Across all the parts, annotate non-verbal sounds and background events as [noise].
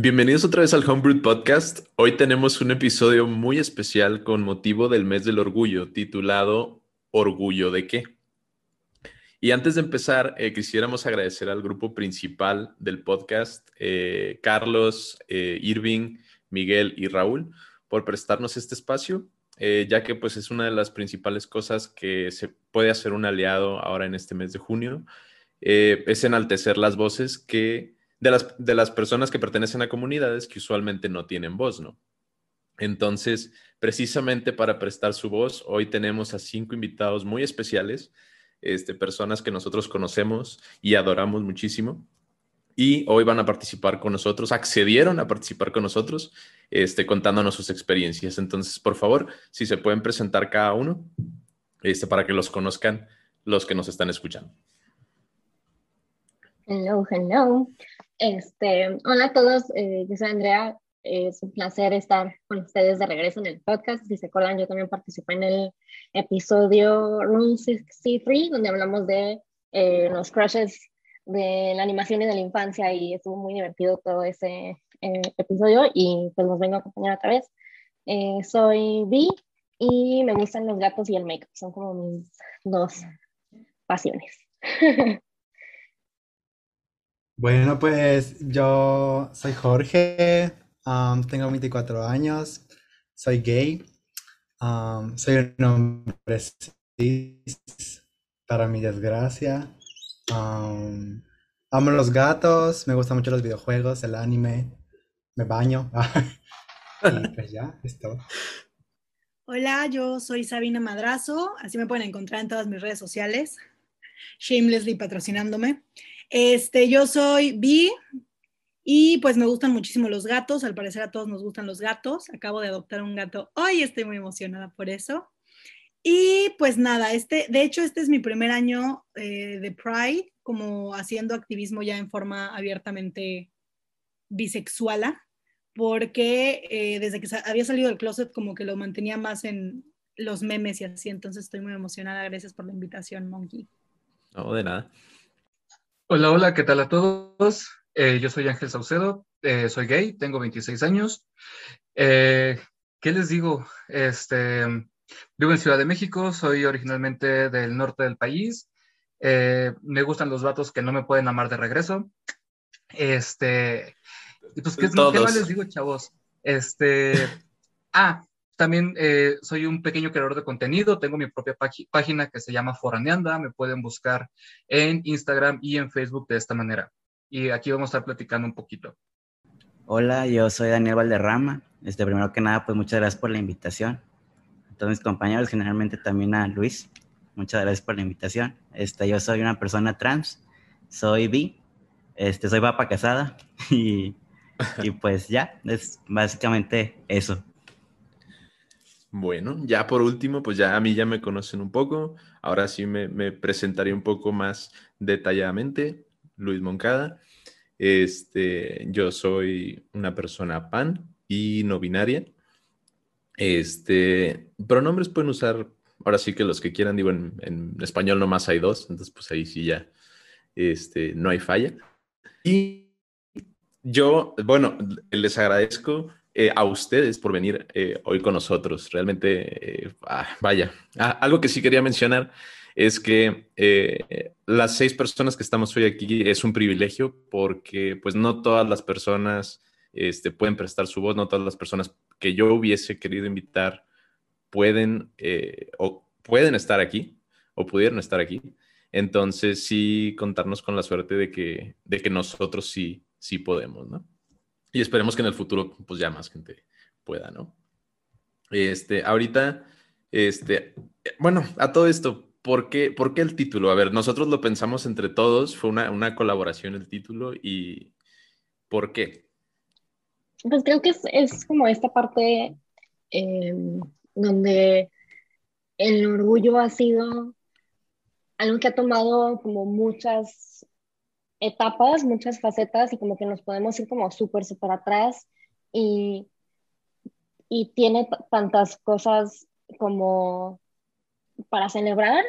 Bienvenidos otra vez al Homebrew Podcast. Hoy tenemos un episodio muy especial con motivo del mes del orgullo, titulado ¿Orgullo de qué? Y antes de empezar, eh, quisiéramos agradecer al grupo principal del podcast, eh, Carlos, eh, Irving, Miguel y Raúl, por prestarnos este espacio, ya que pues es una de las principales cosas que se puede hacer un aliado ahora en este mes de junio, es enaltecer las voces que de las, de las personas que pertenecen a comunidades que usualmente no tienen voz, ¿no? Entonces, precisamente para prestar su voz, hoy tenemos a cinco invitados muy especiales, este, personas que nosotros conocemos y adoramos muchísimo. Y hoy van a participar con nosotros, accedieron a participar con nosotros, este, contándonos sus experiencias. Entonces, por favor, si se pueden presentar cada uno, este, para que los conozcan los que nos están escuchando. Hello, hello. Este, hola a todos, eh, yo soy Andrea. Es un placer estar con ustedes de regreso en el podcast. Si se acuerdan, yo también participé en el episodio Room 63, donde hablamos de eh, los crushes de la animación y de la infancia y estuvo muy divertido todo ese eh, episodio y pues los vengo a acompañar otra vez. soy Vi y me gustan los gatos y el make-up, son como mis dos pasiones. [laughs] Bueno, pues yo soy Jorge, um, tengo 24 años, soy gay, um, soy un hombre cis, para mi desgracia. Um, amo los gatos, me gustan mucho los videojuegos, el anime, me baño. [laughs] y pues ya, es todo. Hola, yo soy Sabina Madrazo, así me pueden encontrar en todas mis redes sociales, shamelessly patrocinándome. Este, yo soy Vi y pues me gustan muchísimo los gatos. Al parecer a todos nos gustan los gatos. Acabo de adoptar un gato hoy, estoy muy emocionada por eso. Y pues nada, este, de hecho este es mi primer año eh, de Pride, como haciendo activismo ya en forma abiertamente bisexuala, porque eh, desde que había salido del closet como que lo mantenía más en los memes y así, entonces estoy muy emocionada. Gracias por la invitación, Monkey. No, de nada. Hola, hola, ¿qué tal a todos? Eh, yo soy Ángel Saucedo, eh, soy gay, tengo 26 años. Eh, ¿Qué les digo? Este, vivo en Ciudad de México, soy originalmente del norte del país. me gustan los vatos que no me pueden amar de regreso. Este, pues, ¿qué, ¿qué más les digo, chavos? Este, ah, también eh, soy un pequeño creador de contenido, tengo mi propia página que se llama Foraneanda, me pueden buscar en Instagram y en Facebook de esta manera. Y aquí vamos a estar platicando un poquito. Hola, yo soy Daniel Valderrama. Este, primero que nada, pues muchas gracias por la invitación. A todos mis compañeros, generalmente también a Luis, muchas gracias por la invitación. Este, yo soy una persona trans, soy bi, este, soy papa casada [laughs] y, y pues ya, es básicamente eso. Bueno, ya por último, pues ya a mí ya me conocen un poco. Ahora sí me, presentaré un poco más detalladamente. Luis Moncada. Este, yo soy una persona pan y no binaria. Este, pronombres pueden usar, ahora sí que los que quieran, digo, en, en español nomás hay dos, entonces pues ahí sí ya este, no hay falla. Y yo, bueno, les agradezco eh, a ustedes por venir eh, hoy con nosotros. Realmente, eh, ah, vaya, ah, algo que sí quería mencionar es que las seis personas que estamos hoy aquí es un privilegio porque pues no todas las personas este, pueden prestar su voz, no todas las personas que yo hubiese querido invitar pueden o pueden estar aquí o pudieron estar aquí. Entonces sí contarnos con la suerte de que, de que nosotros sí, sí podemos, ¿no? Y esperemos que en el futuro, pues ya más gente pueda, ¿no? Este, ahorita, este, bueno, a todo esto, ¿por qué, ¿por qué el título? A ver, nosotros lo pensamos entre todos, fue una, una colaboración el título y ¿por qué? Pues creo que es, como esta parte eh, donde el orgullo ha sido algo que ha tomado como muchas etapas, muchas facetas y como que nos podemos ir como súper, súper atrás y, y tiene tantas cosas como para celebrar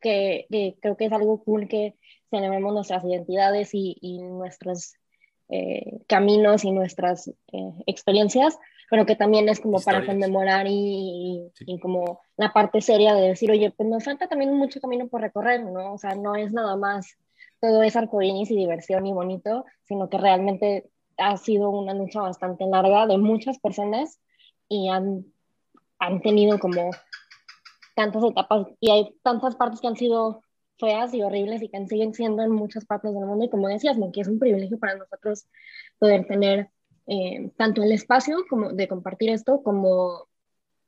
que, creo que es algo cool que celebremos nuestras identidades y, y nuestros eh, caminos y nuestras eh, experiencias, pero que también es como para conmemorar y, y, como la parte seria de decir, oye, pues nos falta también mucho camino por recorrer, ¿no? O sea, no es nada más todo es arcoíris y diversión y bonito, sino que realmente ha sido una lucha bastante larga de muchas personas y han, han tenido como tantas etapas y hay tantas partes que han sido feas y horribles y que siguen siendo en muchas partes del mundo. Y como decías, que es un privilegio para nosotros poder tener eh, tanto el espacio como de compartir esto como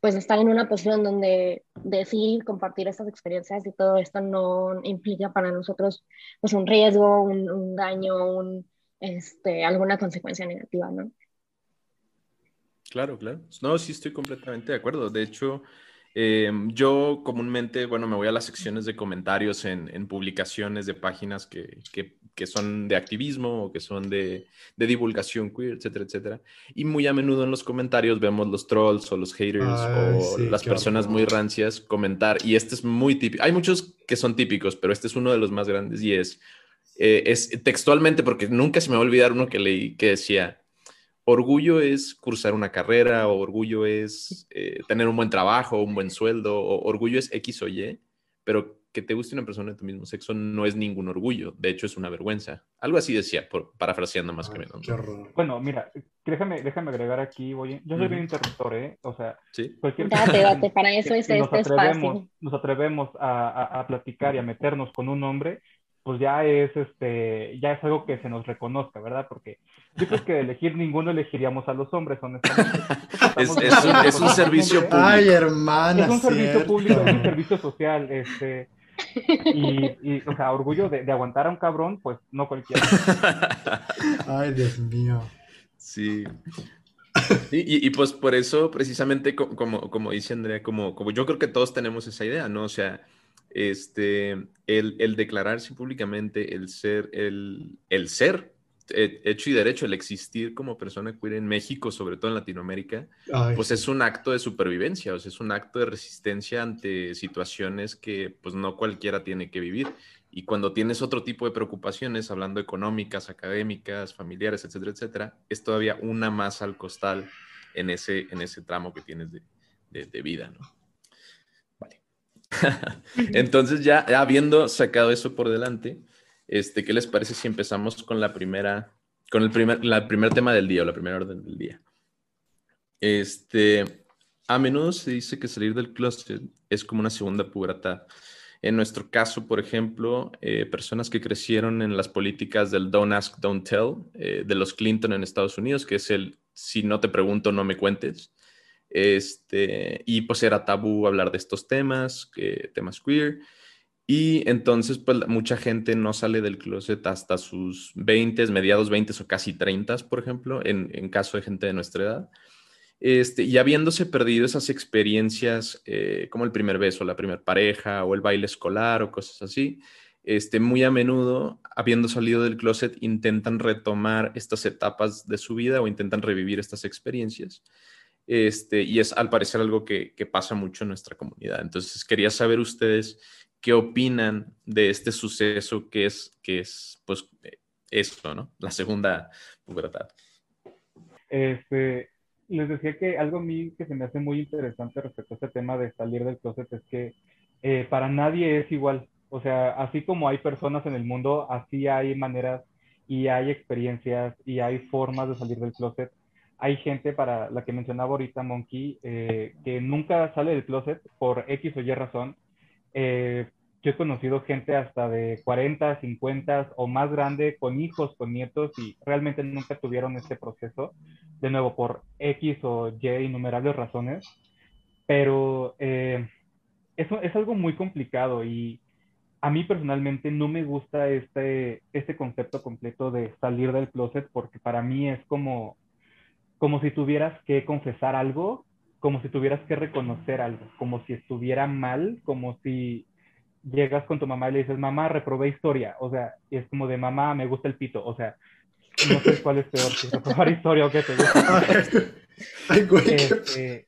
pues estar en una posición donde decir compartir estas experiencias y todo esto no implica para nosotros pues un riesgo, un, un daño, un, este, alguna consecuencia negativa, ¿no? Claro, claro. No, sí estoy completamente de acuerdo. De hecho, Em, yo comúnmente, bueno, me voy a las secciones de comentarios en, publicaciones de páginas que, que, son de activismo o que son de, de, divulgación queer, etcétera, etcétera. Y muy a menudo en los comentarios vemos los trolls o los haters o las personas muy rancias comentar. Y este es muy típico. Hay muchos que son típicos, pero este es uno de los más grandes y es, eh, es textualmente, porque nunca se me va a olvidar uno que leí que decía, orgullo es cursar una carrera, o orgullo es eh, tener un buen trabajo, un buen sueldo, o orgullo es X o Y, pero que te guste una persona de tu mismo sexo no es ningún orgullo, de hecho es una vergüenza. Algo así decía, por, parafraseando más que menos. Bueno, mira, déjame, déjame agregar aquí, voy, yo soy bien interruptor, ¿eh? O sea, ¿Sí? cualquier date, date, para eso es este espacio. Nos atrevemos a, a platicar y a meternos con un hombre, pues ya es este ya es algo que se nos reconozca, ¿verdad? Porque yo creo que elegir ninguno elegiríamos a los hombres, honestamente. [laughs] es, es, un, servicio público. Ay, hermana. Es un servicio público, es un servicio social, este. Y, o sea, orgullo de, aguantar a un cabrón, pues no cualquiera. [laughs] Ay, Dios mío. Sí. Y, y, pues por eso, precisamente, como, como dice Andrea, como, como yo creo que todos tenemos esa idea, ¿no? O sea, este, el, el declararse públicamente, el ser, el, el ser hecho y derecho, el existir como persona queer en México, sobre todo en Latinoamérica, pues es un acto de supervivencia, o sea, es un acto de resistencia ante situaciones que pues no cualquiera tiene que vivir. Y cuando tienes otro tipo de preocupaciones, hablando económicas, académicas, familiares, etcétera, etcétera, es todavía una más al costal en ese, en ese tramo que tienes de, de, de vida, ¿no? [laughs] Entonces, ya habiendo sacado eso por delante, este, ¿qué les parece si empezamos con la primera, con el primer, la primer tema del día o la primera orden del día? Este, a menudo se dice que salir del closet es como una segunda pubertad. En nuestro caso, por ejemplo, eh, personas que crecieron en las políticas del Don't Ask, Don't Tell eh, de los Clinton en Estados Unidos, que es el si no te pregunto, no me cuentes. Este, y pues era tabú hablar de estos temas, temas queer. Y entonces, pues mucha gente no sale del closet hasta sus 20, mediados 20 o casi 30, por ejemplo, en, en, caso de gente de nuestra edad. Este, y habiéndose perdido esas experiencias eh, como el primer beso, la primera pareja o el baile escolar o cosas así, este, muy a menudo, habiendo salido del closet, intentan retomar estas etapas de su vida o intentan revivir estas experiencias. Este, y es al parecer algo que, pasa mucho en nuestra comunidad. Entonces, quería saber ustedes qué opinan de este suceso que es, que es pues, eso, ¿no? La segunda pubertad. Este, les decía que algo a mí que se me hace muy interesante respecto a este tema de salir del closet es que eh, para nadie es igual. O sea, así como hay personas en el mundo, así hay maneras y hay experiencias y hay formas de salir del closet hay gente para la que mencionaba ahorita Monkey eh, que nunca sale del closet por X o Y razón. Eh, yo he conocido gente hasta de 40, 50 o más grande con hijos, con nietos y realmente nunca tuvieron este proceso, de nuevo por X o Y innumerables razones, pero eh, eso es algo muy complicado y a mí personalmente no me gusta este, este concepto completo de salir del closet porque para mí es como como si tuvieras que confesar algo, como si tuvieras que reconocer algo, como si estuviera mal, como si llegas con tu mamá y le dices, mamá, reprobé historia, o sea, es como de mamá, me gusta el pito, o sea, no sé [laughs] cuál es peor, si reprobar historia o qué te gusta. Este,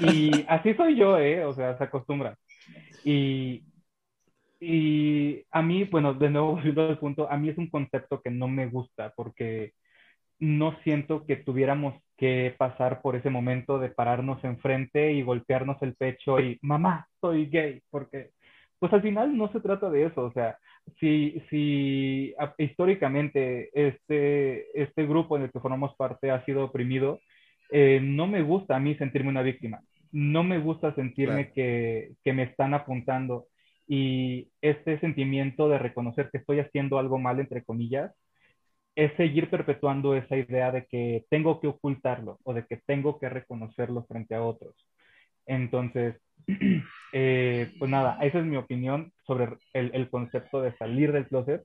y así soy yo, ¿eh? O sea, se acostumbra. Y, y a mí, bueno, de nuevo, [laughs] volviendo al punto, a mí es un concepto que no me gusta porque no siento que tuviéramos que pasar por ese momento de pararnos enfrente y golpearnos el pecho y, mamá, soy gay, porque pues al final no se trata de eso, o sea, si, si históricamente este, este grupo en el que formamos parte ha sido oprimido, eh, no me gusta a mí sentirme una víctima, no me gusta sentirme que, que me están apuntando y este sentimiento de reconocer que estoy haciendo algo mal, entre comillas, es seguir perpetuando esa idea de que tengo que ocultarlo o de que tengo que reconocerlo frente a otros. Entonces, [clears throat] eh, pues nada, esa es mi opinión sobre el, concepto de salir del closet.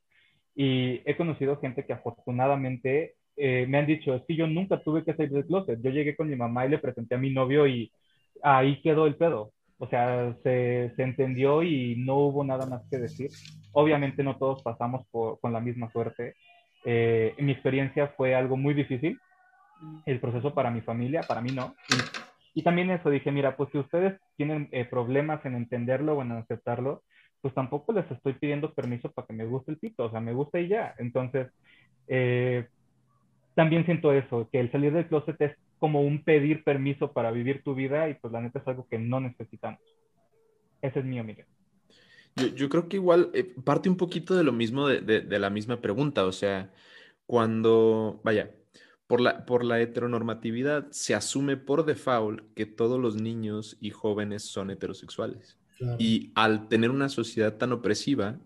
Y he conocido gente que afortunadamente eh, me han dicho, es que yo nunca tuve que salir del closet. Yo llegué con mi mamá y le presenté a mi novio y ahí quedó el pedo. O sea, se, se entendió y no hubo nada más que decir. Obviamente no todos pasamos por, con la misma suerte. Eh, mi experiencia fue algo muy difícil, el proceso para mi familia, para mí no. Y, también eso, dije, mira, pues si ustedes tienen eh, problemas en entenderlo o en aceptarlo, pues tampoco les estoy pidiendo permiso para que me guste el pito, o sea, me gusta y ya. Entonces, eh, también siento eso, que el salir del closet es como un pedir permiso para vivir tu vida y pues la neta es algo que no necesitamos. Ese es mi opinión. Yo, creo que igual eh, parte un poquito de lo mismo de, la misma pregunta, o sea, cuando, vaya, por la, por la heteronormatividad se asume por default que todos los niños y jóvenes son heterosexuales. Y al tener una sociedad tan opresiva,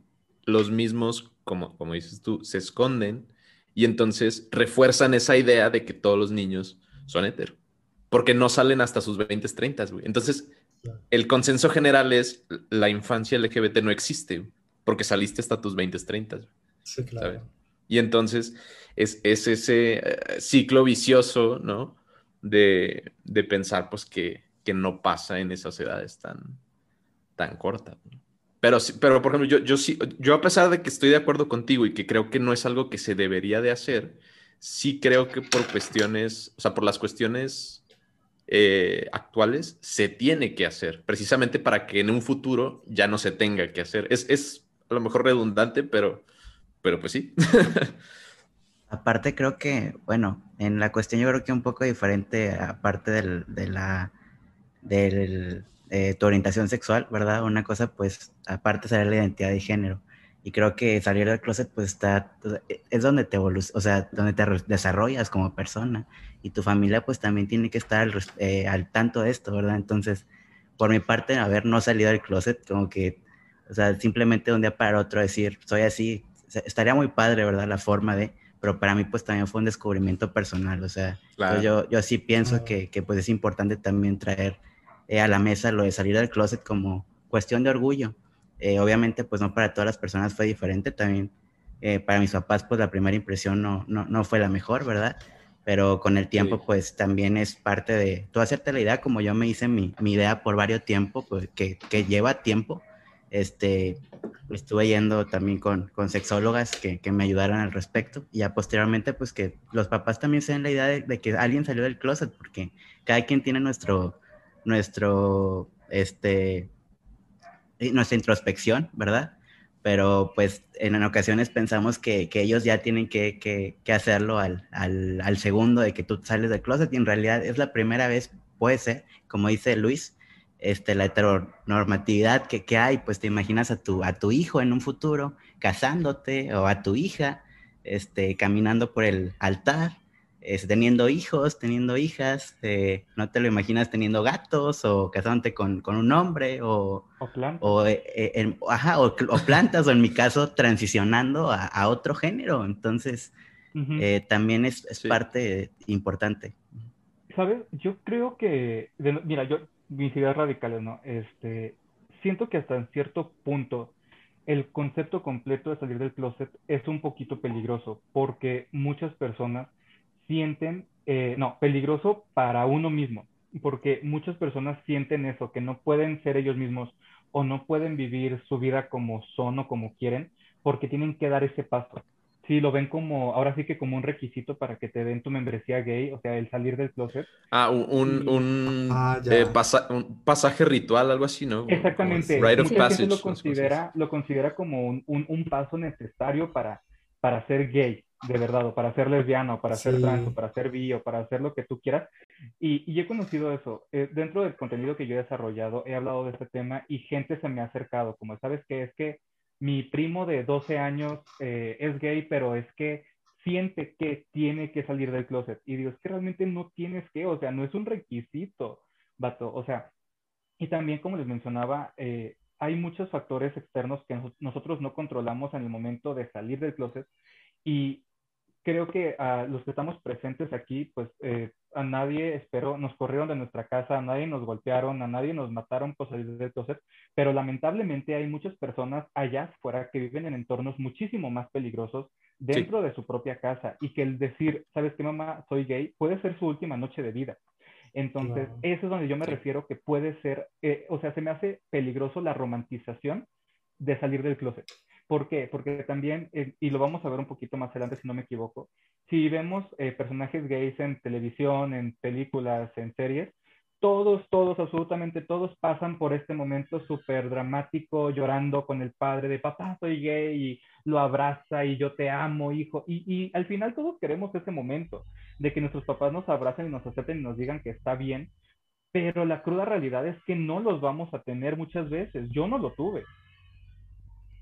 los mismos, como, como dices tú, se esconden y entonces refuerzan esa idea de que todos los niños son hetero. Porque no salen hasta sus 20, 30, güey. Entonces, el consenso general es la infancia LGBT no existe porque saliste hasta tus 20, 30. Sí, claro. Y entonces es, ese eh, ciclo vicioso, ¿no? De, pensar pues que, no pasa en esas edades tan, tan cortas. Pero, pero, por ejemplo, yo, yo sí, yo a pesar de que estoy de acuerdo contigo y que creo que no es algo que se debería de hacer, sí creo que por cuestiones, o sea, por las cuestiones eh, actuales se tiene que hacer, precisamente para que en un futuro ya no se tenga que hacer. Es, es a lo mejor redundante, pero, pero pues sí. [laughs] Aparte creo que, bueno, en la cuestión yo creo que un poco diferente, aparte del, de la de tu orientación sexual, ¿verdad? Una cosa, pues, aparte de la identidad de género. Y creo que salir del closet, pues, está, es donde te o sea, donde te desarrollas como persona y tu familia pues también tiene que estar eh, al, tanto de esto, ¿verdad? Entonces, por mi parte, haber no salido del closet, como que, o sea, simplemente de un día para otro decir, soy así, estaría muy padre, ¿verdad? La forma de, pero para mí pues también fue un descubrimiento personal, o sea, yo, yo sí pienso que, que, pues es importante también traer eh, a la mesa lo de salir del closet como cuestión de orgullo. Eh, obviamente pues no para todas las personas fue diferente, también para mis papás pues la primera impresión no, no, no fue la mejor, ¿verdad? pero con el tiempo pues también es parte de tú hacerte la idea como yo me hice mi, mi idea por varios tiempos, pues que, que, lleva tiempo. Este, estuve yendo también con, con sexólogas que, que, me ayudaron al respecto y ya posteriormente pues que los papás también se den la idea de, que alguien salió del closet porque cada quien tiene nuestro, nuestro, este, nuestra introspección, ¿verdad? pero pues en, ocasiones pensamos que, que, ellos ya tienen que, que, hacerlo al, al, al, segundo de que tú sales del closet y en realidad es la primera vez, puede ser, como dice Luis, este, la heteronormatividad que, que hay, pues te imaginas a tu, a tu hijo en un futuro casándote o a tu hija este, caminando por el altar teniendo hijos, teniendo hijas, eh, no te lo imaginas teniendo gatos o casándote con, con un hombre o, o plantas. O, eh, eh, ajá, o, plantas o en mi caso transicionando a, a otro género. Entonces, también es, es parte importante. ¿Sabes? Yo creo que, mira, yo, mis ideas radicales, ¿no? Este, siento que hasta en cierto punto el concepto completo de salir del closet es un poquito peligroso porque muchas personas sienten, eh, no, peligroso para uno mismo, porque muchas personas sienten eso, que no pueden ser ellos mismos o no pueden vivir su vida como son o como quieren, porque tienen que dar ese paso. Sí, lo ven como, ahora sí que como un requisito para que te den tu membresía gay, o sea, el salir del closet. Ah, un, un, ah, eh, un pasaje ritual, algo así, ¿no? Exactamente. Right of Lo considera, lo considera como un, un, paso necesario para, para ser gay de verdad, o para ser lesbiana, o para ser Sí. trans, o para ser bi, o para hacer lo que tú quieras. Y, y he conocido eso. Eh, dentro del contenido que yo he desarrollado, he hablado de este tema y gente se me ha acercado, como, ¿sabes qué? Es que mi primo de 12 años eh, es gay, pero es que siente que tiene que salir del closet. Y digo, es que realmente no tienes que, o sea, no es un requisito, vato. O sea, y también, como les mencionaba, eh, hay muchos factores externos que nos- nosotros no controlamos en el momento de salir del closet. Y creo que a los que estamos presentes aquí, pues eh, a nadie, espero, nos corrieron de nuestra casa, a nadie nos golpearon, a nadie nos mataron por salir del closet, pero lamentablemente hay muchas personas allá afuera que viven en entornos muchísimo más peligrosos dentro de su propia casa y que el decir, ¿sabes qué, mamá? Soy gay, puede ser su última noche de vida. Entonces, Claro. eso es donde yo me Sí. refiero que puede ser, eh, o sea, se me hace peligroso la romantización de salir del closet. ¿Por qué? Porque también, eh, y lo vamos a ver un poquito más adelante si no me equivoco, si vemos eh, personajes gays en televisión, en películas, en series, todos, todos, absolutamente todos pasan por este momento súper dramático, llorando con el padre de papá, soy gay, y lo abraza y yo te amo, hijo. Y, y al final todos queremos ese momento de que nuestros papás nos abracen y nos acepten y nos digan que está bien, pero la cruda realidad es que no los vamos a tener muchas veces. Yo no lo tuve.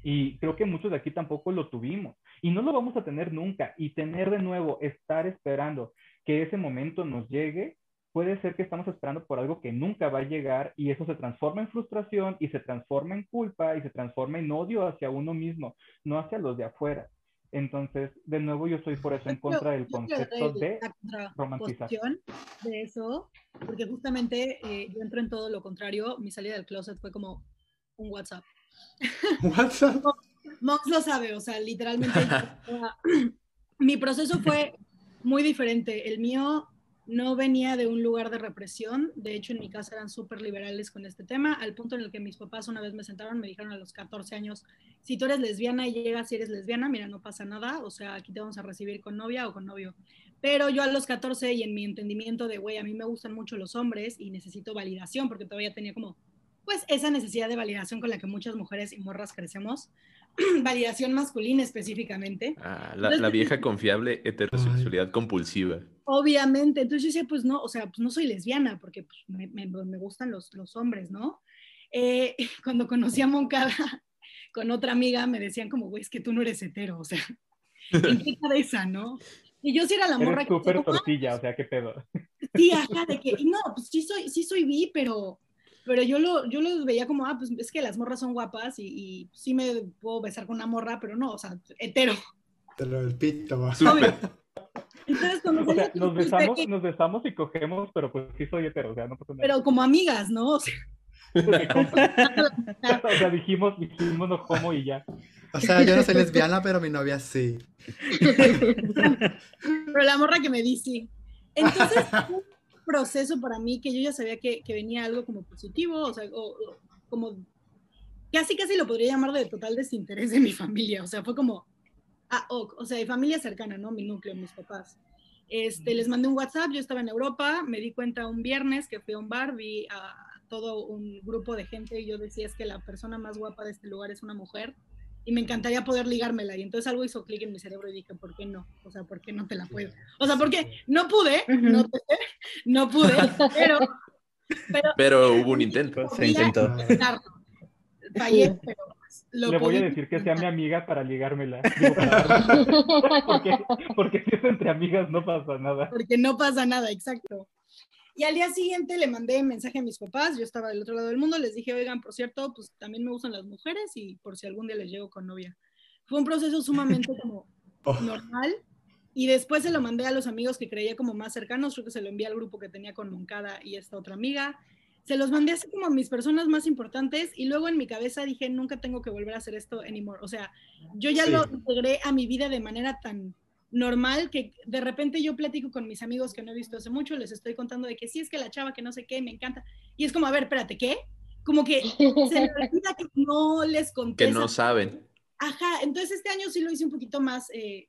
Y creo que muchos de aquí tampoco lo tuvimos. Y no lo vamos a tener nunca. Y tener de nuevo, estar esperando que ese momento nos llegue, puede ser que estamos esperando por algo que nunca va a llegar y eso se transforma en frustración y se transforma en culpa y se transforma en odio hacia uno mismo, no hacia los de afuera. Entonces, de nuevo, yo estoy por eso en contra del concepto de contraposición de eso, porque justamente eh, yo entro en todo lo contrario. Mi salida del closet fue como un WhatsApp. [laughs] WhatsApp. Mox lo sabe, o sea, literalmente [laughs] mi proceso fue muy diferente. El mío no venía de un lugar de represión, de hecho en mi casa eran súper liberales con este tema, al punto en el que mis papás una vez me sentaron, me dijeron a los 14 años, si tú eres lesbiana y llegas si eres lesbiana, mira, no pasa nada, o sea, aquí te vamos a recibir con novia o con novio. Pero yo a los 14 y en mi entendimiento de, güey, a mí me gustan mucho los hombres y necesito validación, porque todavía tenía como, pues, esa necesidad de validación con la que muchas mujeres y morras crecemos, [clears throat] validación masculina específicamente. Ah, la, la vieja confiable heterosexualidad compulsiva. Obviamente, entonces yo decía, pues no, o sea, pues no soy lesbiana, porque pues, me, me, me, gustan los, los hombres, ¿no? Eh, [laughs] cuando conocí a Moncada [laughs] con otra amiga, me decían como, güey, es que tú no eres hetero, o sea, [laughs] ¿en qué cabeza, no? Y yo sí era la morra Eres súper tortilla, o sea, qué pedo. Sí, ajá, de que, no, pues sí soy, sí soy bi, pero, pero yo lo, yo lo veía como, ah, pues es que las morras son guapas y, y sí me puedo besar con una morra, pero no, o sea, hetero. Pero el pito. Súper. [laughs] Entonces, cuando o sea, nos besamos, que... nos besamos y cogemos, pero pues sí soy hetero, o sea, no pasa nada. Pero como amigas, ¿no? O sea, [laughs] [laughs] o sea dijimos, dijimos no como y ya. O sea, yo no soy lesbiana, pero mi novia sí. pero la morra que me di sí. Entonces, proceso para mí que yo ya sabía que, que venía algo como positivo, o sea, o, o, como casi casi lo podría llamar de total desinterés de mi familia, o sea, fue como, ah, oh, o sea, de familia cercana, ¿no? Mi núcleo, mis papás. Este, les mandé un WhatsApp, yo estaba en Europa, me di cuenta un viernes que fui a un bar, vi a todo un grupo de gente y yo decía es que la persona más guapa de este lugar es una mujer y me encantaría poder ligármela. Y entonces algo hizo clic en mi cerebro y dije, ¿por qué no? O sea, ¿por qué no te la puedo? O sea, porque no pude, uh -huh. no, te, [laughs] no, pude, pero, pero... Pero hubo un intento. Se intentó. Fallé, pero lo Le voy a decir que sea mi amiga para ligármela. Digo, para [laughs] porque, porque si es entre amigas no pasa nada. Porque no pasa nada, exacto. Y al día siguiente le mandé mensaje a mis papás, yo estaba del otro lado del mundo, les dije, oigan, por cierto, pues también me gustan las mujeres y por si algún día les llego con novia. Fue un proceso sumamente como [laughs] oh. normal y después se lo mandé a los amigos que creía como más cercanos, creo que se lo envié al grupo que tenía con Moncada y esta otra amiga. Se los mandé así como a mis personas más importantes y luego en mi cabeza dije, nunca tengo que volver a hacer esto anymore. O sea, yo ya sí. lo integré a mi vida de manera tan normal que de repente yo platico con mis amigos que no he visto hace mucho, les estoy contando de que sí es que la chava que no sé qué, me encanta. Y es como, a ver, espérate, ¿qué? Como que se me [laughs] olvida que no les conté. Que no saben. Ajá, entonces este año sí lo hice un poquito más eh,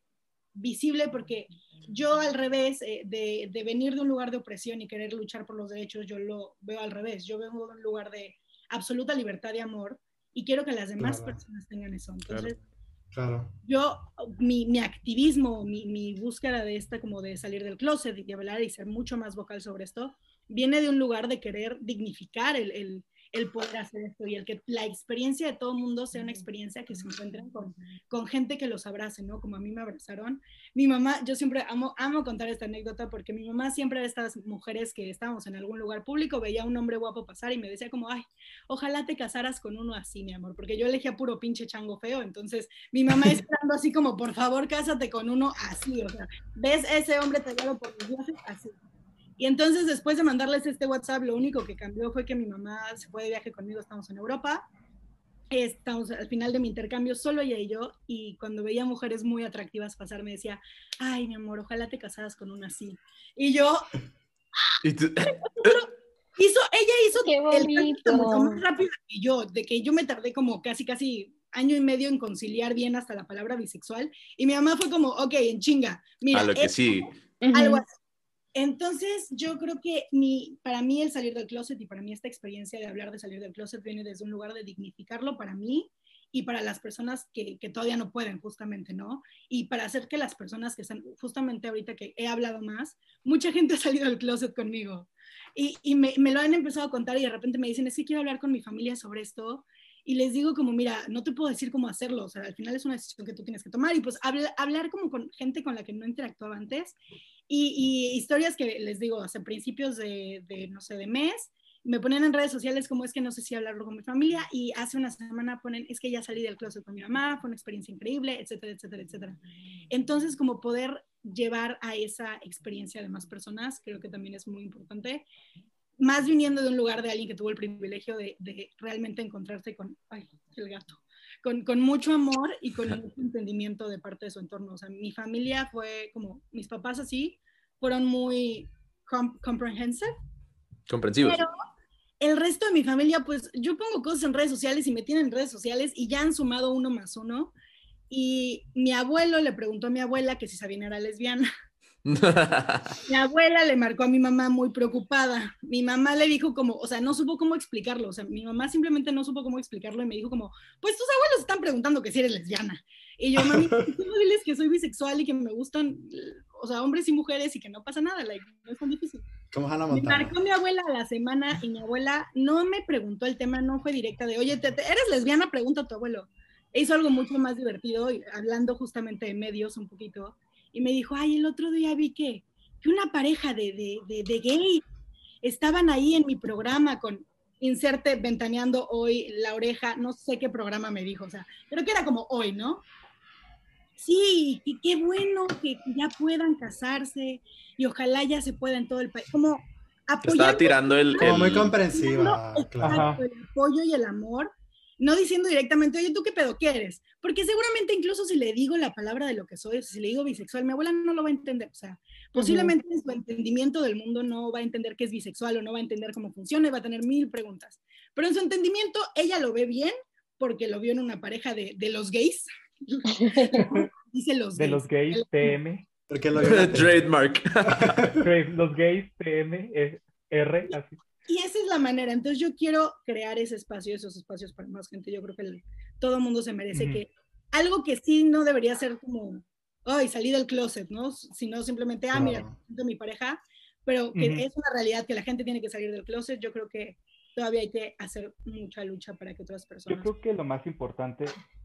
visible porque yo al revés eh, de, de, venir de un lugar de opresión y querer luchar por los derechos, yo lo veo al revés. Yo vengo de un lugar de absoluta libertad y amor y quiero que las demás claro. personas tengan eso. Entonces, claro. Claro. Yo, mi, mi activismo, mi, mi, búsqueda de esta, como de salir del closet y hablar y ser mucho más vocal sobre esto, viene de un lugar de querer dignificar el, el poder hacer esto y el que la experiencia de todo mundo sea una experiencia que se encuentren con, con gente que los abrace, ¿no? Como a mí me abrazaron. Mi mamá, yo siempre amo, amo contar esta anécdota porque mi mamá siempre de estas mujeres que estábamos en algún lugar público, veía a un hombre guapo pasar y me decía como, ay, ojalá te casaras con uno así, mi amor, porque yo elegía puro pinche chango feo, entonces mi mamá esperando así como, por favor, cásate con uno así, o sea, ves ese hombre tallado por los dioses así. Y entonces después de mandarles este WhatsApp, lo único que cambió fue que mi mamá se fue de viaje conmigo, estamos en Europa, estamos al final de mi intercambio solo ella y yo, y cuando veía mujeres muy atractivas pasar me decía, ay mi amor, ojalá te casaras con una así. Y yo... ¿Y tú? [laughs] hizo, ella hizo Qué bonito. mucho más rápido que yo, de que yo me tardé como casi, casi año y medio en conciliar bien hasta la palabra bisexual, y mi mamá fue como, ok, en chinga, mira. A lo que sí. Algo así. Entonces, yo creo que mi, para mí el salir del closet y para mí esta experiencia de hablar de salir del closet viene desde un lugar de dignificarlo para mí y para las personas que, todavía no pueden, justamente, ¿no? Y para hacer que las personas que están, justamente ahorita que he hablado más, mucha gente [laughs] ha salido del closet conmigo y, me, me, lo han empezado a contar y de repente me dicen, es que quiero hablar con mi familia sobre esto. Y les digo como, mira, no te puedo decir cómo hacerlo, o sea, al final es una decisión que tú tienes que tomar y pues habla, hablar como con gente con la que no interactuaba antes y, y, historias que les digo, hace principios de, de, no sé, de mes, me ponen en redes sociales como es que no sé si hablarlo con mi familia y hace una semana ponen, es que ya salí del closet con mi mamá, fue una experiencia increíble, etcétera, etcétera, etcétera. Entonces, como poder llevar a esa experiencia de más personas, creo que también es muy importante. Más viniendo de un lugar de alguien que tuvo el privilegio de, de realmente encontrarse con, ay, el gato, con, con, mucho amor y con [laughs] mucho entendimiento de parte de su entorno. O sea, mi familia fue como, mis papás así, fueron muy comp comprehensive. Comprensivos. Pero el resto de mi familia, pues yo pongo cosas en redes sociales y me tienen en redes sociales y ya han sumado uno más uno. Y mi abuelo le preguntó a mi abuela que si Sabina era lesbiana. [laughs] [laughs] mi abuela le marcó a mi mamá muy preocupada. Mi mamá le dijo como, o sea, no supo cómo explicarlo. O sea, mi mamá simplemente no supo cómo explicarlo y me dijo como, pues tus abuelos están preguntando que si eres lesbiana. Y yo, mami, [laughs] ¿cómo diles que soy bisexual y que me gustan, o sea, hombres y mujeres y que no pasa nada? Like, no es tan difícil. ¿Cómo Hannah Me marcó mi abuela a la semana y mi abuela no me preguntó el tema, no fue directa de, oye, ¿te, te, ¿eres lesbiana? Pregunta a tu abuelo. E hizo algo mucho más divertido, hablando justamente de medios un poquito y me dijo, ay, el otro día vi que, que una pareja de, de, de, de gays estaban ahí en mi programa con inserte ventaneando hoy la oreja, no sé qué programa me dijo, o sea, creo que era como hoy, ¿no? Sí, y qué bueno que ya puedan casarse y ojalá ya se pueda en todo el país, como apoyando. Estaba tirando el... Como el... muy comprensiva, el, claro. el apoyo y el amor no diciendo directamente, oye, ¿tú qué pedo quieres? Porque seguramente incluso si le digo la palabra de lo que soy, si le digo bisexual, mi abuela no lo va a entender. O sea, posiblemente uh -huh. en su entendimiento del mundo no va a entender que es bisexual o no va a entender cómo funciona y va a tener mil preguntas. Pero en su entendimiento, ella lo ve bien porque lo vio en una pareja de, de los gays. [laughs] [laughs] Dice los de gays. los gays, TM. Porque lo [laughs] Trademark. los gays, TM, R, así. Y esa es la manera. Entonces yo quiero crear ese espacio, esos espacios para más gente. Yo creo que el, todo el mundo se merece -huh. que algo que sí no debería ser como, ay, salí del closet, ¿no? Sino simplemente, ah, mira, de mi pareja, pero que uh -huh. es una realidad que la gente tiene que salir del closet. Yo creo que todavía hay que hacer mucha lucha para que otras personas. Yo creo que lo más importante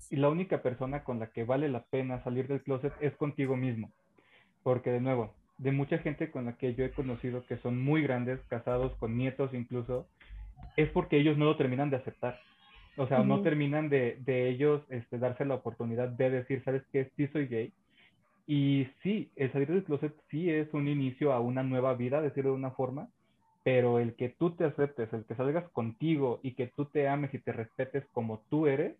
y la única persona con la que vale la pena salir del closet es contigo mismo. Porque de nuevo, de mucha gente con la que yo he conocido que son muy grandes, casados con nietos incluso, es porque ellos no lo terminan de aceptar. O sea, uh -huh. no terminan de, de ellos este, darse la oportunidad de decir, ¿sabes qué? Sí soy gay. Y sí, el salir del closet sí es un inicio a una nueva vida, decirlo de una forma, pero el que tú te aceptes, el que salgas contigo y que tú te ames y te respetes como tú eres,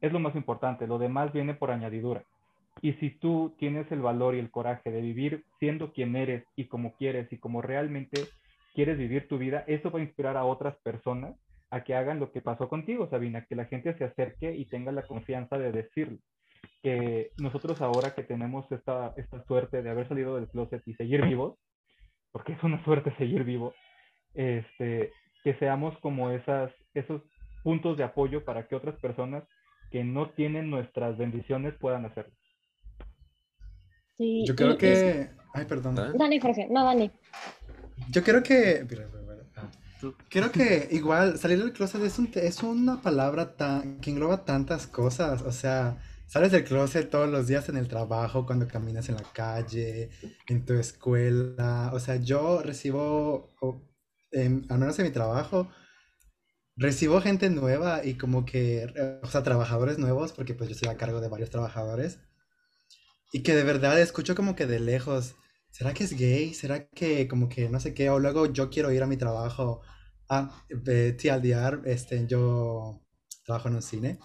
es lo más importante. Lo demás viene por añadidura. Y si tú tienes el valor y el coraje de vivir siendo quien eres y como quieres y como realmente quieres vivir tu vida, eso va a inspirar a otras personas a que hagan lo que pasó contigo, Sabina, que la gente se acerque y tenga la confianza de decirlo. Que nosotros ahora que tenemos esta, esta suerte de haber salido del closet y seguir vivos, porque es una suerte seguir vivo, este, que seamos como esas, esos puntos de apoyo para que otras personas que no tienen nuestras bendiciones puedan hacerlo. Sí, Yo creo y- y- que... Ay, perdón. ¿Ah? Dani, Jorge, no, Dani. Yo creo que... Creo que igual salir del closet es, un es una palabra tan, que engloba tantas cosas. O sea, sales del closet todos los días en el trabajo, cuando caminas en la calle, en tu escuela. O sea, yo recibo, em, al menos en mi trabajo, recibo gente nueva y como que, eh, o sea, trabajadores nuevos, porque pues yo estoy a cargo de varios trabajadores. Y que de verdad escucho como que de lejos, ¿será que es gay? ¿Será que como que no sé qué? O luego yo quiero ir a mi trabajo. Ah, eh, TLDR, este, yo trabajo en un cine.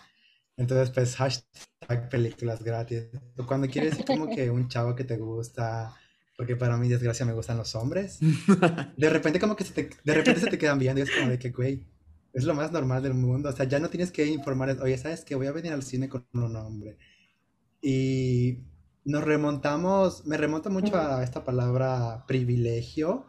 Entonces, pues, hashtag películas gratis. Cuando quieres como que un chavo que te gusta, porque para mi desgracia me gustan los hombres, [laughs] de repente como que se te, de repente se te quedan viendo y es como de que, güey, es lo más normal del mundo. O sea, ya no tienes que informar, oye, ¿sabes qué? Voy a venir al cine con un hombre. Y nos remontamos, me remonto mucho a esta palabra privilegio,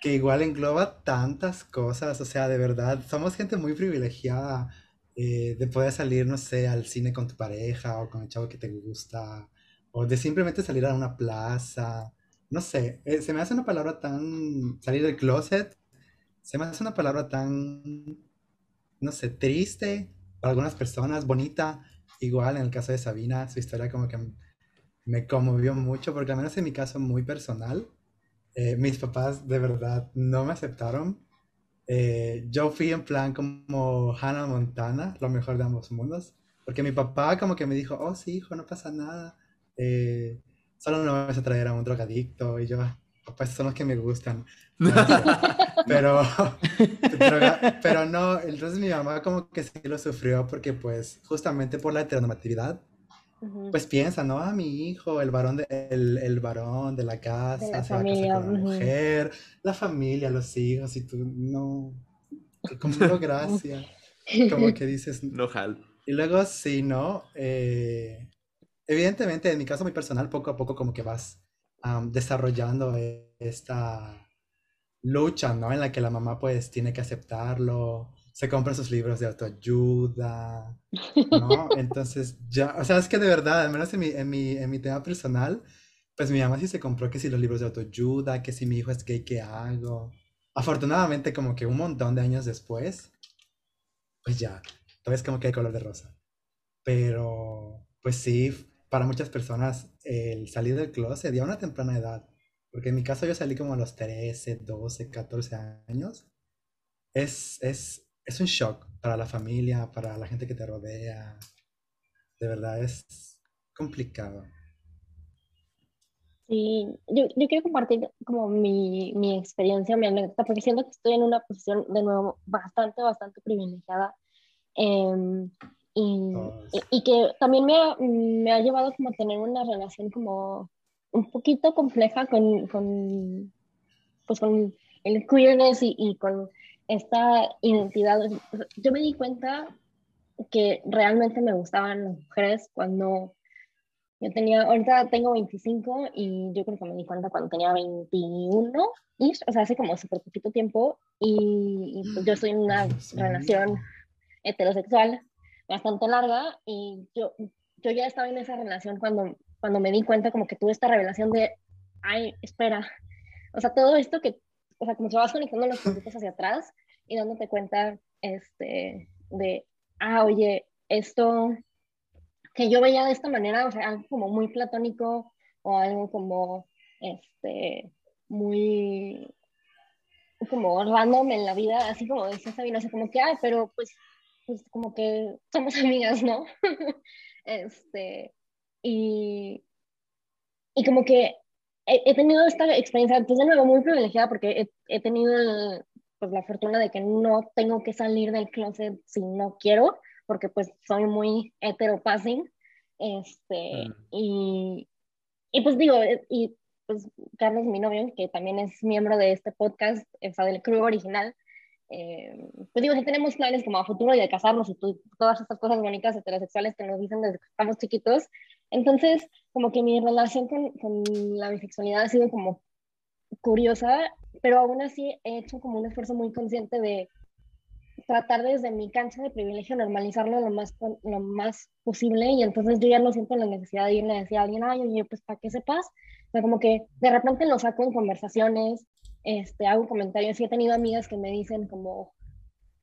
que igual engloba tantas cosas, o sea, de verdad, somos gente muy privilegiada eh, de poder salir, no sé, al cine con tu pareja o con el chavo que te gusta, o de simplemente salir a una plaza, no sé, eh, se me hace una palabra tan, salir del closet, se me hace una palabra tan, no sé, triste para algunas personas, bonita, igual en el caso de Sabina, su historia como que me conmovió mucho, porque al menos en mi caso muy personal, eh, mis papás de verdad no me aceptaron. Eh, yo fui en plan como Hannah Montana, lo mejor de ambos mundos, porque mi papá como que me dijo, oh sí, hijo, no pasa nada, eh, solo no vas a traer a un drogadicto, y yo, papá, esos son los que me gustan. [laughs] Pero, [laughs] pero, pero no, entonces mi mamá como que sí lo sufrió porque pues justamente por la heteronormatividad, Ujú. pues piensa, ¿no? A mi hijo, el varón de, el, el varón de la casa, De la se va a casar familia, con una ujú. mujer, la familia, los hijos, y tú, no, [laughs] como no, gracias, como que dices, No jal. y luego sí, ¿no? Eh, evidentemente, en mi caso muy personal, poco a poco como que vas am, desarrollando esta lucha, ¿no? En la que la mamá pues tiene que aceptarlo, se compra sus libros de autoayuda, ¿no? [laughs] Entonces ya, o sea, es que de verdad, al menos en mi, en mi, en mi tema personal, pues mi mamá sí se compró que si los libros de autoayuda, que si mi hijo es gay, ¿qué hago? Afortunadamente, como que un montón de años después, pues ya, todo es como que hay color de rosa. Pero, pues sí, para muchas personas el salir del closet ya a una temprana edad, porque en mi caso yo salí como a los 13, 12, 14 años, es, es, es un shock para la familia, para la gente que te rodea. De verdad es complicado. Sí, yo, yo quiero compartir como mi, mi experiencia, mi anécdota, porque siento que estoy en una posición de nuevo bastante, bastante privilegiada. em, y, y- y que también me ha, me ha llevado como a tener una relación como un poquito compleja con, con, pues con el queerness y, y con esta identidad. Yo me di cuenta que realmente me gustaban las mujeres cuando yo tenía, ahorita tengo 25 y yo creo que me di cuenta cuando tenía 21, -ish, o sea, hace como súper poquito tiempo y, y, pues yo estoy en una relación heterosexual bastante larga y yo, yo ya estaba en esa relación cuando, cuando me di cuenta como que tuve esta revelación de, ay, espera, o sea, todo esto que, o sea, como que vas conectando los puntitos hacia atrás y dándote cuenta, este, de, ah, oye, esto que yo veía de esta manera, o sea, algo como muy platónico o algo como, este, muy, como random en la vida, así como decía Sabina, o sea, como que, ay, pero pues, pues como que somos [laughs] amigas, ¿no? [laughs] este, y, y como que he, he, tenido esta experiencia, pues de nuevo, muy privilegiada porque he, he tenido el, pues, la fortuna de que no tengo que salir del closet si no quiero, porque pues soy muy heteropassing, este, mm. y, y pues digo, y pues Carlos, mi novio, que también es miembro de este podcast, o sea, del crew original, eh, pues digo, si tenemos planes como a futuro y de casarnos y todas estas cosas bonitas heterosexuales que nos dicen desde que estamos chiquitos, entonces como que mi relación con, con la bisexualidad ha sido como curiosa, pero aún así he hecho como un esfuerzo muy consciente de tratar desde mi cancha de privilegio normalizarlo lo más, lo más posible y entonces yo ya no siento la necesidad de irle a decir a alguien, ay, oye, pues para que sepas, o sea, como que de repente lo saco en conversaciones, este, hago comentarios y he tenido amigas que me dicen como,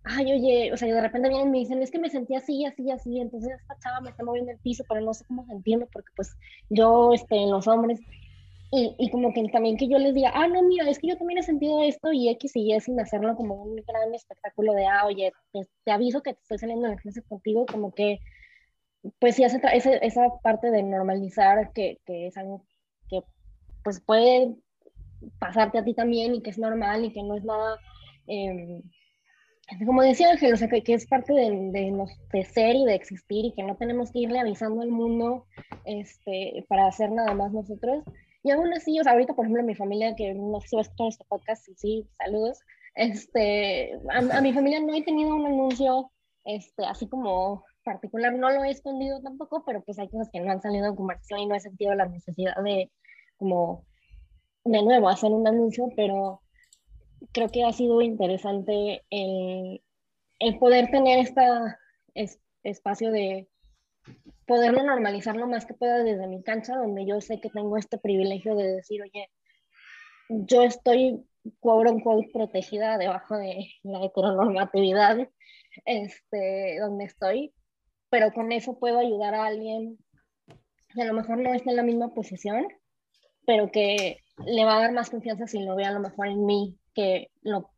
ay, oye, o sea, de repente vienen y me dicen, es que me sentí así, así, así, entonces esta chava me está moviendo el piso, pero no sé cómo sentirme porque pues yo, este, en los hombres, y, y, como que también que yo les diga, ah, no, mira, es que yo también he sentido esto y X y Y sin hacerlo como un gran espectáculo de, ah, oye, te, aviso que estoy saliendo en la clase contigo, como que, pues sí, hace esa parte de normalizar que, que es algo que pues puede pasarte a ti también y que es normal y que no es nada... Eh, como decía Ángel, o sea, que, que es parte de, de, de, ser y de existir y que no tenemos que irle avisando al mundo este, para hacer nada más nosotros. Y aún así, o sea, ahorita, por ejemplo, mi familia, que no sé si va a escuchar este podcast, sí, sí, saludos, este, a, a, mi familia no he tenido un anuncio este, así como particular, no lo he escondido tampoco, pero pues hay cosas que no han salido en comercio y no he sentido la necesidad de, como, de nuevo, hacer un anuncio, pero creo que ha sido interesante el, poder tener este es, espacio de poderlo normalizar lo más que pueda desde mi cancha, donde yo sé que tengo este privilegio de decir, oye, yo estoy quote unquote protegida debajo de la heteronormatividad este, donde estoy, pero con eso puedo ayudar a alguien que a lo mejor no está en la misma posición, pero que le va a dar más confianza si lo ve a lo mejor en mí que, lo,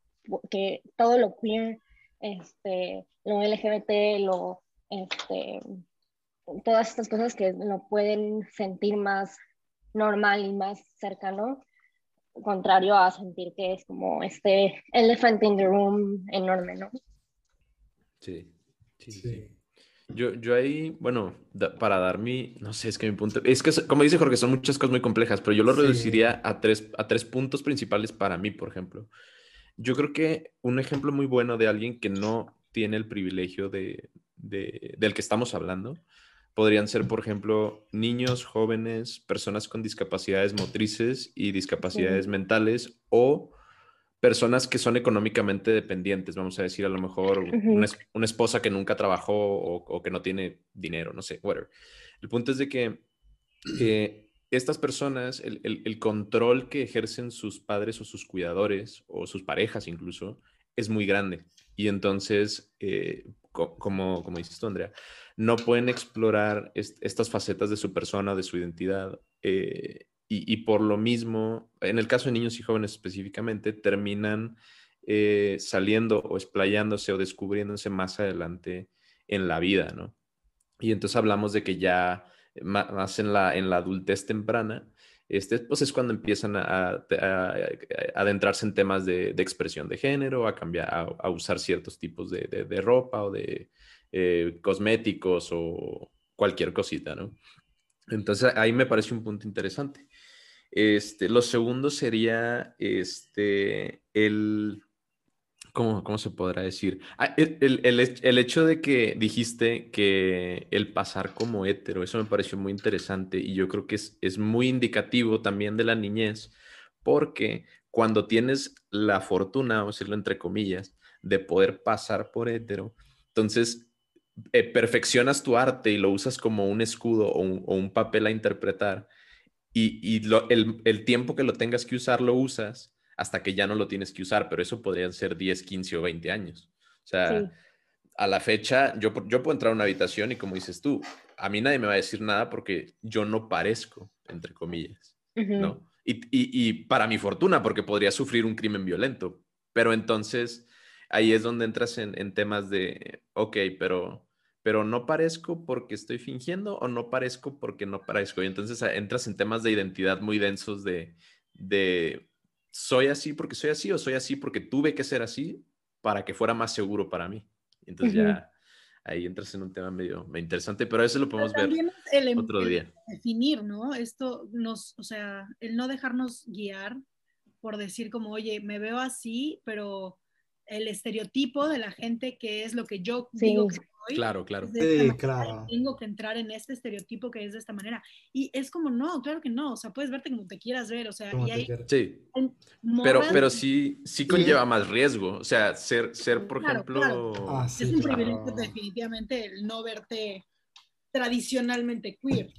que todo lo queer, este, lo LGBT, lo, este, todas estas cosas que lo pueden sentir más normal y más cercano, contrario a sentir que es como este elephant in the room enorme, ¿no? Sí, sí, sí. Yo, yo ahí, bueno, da, para dar mi, no sé, es que mi punto, es que como dice Jorge, son muchas cosas muy complejas, pero yo lo reduciría a, tres, a tres puntos principales para mí, por ejemplo. Yo creo que un ejemplo muy bueno de alguien que no tiene el privilegio de, de, del que estamos hablando podrían ser, por ejemplo, niños, jóvenes, personas con discapacidades motrices y discapacidades sí. mentales o personas que son económicamente dependientes, vamos a decir, a lo mejor uh -huh. una, una, esposa que nunca trabajó o, o, que no tiene dinero, no sé, whatever. El punto es de que eh, estas personas, el, el, el, control que ejercen sus padres o sus cuidadores o sus parejas incluso, es muy grande. Y entonces, eh, co como, como dices tú, Andrea, no pueden explorar est estas facetas de su persona, de su identidad. Eh, y, y, por lo mismo, en el caso de niños y jóvenes específicamente, terminan eh, saliendo o explayándose o descubriéndose más adelante en la vida, ¿no? Y entonces hablamos de que ya más en la, en la adultez temprana, este, pues es cuando empiezan a, a, a adentrarse en temas de, de, expresión de género, a cambiar, a, a usar ciertos tipos de, de, de ropa o de eh, cosméticos o cualquier cosita, ¿no? Entonces ahí me parece un punto interesante. Este, lo segundo sería este, el, ¿cómo, ¿cómo, se podrá decir? Ah, el, el, hecho de que dijiste que el pasar como hétero, eso me pareció muy interesante y yo creo que es, es muy indicativo también de la niñez, porque cuando tienes la fortuna, vamos a decirlo entre comillas, de poder pasar por hétero, entonces eh, perfeccionas tu arte y lo usas como un escudo o un papel a interpretar y, y lo, el, el, tiempo que lo tengas que usar lo usas hasta que ya no lo tienes que usar, pero eso podrían ser 10, 15 o 20 años. O sea, sí. a la fecha, yo, yo puedo entrar a una habitación y como dices tú, a mí nadie me va a decir nada porque yo no parezco, entre comillas, uh -huh. ¿no? Y, y, y, para mi fortuna, porque podría sufrir un crimen violento. Pero entonces, ahí es donde entras en, en temas de, ok, pero pero no parezco porque estoy fingiendo o no parezco porque no parezco. Y entonces ah, entras en temas de identidad muy densos de, de soy así porque soy así o soy así porque tuve que ser así para que fuera más seguro para mí. Entonces uh -huh. ya ahí entras en un tema medio, medio interesante, pero eso lo podemos ver el, otro el, día. Definir, ¿no? Esto nos, o sea, el no dejarnos guiar por decir como, oye, me veo así, pero el estereotipo de la gente que es lo que yo Sí. digo que soy. Claro, claro. Sí, claro. Tengo que entrar en este estereotipo que es de esta manera. Y es como, no, claro que no. O sea, puedes verte como te quieras ver. O sea, Como y hay. Sí, pero, pero sí, sí conlleva más riesgo. O sea, ser, ser por Claro, ejemplo... claro. Ah, es un claro. privilegio definitivamente el no verte tradicionalmente queer.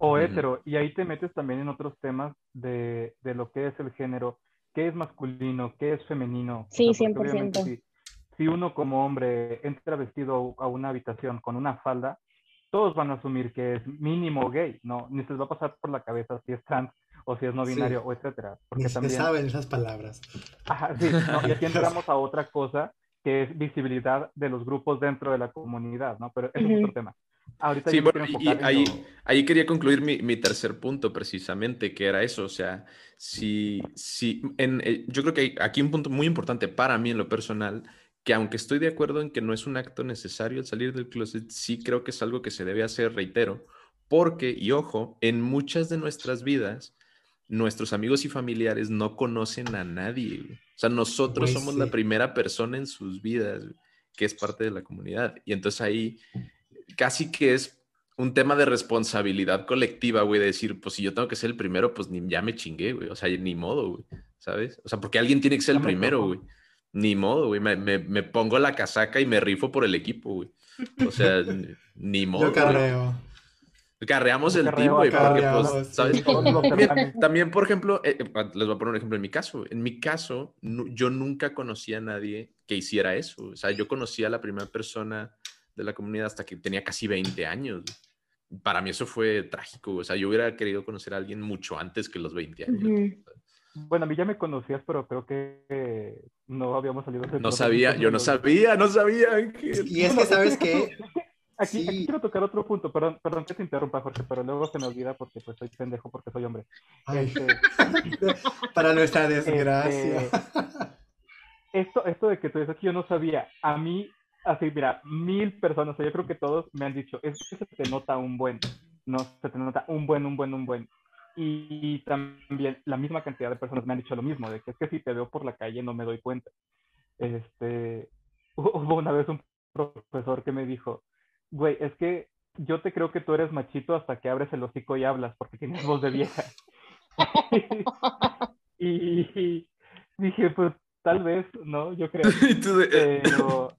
O hetero, y ahí te metes también en otros temas de, de lo que es el género, qué es masculino, qué es femenino. O Sí, sea, porque 100%. obviamente Si, si uno como hombre entra vestido a una habitación con una falda, todos van a asumir que es mínimo gay, ¿no? Ni se les va a pasar por la cabeza si es trans o si es no Sí. binario o etcétera. Ni Porque se también... saben esas palabras. Ajá, sí, no, y aquí [laughs] entramos a otra cosa que es visibilidad de los grupos dentro de la comunidad, ¿no? Pero es Ujú. otro tema. Ahorita Sí, bueno, y ahí, lo- ahí quería concluir mi, mi tercer punto precisamente, que era eso, o sea, si, si en, eh, yo creo que hay aquí un punto muy importante para mí en lo personal, que aunque estoy de acuerdo en que no es un acto necesario el salir del closet, sí creo que es algo que se debe hacer, reitero, porque, y ojo, en muchas de nuestras vidas, nuestros amigos y familiares no conocen a nadie, güey. O sea, nosotros Güey, somos sí. la primera persona en sus vidas güey, que es parte de la comunidad. Y entonces ahí casi que es un tema de responsabilidad colectiva, güey, de decir, pues si yo tengo que ser el primero, pues ni ya me chingué, güey. O sea, ni modo, güey. ¿Sabes? O sea, porque alguien tiene que ser el primero, güey. Ni modo, güey. Me, me- me pongo la casaca y me rifo por el equipo, güey. O sea, [laughs] ni- modo. Yo güey. carreo. Carreamos Yo el carreo team, güey, porque, pues, También, por ejemplo, eh, eh, les voy a poner un ejemplo en mi caso. En mi caso, yo nunca conocí a nadie que hiciera eso. O sea, yo conocí a la primera persona de la comunidad hasta que tenía casi 20 años. Para mí eso fue trágico. O sea, yo hubiera querido conocer a alguien mucho antes que los 20 años. Bueno, a mí ya me conocías, pero creo que eh, no habíamos salido. del No sabía, yo no de sabía, no sabía. Ángel. Y es que, ¿sabes qué? Aquí, Sí. aquí quiero tocar otro punto, perdón, perdón que te interrumpa, Jorge, pero luego se me olvida porque pues soy pendejo porque soy hombre. Este, [laughs] para nuestra desgracia. Este, esto, esto de que tú dices que yo no sabía, a mí, así, mira, mil personas, o sea, yo creo que todos me han dicho, es que se te nota un buen, no, se te nota un buen, un buen, un buen. Y también la misma cantidad de personas me han dicho lo mismo, de que es que si te veo por la calle no me doy cuenta. Este, [laughs] hubo una vez un profesor que me dijo, güey, es que yo te creo que tú eres machito hasta que abres el hocico y hablas porque tienes voz de vieja. [laughs] y, dije, pues tal vez, ¿no? Yo creo. [laughs] Y de- Pero,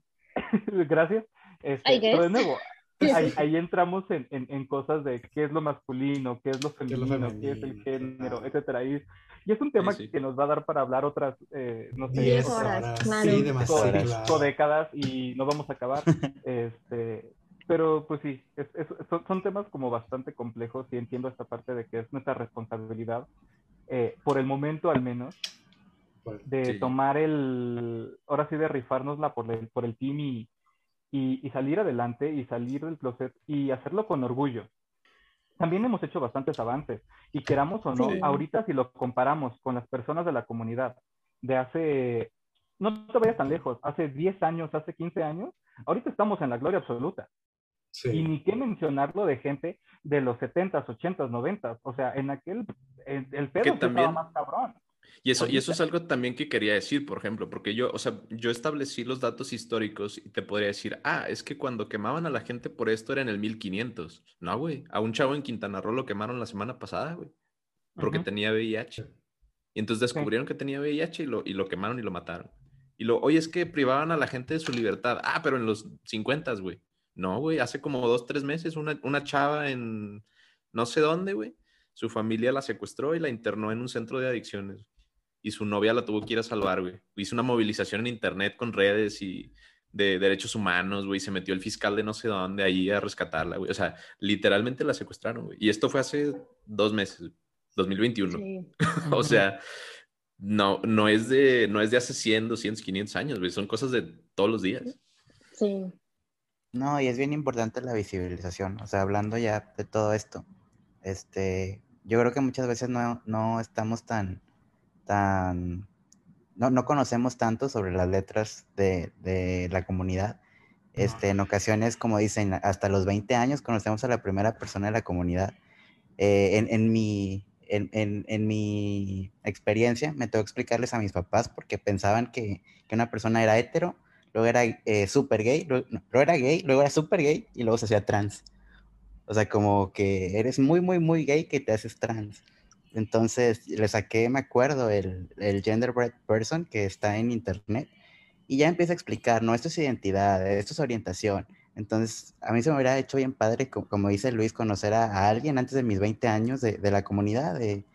[laughs] gracias. Este, pero de nuevo, ahí, ahí entramos en, en, en cosas de qué es lo masculino, qué es lo es lo femenino, qué es el femenino, género, etcétera. Y, y es un tema sí. que nos va a dar para hablar otras, eh, no sé, Diez horas, claro. Sí, cinco, demasiado. cinco décadas y no vamos a acabar. [laughs] este, pero pues sí, es, es- son, son temas como bastante complejos y entiendo esta parte de que es nuestra responsabilidad, eh, por el momento al menos, de Sí. tomar el, ahora sí de rifárnosla por el, por el team y, y, y salir adelante y salir del closet y hacerlo con orgullo. También hemos hecho bastantes avances y queramos o no, Sí. ahorita si lo comparamos con las personas de la comunidad de hace, no te vayas tan lejos, hace 10 años, hace 15 años, ahorita estamos en la gloria absoluta. Y Sí. ni qué mencionarlo de gente de los 70s, 80s, 90s. O sea, en aquel, el, el pedo Que sí estaba también- más cabrón. Y eso, y eso es algo también que quería decir, por ejemplo, porque yo, o sea, yo establecí los datos históricos y te podría decir, ah, es que cuando quemaban a la gente por esto era en el 1500. No, güey, a un chavo en Quintana Roo lo quemaron la semana pasada, güey, porque tenía VIH. Y entonces descubrieron que tenía VIH y lo, y lo quemaron y lo mataron. Y lo, oye, es que privaban a la gente de su libertad. Ah, pero en los 50, güey. No, güey, hace como dos, tres meses una, una chava en no sé dónde, güey. Su familia la secuestró y la internó en un centro de adicciones. Y su novia la tuvo que ir a salvar, güey. Hizo una movilización en internet con redes y de derechos humanos, güey. Se metió el fiscal de no sé dónde ahí a rescatarla, güey. O sea, literalmente la secuestraron, güey. Y esto fue hace dos meses, 2021. Sí. [laughs] O sea, no, no, es de, no es de hace 100, 200, 500 años, güey. Son cosas de todos los días. Sí. No, y es bien importante la visibilización. O sea, hablando ya de todo esto, este, yo creo que muchas veces no, no estamos tan, tan, no, no conocemos tanto sobre las letras de, de la comunidad. Este, en ocasiones, como dicen, hasta los 20 años conocemos a la primera persona de la comunidad. Eh, en, en mi, en, en, en, mi experiencia me tengo que explicarles a mis papás porque pensaban que, que una persona era hetero, luego era eh, súper gay, luego, era gay, luego era súper gay y luego se hacía trans. O sea, como que eres muy, muy, muy gay que te haces trans. Entonces le saqué, me acuerdo, el, el genderbread person que está en internet y ya empieza a explicar, no, esto es identidad, esto es orientación. Entonces, a mí se me hubiera hecho bien padre, como, dice Luis, conocer a, alguien antes de mis 20 años de, de la comunidad, de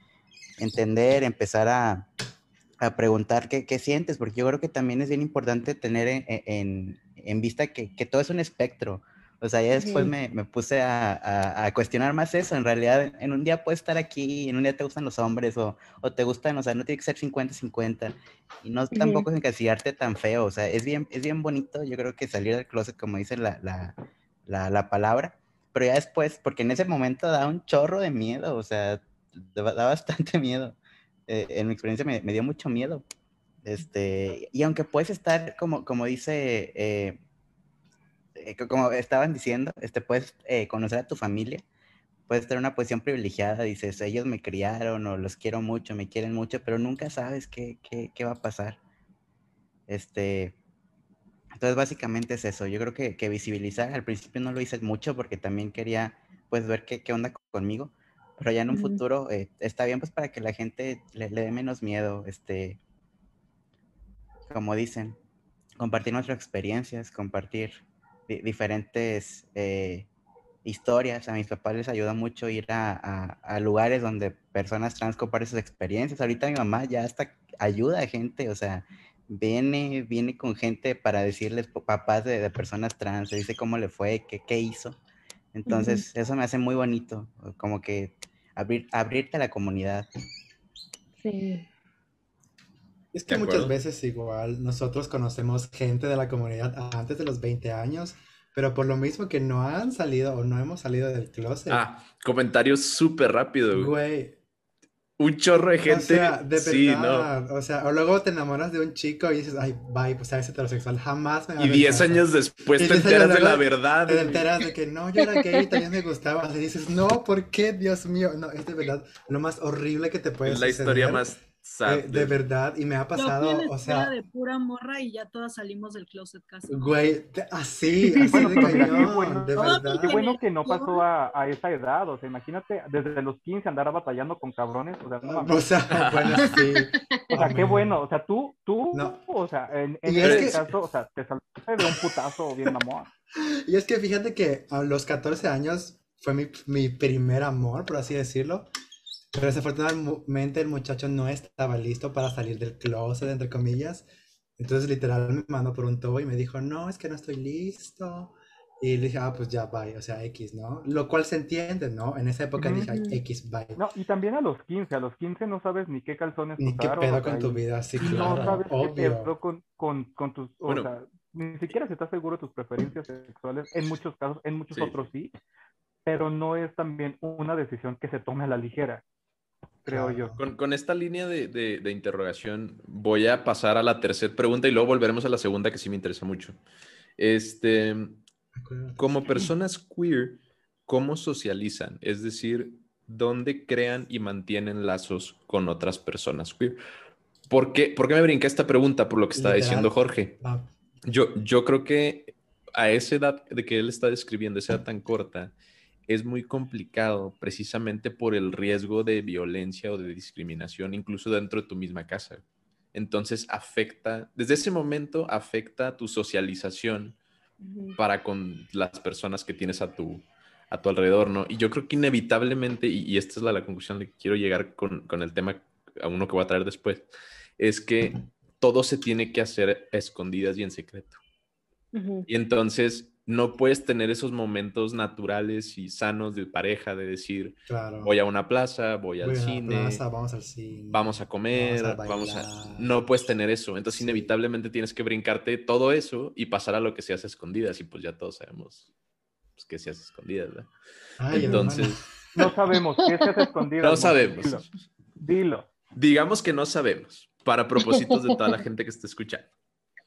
entender, empezar a, a preguntar qué, qué, sientes, porque yo creo que también es bien importante tener en, en, en vista que, que, todo es un espectro. O sea, ya después me, me, puse a, a, cuestionar más eso. En realidad, en un día puedes estar aquí, en un día te gustan los hombres o, o te gustan, o sea, no tiene que ser 50-50 y no tampoco es encasillarte tan feo. O sea, es bien, es bien bonito, yo creo que salir del closet, como dice la, la, la, la palabra, pero ya después, porque en ese momento da un chorro de miedo, o sea, da, da bastante [laughs] miedo. Eh, en mi experiencia me, me, dio mucho miedo. Este, y aunque puedes estar, como, como dice eh, eh, como estaban diciendo, este, puedes eh, conocer a tu familia, puedes tener una posición privilegiada, dices, ellos me criaron o los quiero mucho, me quieren mucho, pero nunca sabes qué, qué, qué va a pasar. Este, entonces básicamente es eso, yo creo que, que, visibilizar, al principio no lo hice mucho porque también quería pues ver qué, qué onda conmigo, pero ya en un mm. futuro eh, está bien pues para que la gente le, le dé menos miedo, este, como dicen, compartir nuestras experiencias, compartir diferentes eh, historias. A mis papás les ayuda mucho ir a, a, a, lugares donde personas trans comparten sus experiencias. Ahorita mi mamá ya hasta ayuda a gente, o sea, viene, viene con gente para decirles papás de, de personas trans, le dice cómo le fue, qué, qué hizo. Entonces, uh -huh. eso me hace muy bonito, como que abrir, abrirte a la comunidad. Sí. Es que muchas veces igual nosotros conocemos gente de la comunidad antes de los 20 años, pero por lo mismo que no han salido o no hemos salido del closet. Ah, comentarios súper rápido. Güey. Un chorro de gente. O sea, de sí, verdad. No. O sea, o luego te enamoras de un chico y dices, ay, bye, pues eres heterosexual, jamás me va Y 10 años después y te enteras de la verdad. Te enteras de que no, yo era gay y también me gustaba. Y dices, no, ¿por qué? Dios mío. No, es de verdad lo más horrible que te puede Es la suceder. historia más de, de, verdad, y me ha pasado, Yo o sea... de pura morra y ya todas salimos del closet casi. Güey, así, así bueno, de cañón, bueno, de verdad. Qué bueno que no pasó a, a, esa edad, o sea, imagínate, desde los 15 andar batallando con cabrones, o sea, no O sea, [laughs] bueno, sí. O sea, qué bueno, o sea, tú, tú, no. o sea, en, en este que... caso, o sea, te saltaste de un putazo bien mamón. [laughs] Y es que fíjate que a los 14 años fue mi, mi primer amor, por así decirlo. Pero desafortunadamente el muchacho no estaba listo para salir del closet, entre comillas. Entonces literal me mandó por un tubo y me dijo, no, es que no estoy listo. Y le dije, ah, pues ya, bye, o sea, X, ¿no? Lo cual se entiende, ¿no? En esa época mm -hmm. dije, X, bye. No, y también a los 15, a los 15 no sabes ni qué calzones Ni usar, qué pedo o con sea, tu vida, sí, claro, No sabes obvio. qué pedo con, con, con tus, bueno. o sea, ni siquiera si estás seguro de tus preferencias sexuales, en muchos casos, en muchos sí. otros sí, pero no es también una decisión que se tome a la ligera creo yo. Con, con esta línea de, de, de, interrogación voy a pasar a la tercera pregunta y luego volveremos a la segunda que sí me interesa mucho. Este, como personas queer, ¿cómo socializan? Es decir, ¿dónde crean y mantienen lazos con otras personas queer? ¿Por qué, ¿Por qué me brinqué esta pregunta? Por lo que está Literal. diciendo Jorge. Yo, yo creo que a esa edad de que él está describiendo, esa edad tan corta, es muy complicado precisamente por el riesgo de violencia o de discriminación, incluso dentro de tu misma casa. Entonces afecta, desde ese momento afecta tu socialización uh -huh. para con las personas que tienes a tu, a tu alrededor, ¿no? Y yo creo que inevitablemente, y, y esta es la, la, conclusión que quiero llegar con, con, el tema, a uno que voy a traer después, es que todo se tiene que hacer a escondidas y en secreto. Uh -huh. Y entonces no puedes tener esos momentos naturales y sanos de pareja, de decir, claro. voy a una plaza, voy, voy al cine, plaza, vamos al cine, vamos a comer, vamos a, vamos a, No puedes tener eso, entonces sí. inevitablemente tienes que brincarte todo eso y pasar a lo que se hace escondidas y pues ya todos sabemos pues, que se hace escondidas, ¿verdad? Ay, entonces... No sabemos qué se hace escondidas. No sabemos. Dilo. Dilo. Digamos que no sabemos, para propósitos de toda la [laughs] gente que está escuchando.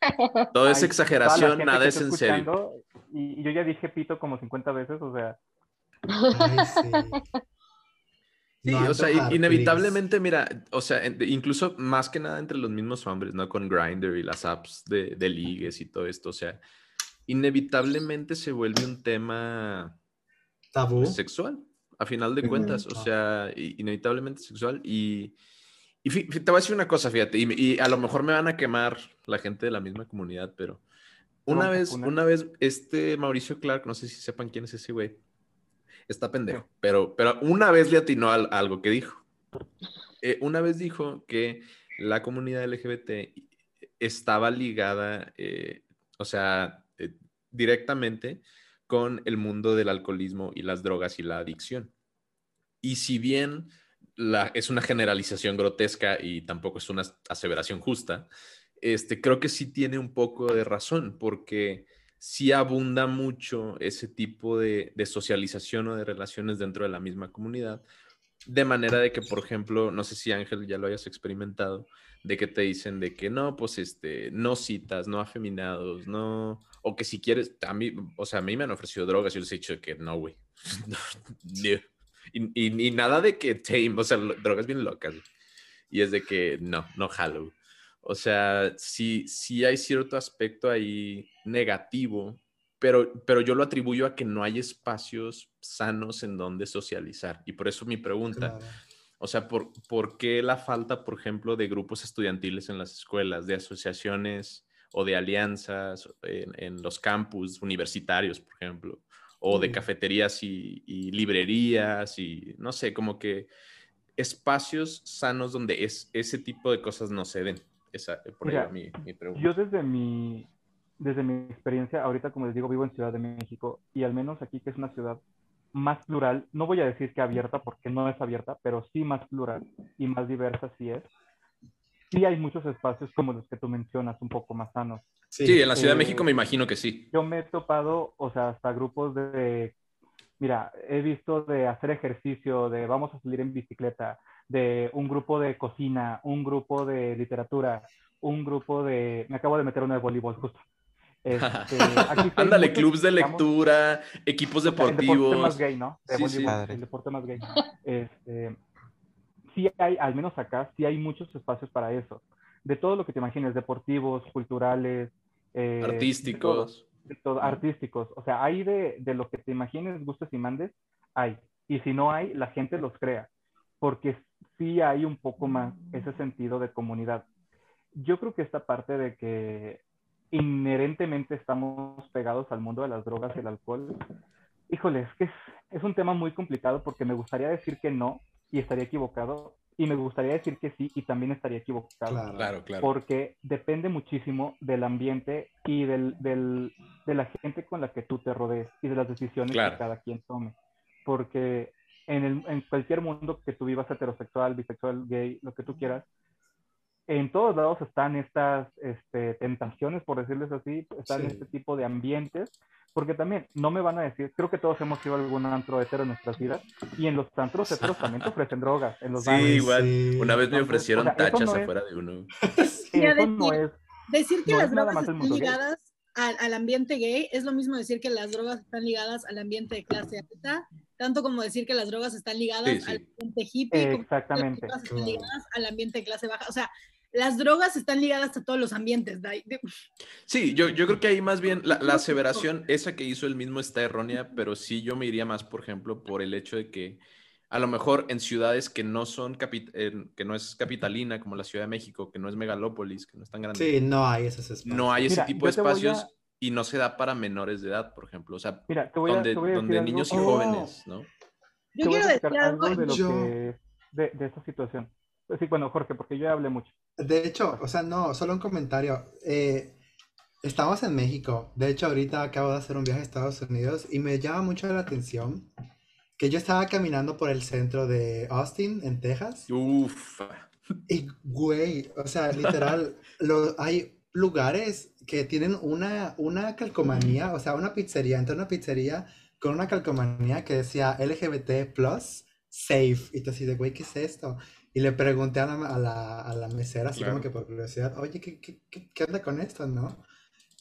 [laughs] Todo es exageración, nada es en serio. Y, yo ya dije pito como 50 veces, o sea. Ay, sí. [laughs] Sí, o sea, inevitablemente, mira, o sea, incluso más que nada entre los mismos hombres, ¿no? Con Grindr y las apps de, de ligues y todo esto, o sea, inevitablemente se vuelve un tema tabú sexual, a final de cuentas, o sea, inevitablemente sexual y, y te voy a decir una cosa, fíjate, y, a lo mejor me van a quemar la gente de la misma comunidad, pero una vez, una vez, este Mauricio Clark, no sé si sepan quién es ese güey, está pendejo, pero, pero una vez le atinó a, algo que dijo. Eh, una vez dijo que la comunidad LGBT estaba ligada, eh, o sea, eh, directamente con el mundo del alcoholismo y las drogas y la adicción. Y si bien es una generalización grotesca y tampoco es una aseveración justa, este, creo que sí tiene un poco de razón, porque sí abunda mucho ese tipo de, socialización o de relaciones dentro de la misma comunidad, de manera de que, por ejemplo, no sé si Ángel ya lo hayas experimentado, de que te dicen de que no, pues este, no citas, no afeminados, no, o que si quieres, a mí, o sea, a mí me han ofrecido drogas y les he dicho que no, güey, [laughs] y, nada de que tame, o sea, drogas bien locas, y es de que no, no jalo, o sea, sí, sí hay cierto aspecto ahí negativo, pero, pero yo lo atribuyo a que no hay espacios sanos en donde socializar. Y por eso mi pregunta, o sea, ¿por, ¿por qué la falta, por ejemplo, de grupos estudiantiles en las escuelas, de asociaciones o de alianzas en, los campus universitarios, por ejemplo? O de cafeterías y, y, librerías y no sé, como que espacios sanos donde es, ese tipo de cosas no se den. Esa, por mi, pregunta. Yo desde mi, desde mi experiencia, ahorita como les digo, vivo en Ciudad de México y al menos aquí que es una ciudad más plural, no voy a decir que abierta porque no es abierta, pero sí más plural y más diversa sí es. Sí hay muchos espacios como los que tú mencionas, un poco más sanos. Sí, en la Ciudad de México me eh, imagino que sí. Yo me he topado, o sea, hasta grupos de, mira, he visto de hacer ejercicio, de vamos a salir en bicicleta, de un grupo de cocina, un grupo de literatura, un grupo de... Me acabo de meter uno de voleibol justo. Este, [laughs] Ándale, clubs de lectura, equipos deportivos. el deporte más gay, ¿no? el deporte más gay. Este, sí hay, al menos acá, sí hay muchos espacios para eso. De todo lo que te imagines, deportivos, culturales. Eh, artísticos. artísticos. O sea, hay de, de lo que te imagines, gustes y mandes, hay. Y si no hay, la gente los crea. Porque sí hay un poco más ese sentido de comunidad. Yo creo que esta parte de que inherentemente estamos pegados al mundo de las drogas y el alcohol, híjole, es que es, un tema muy complicado porque me gustaría decir que no y estaría equivocado, y me gustaría decir que sí y también estaría equivocado. Claro, claro. Porque depende muchísimo del ambiente y del, del, de la gente con la que tú te rodees y de las decisiones que cada quien tome. Porque en, el, en cualquier mundo que tú vivas heterosexual, bisexual, gay, lo que tú quieras, en todos lados están estas este, tentaciones, por decirles así, están este tipo de ambientes, porque también no me van a decir, creo que todos hemos ido a algún antro hetero en nuestras vidas, y en los antros heteros [laughs] también te ofrecen drogas. En los sí, igual. Una vez me ofrecieron tachas afuera de uno. [laughs] eso no es. Decir que las drogas están ligadas al, ambiente gay es lo mismo decir que las drogas están ligadas al ambiente de clase alta, tanto como decir que las drogas están ligadas al ambiente hippie, Exactamente. Como que las drogas están ligadas al ambiente de clase baja. O sea, las drogas están ligadas a todos los ambientes. Sí, yo, yo creo que ahí más bien la, aseveración, esa que hizo el mismo está errónea, pero sí yo me iría más, por ejemplo, por el hecho de que a lo mejor en ciudades que no son que no es capitalina, como la Ciudad de México, que no es megalópolis, que no es tan grande. Sí, no hay esos espacios. No hay ese tipo de espacios y no se da para menores de edad, por ejemplo. O sea, donde, donde niños y jóvenes, ¿no? Yo quiero decir algo, de, lo que, de, de esta situación. Sí, bueno, Jorge, porque yo ya hablé mucho. De hecho, o sea, no, solo un comentario. Eh, estamos en México. De hecho, ahorita acabo de hacer un viaje a Estados Unidos y me llama mucho la atención que yo estaba caminando por el centro de Austin, en Texas. Uf. Y, güey, o sea, literal, [laughs] lo, hay lugares que tienen una, una calcomanía, o sea, una pizzería, entré una pizzería con una calcomanía que decía LGBT plus safe. Y tú así de, güey, ¿qué es esto? Y le pregunté a la, a la, a la mesera, así como que por curiosidad, oye, ¿qué, qué, qué, onda con esto, no?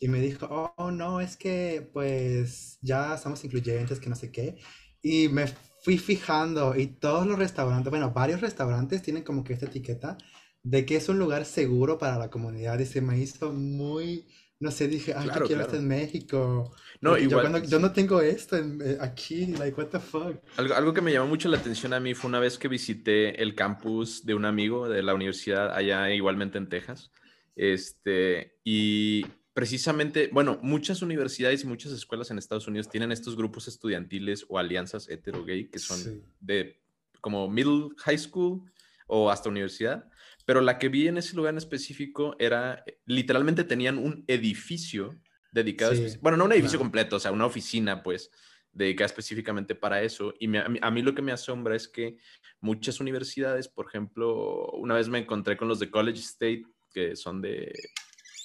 Y me dijo, oh, no, es que pues ya estamos incluyentes, que no sé qué. Y me fui fijando y todos los restaurantes, bueno, varios restaurantes tienen como que esta etiqueta de que es un lugar seguro para la comunidad y se me hizo muy, no sé, dije, ay, Claro, yo quiero claro. esto en México. No, Porque yo, igual- cuando- yo no tengo esto en- eh, aquí, like, what the fuck. Algo, algo que me llamó mucho la atención a mí fue una vez que visité el campus de un amigo de la universidad allá igualmente en Texas. Este, y precisamente, bueno, muchas universidades y muchas escuelas en Estados Unidos tienen estos grupos estudiantiles o alianzas hetero-gay que son Sí. de como middle high school o hasta universidad. Pero la que vi en ese lugar en específico era, literalmente tenían un edificio dedicado, Sí, bueno, no un edificio claro. completo, o sea, una oficina, pues, dedicada específicamente para eso. Y me- a, mí, a mí lo que me asombra es que muchas universidades, por ejemplo, una vez me encontré con los de College State, que son de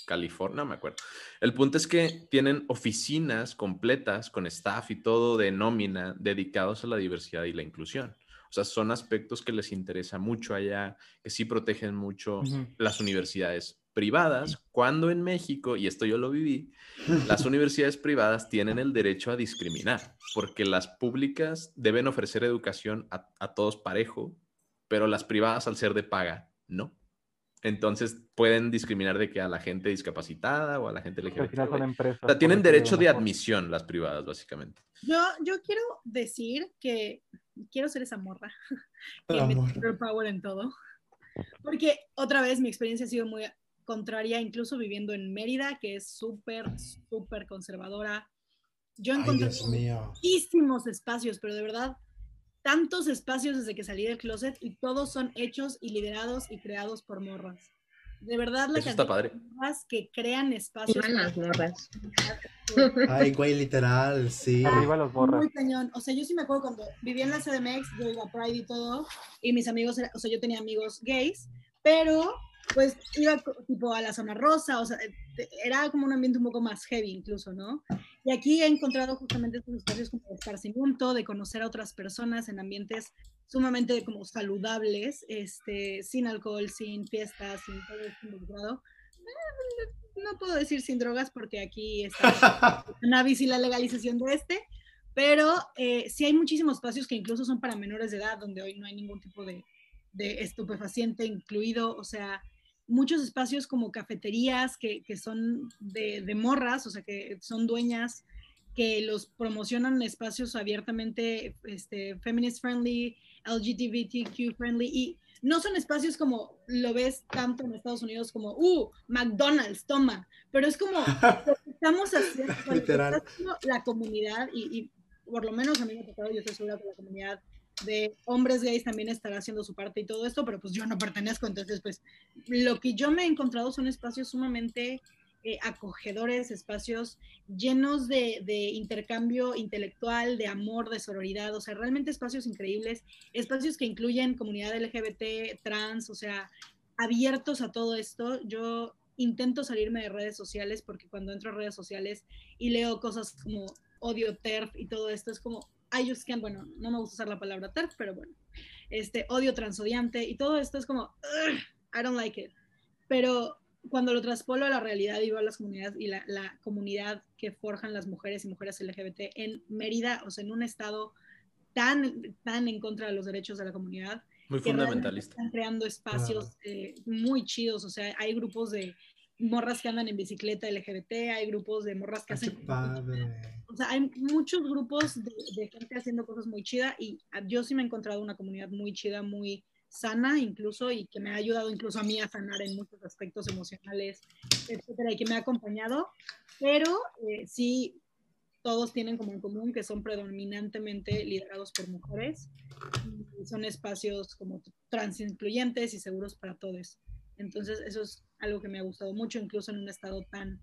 California, me acuerdo. El punto es que tienen oficinas completas con staff y todo de nómina dedicados a la diversidad y la inclusión. O sea, son aspectos que les interesa mucho allá, que sí protegen mucho las universidades privadas, [laughs] cuando en México, y esto yo lo viví, las universidades privadas tienen el derecho a discriminar, porque las públicas deben ofrecer educación a, a todos parejo, pero las privadas al ser de paga, no. Entonces pueden discriminar de que a la gente discapacitada o a la gente LGBT. final son empresas. O sea, por tienen derecho de admisión las privadas, básicamente. Yo, yo quiero decir que quiero ser esa morra [laughs] que girl power en todo. Porque otra vez mi experiencia ha sido muy contraria, incluso viviendo en Mérida, que es súper, súper conservadora. Yo Ay, encontré mío. muchísimos espacios, pero de verdad, tantos espacios desde que salí del closet y todos son hechos y liderados y creados por morras. De verdad, la Eso está cantidad padre. de morras que crean espacios. Las morras. Ay, güey, literal, sí. Arriba. Muy cañón. O sea, yo sí me acuerdo cuando vivía en la CDMX, yo iba a Pride y todo, y mis amigos, era- o sea, yo tenía amigos gays, pero pues iba tipo a la zona rosa, o sea, eh, era como un ambiente un poco más heavy incluso, ¿no? Y aquí he encontrado justamente estos espacios como de esparcimiento, de conocer a otras personas en ambientes sumamente como saludables, este, sin alcohol, sin fiestas, sin todo esto involucrado. Eh, No puedo decir sin drogas porque aquí está [laughs] cannabis y la legalización de este, pero eh, sí hay muchísimos espacios que incluso son para menores de edad, donde hoy no hay ningún tipo de, de estupefaciente incluido, o sea, muchos espacios como cafeterías que, que son de, de morras, o sea, que son dueñas, que los promocionan espacios abiertamente este, feminist friendly, LGBTQ friendly, y no son espacios como lo ves tanto en Estados Unidos como, uh, McDonald's, toma, pero es como [laughs] lo que estamos haciendo, [laughs] Literal. la comunidad, y, y por lo menos a mí me ha tocado, yo estoy segura que la comunidad de hombres gays también estará haciendo su parte y todo esto, pero pues yo no pertenezco, entonces pues lo que yo me he encontrado son espacios sumamente eh, acogedores, espacios llenos de, de intercambio intelectual, de amor, de sororidad, o sea, realmente espacios increíbles, espacios que incluyen comunidad LGBT, trans, o sea, abiertos a todo esto. Yo intento salirme de redes sociales porque cuando entro a redes sociales y leo cosas como odio TERF y todo esto, es como, I just can't, bueno, no me gusta usar la palabra TERF, pero bueno, este, odio transodiante y todo esto es como, "Ugh, I don't like it. Pero cuando lo traspolo a la realidad y veo a las comunidades y la, la comunidad que forjan las mujeres y mujeres LGBT en Mérida, o sea, en un estado tan, tan en contra de los derechos de la comunidad, Muy fundamentalista. están creando espacios eh, muy chidos, o sea, hay grupos de morras que andan en bicicleta LGBT, hay grupos de morras que qué hacen... padre. O sea, hay muchos grupos de, de gente haciendo cosas muy chidas y yo sí me he encontrado una comunidad muy chida, muy sana incluso y que me ha ayudado incluso a mí a sanar en muchos aspectos emocionales, etcétera, y que me ha acompañado, pero eh, sí todos tienen como en común que son predominantemente liderados por mujeres y son espacios como trans incluyentes y seguros para todos. Entonces, eso es algo que me ha gustado mucho, incluso en un estado tan,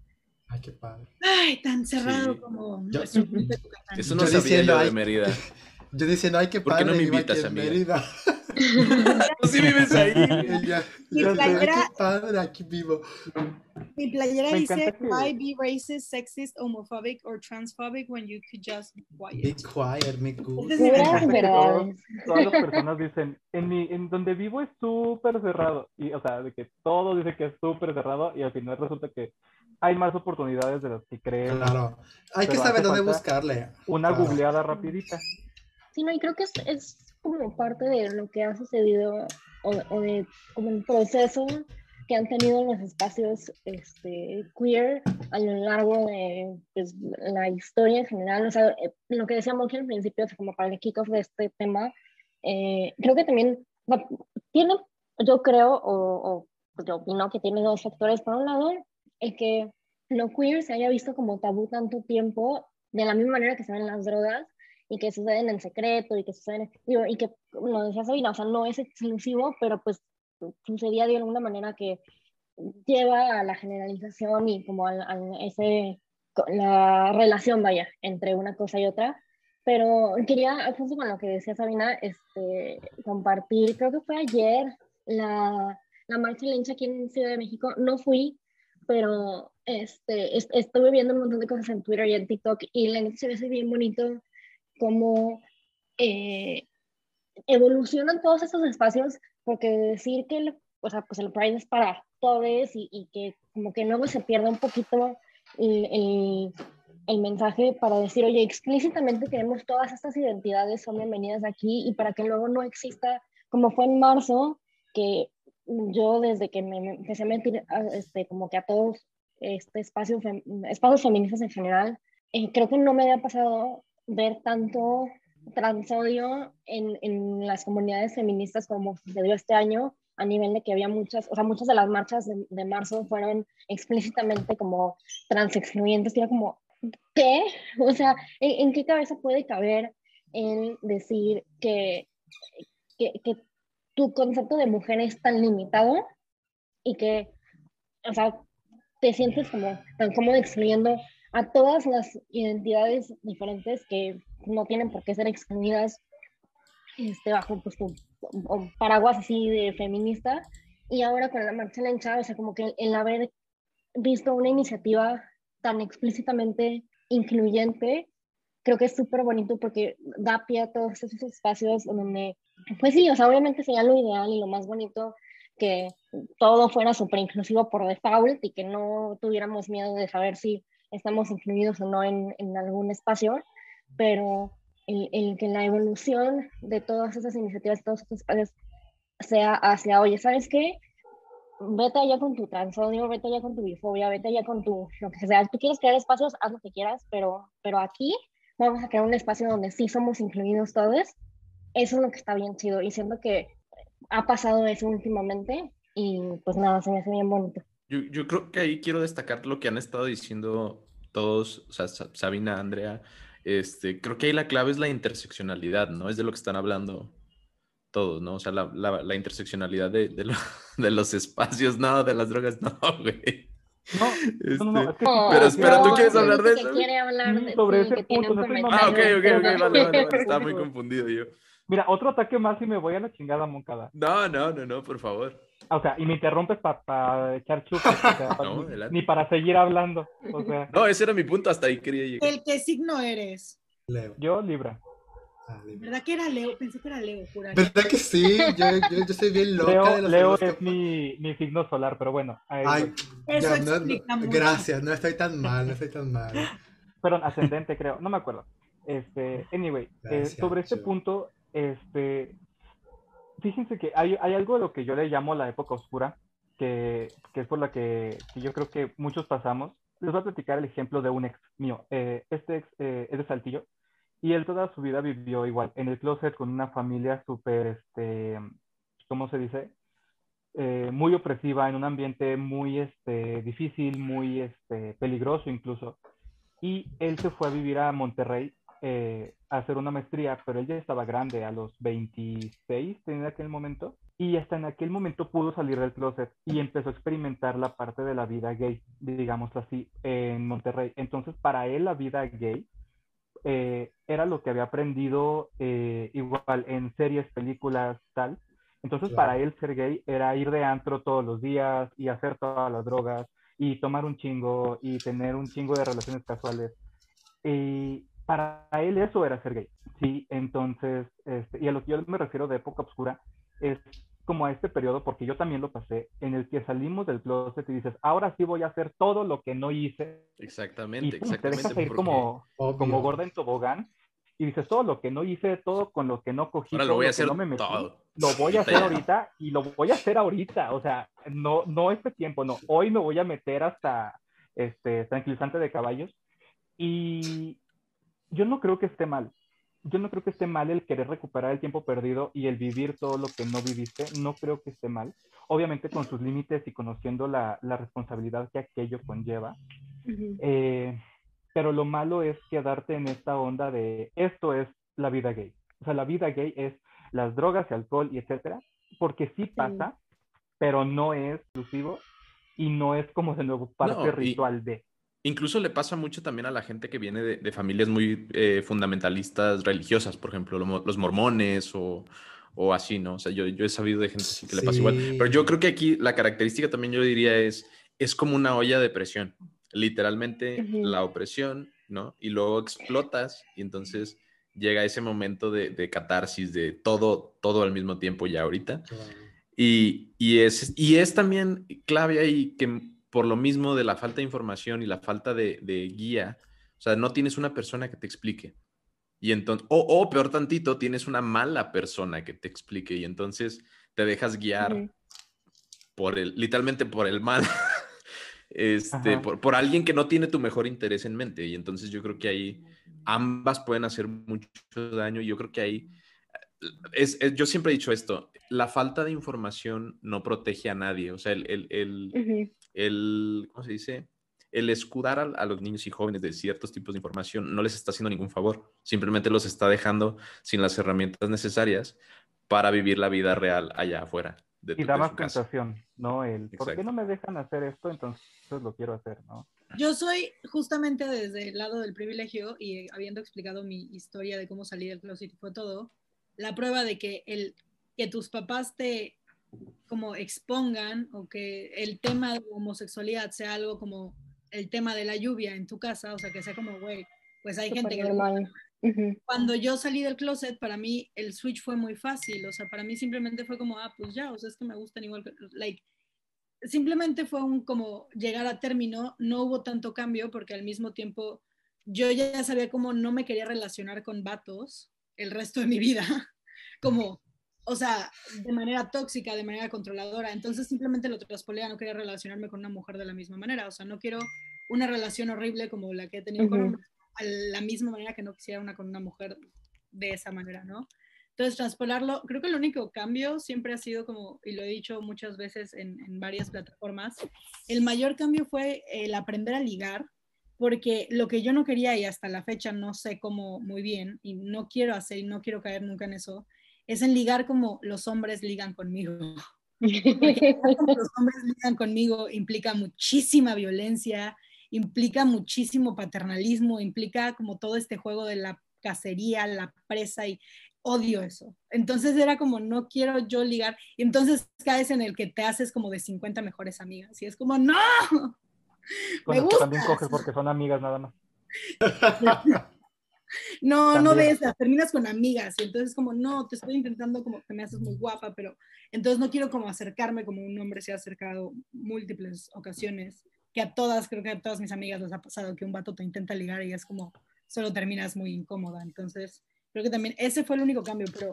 Ay, qué padre. ay, tan cerrado Sí. como Yo- Yucatán. Eso no Yo sabía diciendo, yo de ay, Mérida. [laughs] Yo diciendo, ay, qué ¿Por qué padre. no me invitas, amiga? Mérida. [laughs] ¿Tú sí vives ahí? Ya, Mi playera- padre, aquí vivo. Mi playera Me dice, que- why be racist, sexist, homophobic or transphobic when you could just be Be quiet. quiet, me gusta. Todos- verdades. [laughs] Todas las personas dicen, en, mi, en donde vivo es súper cerrado. Y, o sea, de que todo dice que es súper cerrado y al final resulta que hay más oportunidades de las que creemos. Claro. Hay que saber dónde buscarle. Una Claro. googleada rapidita. Sí, no, y creo que es, es como parte de lo que ha sucedido o, o de como el proceso que han tenido los espacios este, queer a lo largo de pues, la historia en general. O sea, eh, lo que decíamos al principio, como para el kickoff de este tema, eh, creo que también tiene, yo creo, o, o yo opino que tiene dos factores. Por un lado, el que lo queer se haya visto como tabú tanto tiempo, de la misma manera que se ven las drogas, y que suceden en secreto, y que suceden, y que, lo decía Sabina, o sea, no es exclusivo, pero pues sucedía de alguna manera que lleva a la generalización y como a, ese, la relación, vaya, entre una cosa y otra. Pero quería, justo con lo que decía Sabina, este, compartir, creo que fue ayer, la, la marcha lencha aquí en Ciudad de México. No fui, pero este, estuve viendo un montón de cosas en Twitter y en TikTok y la se ve bien bonito cómo eh, evolucionan todos estos espacios porque decir que el, o sea, pues el Pride es para todos y, y, que como que luego se pierda un poquito el, el, el, mensaje para decir, oye, explícitamente queremos todas estas identidades son bienvenidas aquí y para que luego no exista, como fue en marzo, que yo desde que me, empecé a meter este, como que a todos este espacio, espacios feministas en general, eh, creo que no me había pasado ver tanto transodio en, en, las comunidades feministas como sucedió este año, a nivel de que había muchas, o sea, muchas de las marchas de, de marzo fueron explícitamente como trans excluyentes, era como, ¿qué? [laughs] O sea, ¿en, qué cabeza puede caber en decir que, que, que, tu concepto de mujer es tan limitado y que, o sea, te sientes como tan cómodo excluyendo a todas las identidades diferentes que no tienen por qué ser excluidas este, bajo pues, tu, paraguas así de feminista. Y ahora con la marcha lencha, o sea, como que el haber visto una iniciativa tan explícitamente incluyente, creo que es súper bonito porque da pie a todos esos espacios donde, pues sí, o sea, obviamente sería lo ideal y lo más bonito que todo fuera súper inclusivo por default y que no tuviéramos miedo de saber si estamos incluidos o no en, en algún espacio, pero el, el, que la evolución de todas esas iniciativas, todos estos espacios, sea hacia, oye, ¿sabes qué? Vete allá con tu transodio, vete allá con tu bifobia, vete allá con tu, lo que sea. Tú quieres crear espacios, haz lo que quieras, pero, pero aquí vamos a crear un espacio donde sí somos incluidos todos. Eso es lo que está bien chido y siento que ha pasado eso últimamente y pues nada, se me hace bien bonito. Yo, yo creo que ahí quiero destacar lo que han estado diciendo todos, o sea, Sabina, Andrea, este, creo que ahí la clave es la interseccionalidad, ¿no? Es de lo que están hablando todos, ¿no? O sea, la, la, la interseccionalidad de, de, lo, [laughs] de, los espacios, no, de las drogas, [laughs] no, güey. No, este, no, no, es que, pero espera, ¿tú quieres hablar de eso? Quiere hablar de, sobre sí, ese punto. No ah, ok, ok, ok, vale, vale, vale, estaba muy confundido yo. Mira, otro ataque más y me voy a la chingada moncada. No, no, no, no, por favor. O sea, y me interrumpes para pa echar chupes, o sea, [laughs] no, ni, ni, para seguir hablando. O sea. No, ese era mi punto, hasta ahí quería llegar. ¿El qué signo eres? Leo. Yo, Libra. Ah, ¿Verdad que era Leo? Pensé que era Leo, jura. ¿Verdad que sí? Yo, yo, yo soy bien loca Leo, de los Leo es mi, mi, signo solar, pero bueno. Ahí Ay, Eso ya, no, explica no, mucho. gracias, no estoy tan mal, no estoy tan mal. Perdón, ascendente creo, no me acuerdo. Este, anyway, Gracias, eh, sobre este punto, este, fíjense que hay, algo de lo que yo le llamo la época oscura, que, que es por la que, yo creo que muchos pasamos. Les voy a platicar el ejemplo de un ex mío. Eh, este ex eh, es de Saltillo y él toda su vida vivió igual, en el closet con una familia súper, este, ¿cómo se dice? Eh, muy opresiva, en un ambiente muy este, difícil, muy este, peligroso incluso. Y él se fue a vivir a Monterrey hacer una maestría, pero él ya estaba grande, a los 26 en aquel momento, y hasta en aquel momento pudo salir del closet y empezó a experimentar la parte de la vida gay, digamos así, en Monterrey. Entonces, para él la vida gay eh, era lo que había aprendido eh, igual en series, películas, tal. Entonces, Claro. para él ser gay era ir de antro todos los días y hacer todas las drogas y tomar un chingo y tener un chingo de relaciones casuales. Y para él eso era ser gay, ¿sí? Entonces, este, y a lo que yo me refiero de época oscura es como a este periodo, porque yo también lo pasé, en el que salimos del closet y dices, ahora sí voy a hacer todo lo que no hice. Exactamente, Y pum, te exactamente. dejas ir como, Obvio. como gorda en tobogán y dices, todo lo que no hice, todo con lo que no cogí, Ahora lo voy a hacer no me metí, todo. lo voy a [laughs] hacer ahorita y lo voy a hacer ahorita. O sea, no, no este tiempo, no. Hoy me voy a meter hasta este tranquilizante de caballos. Y yo no creo que esté mal. Yo no creo que esté mal el querer recuperar el tiempo perdido y el vivir todo lo que no viviste. No creo que esté mal. Obviamente con sus límites y conociendo la, la responsabilidad que aquello conlleva. Eh, pero lo malo es quedarte en esta onda de esto es la vida gay. O sea, la vida gay es las drogas, el alcohol y etcétera, porque sí pasa, pero no es exclusivo y no es como de nuevo parte No, y- ritual de. Incluso le pasa mucho también a la gente que viene de, de familias muy eh, fundamentalistas religiosas, por ejemplo, lo los mormones o, o así, ¿no? O sea, yo, yo he sabido de gente así que le pasa igual. Pero yo creo que aquí la característica también yo diría es, es como una olla de presión. Literalmente la opresión, ¿no? Y luego explotas y entonces llega ese momento de, de catarsis, de todo, todo al mismo tiempo ya ahorita. Y, y es, y es también clave ahí que por lo mismo de la falta de información y la falta de, de guía, o sea, no tienes una persona que te explique. Y entonces, o, peor tantito, tienes una mala persona que te explique y entonces te dejas guiar por el, literalmente por el mal, [laughs] este, por, por alguien que no tiene tu mejor interés en mente. Y entonces yo creo que ahí ambas pueden hacer mucho daño. Yo creo que ahí, es, es- yo siempre he dicho esto, la falta de información no protege a nadie. O sea, el, el, el, Ujú. El- ¿cómo se dice? El escudar a, a los niños y jóvenes de ciertos tipos de información no les está haciendo ningún favor. Simplemente los está dejando sin las herramientas necesarias para vivir la vida real allá afuera. De, Y tu- da más tentación, ¿no? El, ¿por qué no me dejan hacer esto? Entonces lo quiero hacer, ¿no? Yo soy justamente desde el lado del privilegio y habiendo explicado mi historia de cómo salí del closet y fue todo, la prueba de que el que tus papás te como expongan o que el tema de homosexualidad sea algo como el tema de la lluvia en tu casa, o sea, que sea como, güey, pues hay gente que cuando yo salí del closet, para mí el switch fue muy fácil, o sea, para mí simplemente fue como, ah, pues ya, o sea, es que me gustan igual que, like, simplemente fue un como llegar a término, no hubo tanto cambio porque al mismo tiempo yo ya sabía cómo no me quería relacionar con vatos el resto de mi vida, [laughs] como, o sea, de manera tóxica, de manera controladora, entonces simplemente lo traspolé a no quería relacionarme con una mujer de la misma manera, o sea, no quiero una relación horrible como la que he tenido con Ujú. hombres, a la misma manera que no quisiera una con una mujer de esa manera, ¿no? Entonces, transpolarlo, creo que el único cambio siempre ha sido como, y lo he dicho muchas veces en, en varias plataformas, el mayor cambio fue el aprender a ligar, porque lo que yo no quería y hasta la fecha no sé cómo muy bien, y no quiero hacer y no quiero caer nunca en eso, es en ligar como los hombres ligan conmigo. [laughs] Como los hombres ligan conmigo implica muchísima violencia, implica muchísimo paternalismo, implica como todo este juego de la cacería, la presa y odio eso. Entonces era como, no quiero yo ligar. Y entonces caes en el que te haces como de 50 mejores amigas. Y es como, no. Con Me también coges porque son amigas nada más. [laughs] No, no de esas, terminas con amigas y entonces como, no, te estoy intentando como que me haces muy guapa, pero entonces no quiero como acercarme como un hombre se ha acercado múltiples ocasiones, que a todas, creo que a todas mis amigas les ha pasado que un vato te intenta ligar y es como, solo terminas muy incómoda, entonces creo que también ese fue el único cambio, pero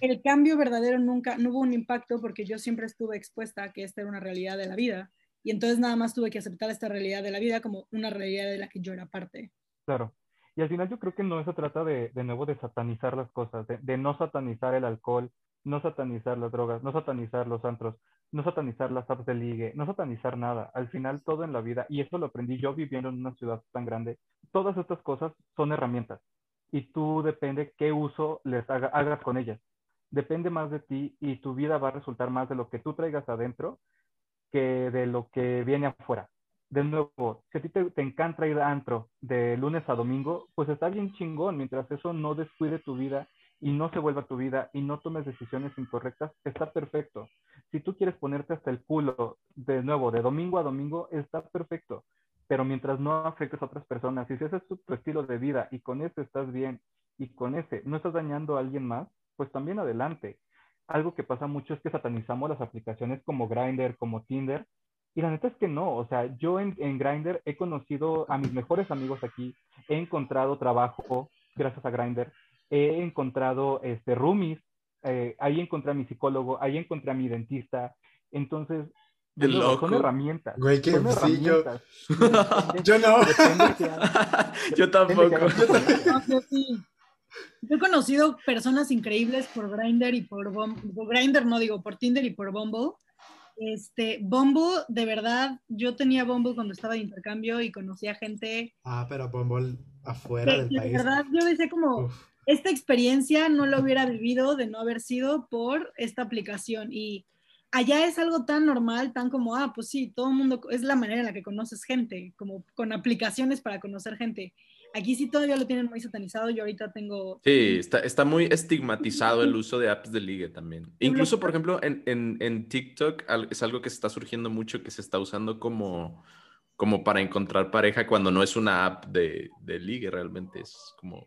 el cambio verdadero nunca, no hubo un impacto porque yo siempre estuve expuesta a que esta era una realidad de la vida y entonces nada más tuve que aceptar esta realidad de la vida como una realidad de la que yo era parte. Claro. Y al final yo creo que no se trata de, de nuevo de satanizar las cosas, de, no satanizar el alcohol, no satanizar las drogas, no satanizar los antros, no satanizar las apps de ligue, no satanizar nada. Al final todo en la vida, y eso lo aprendí yo viviendo en una ciudad tan grande, todas estas cosas son herramientas y tú depende qué uso les haga- hagas con ellas. Depende más de ti y tu vida va a resultar más de lo que tú traigas adentro que de lo que viene afuera de nuevo, si a ti te, te encanta ir a antro de lunes a domingo, pues está bien chingón, mientras eso no descuide tu vida y no se vuelva tu vida y no tomes decisiones incorrectas, está perfecto. Si tú quieres ponerte hasta el culo de nuevo, de domingo a domingo, está perfecto. Pero mientras no afectes a otras personas, y si ese es tu, tu estilo de vida y con ese estás bien y con ese no estás dañando a alguien más, pues también adelante. Algo que pasa mucho es que satanizamos las aplicaciones como Grindr, como Tinder, y la neta es que no, o sea, yo en, en Grindr he conocido a mis mejores amigos aquí, he encontrado trabajo, gracias a Grindr, he encontrado este, roomies, eh, ahí encontré a mi psicólogo, ahí encontré a mi dentista. Entonces, De loco. son herramientas. Güey, qué son sí, yo- herramientas. [laughs] Depende- Yo no. [laughs] Yo tampoco. que hagas- No, yo sí. Yo he conocido personas increíbles por Grindr y por Bumble. Por Grindr no digo, por Tinder y por Bumble. Este, Bumble, de verdad, yo tenía Bumble cuando estaba de intercambio y conocía gente Ah, pero Bumble afuera que, del que de país. verdad yo decía como, Uf. esta experiencia no la hubiera vivido de no haber sido por esta aplicación. Y allá es algo tan normal, tan como, ah, pues sí, todo el mundo, es la manera en la que conoces gente, como con aplicaciones para conocer gente. Aquí sí todavía lo tienen muy satanizado. Yo ahorita tengo... Sí, está, está muy estigmatizado el uso de apps de ligue también. [laughs] Incluso, por ejemplo, en, en, en TikTok es algo que está surgiendo mucho, que se está usando como, como para encontrar pareja cuando no es una app de, de ligue, realmente es como...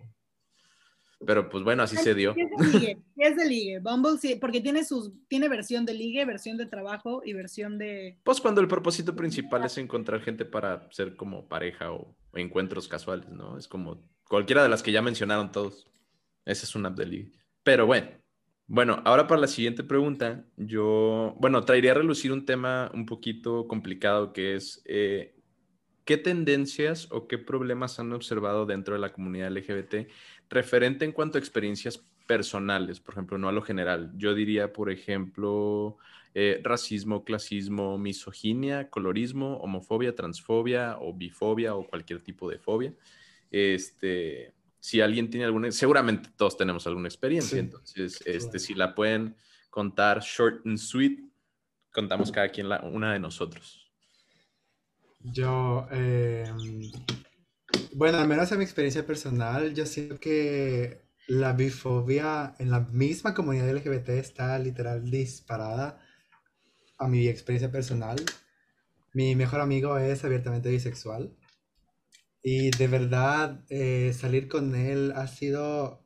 Pero pues bueno, así se dio. ¿Qué es de ligue? [laughs] ¿Qué es de ligue? Bumble sí, porque tiene sus, tiene versión de ligue, versión de trabajo y versión de... Pues cuando el propósito principal es encontrar gente para ser como pareja o encuentros casuales, ¿no? Es como cualquiera de las que ya mencionaron todos. Esa es una app. Pero bueno, bueno, ahora para la siguiente pregunta, yo, bueno, traería a relucir un tema un poquito complicado que es, eh, ¿qué tendencias o qué problemas han observado dentro de la comunidad LGBT referente en cuanto a experiencias personales, por ejemplo, no a lo general? Yo diría, por ejemplo, eh, racismo, clasismo, misoginia, colorismo, homofobia, transfobia o bifobia o cualquier tipo de fobia. Este, si alguien tiene alguna, seguramente todos tenemos alguna experiencia, Sí. entonces, este, si la pueden contar short and sweet, contamos cada quien la, una de nosotros. Yo, eh, bueno, al menos en mi experiencia personal, yo siento que la bifobia en la misma comunidad LGBT está literal disparada a mi experiencia personal. Mi mejor amigo es abiertamente bisexual y de verdad eh, salir con él ha sido,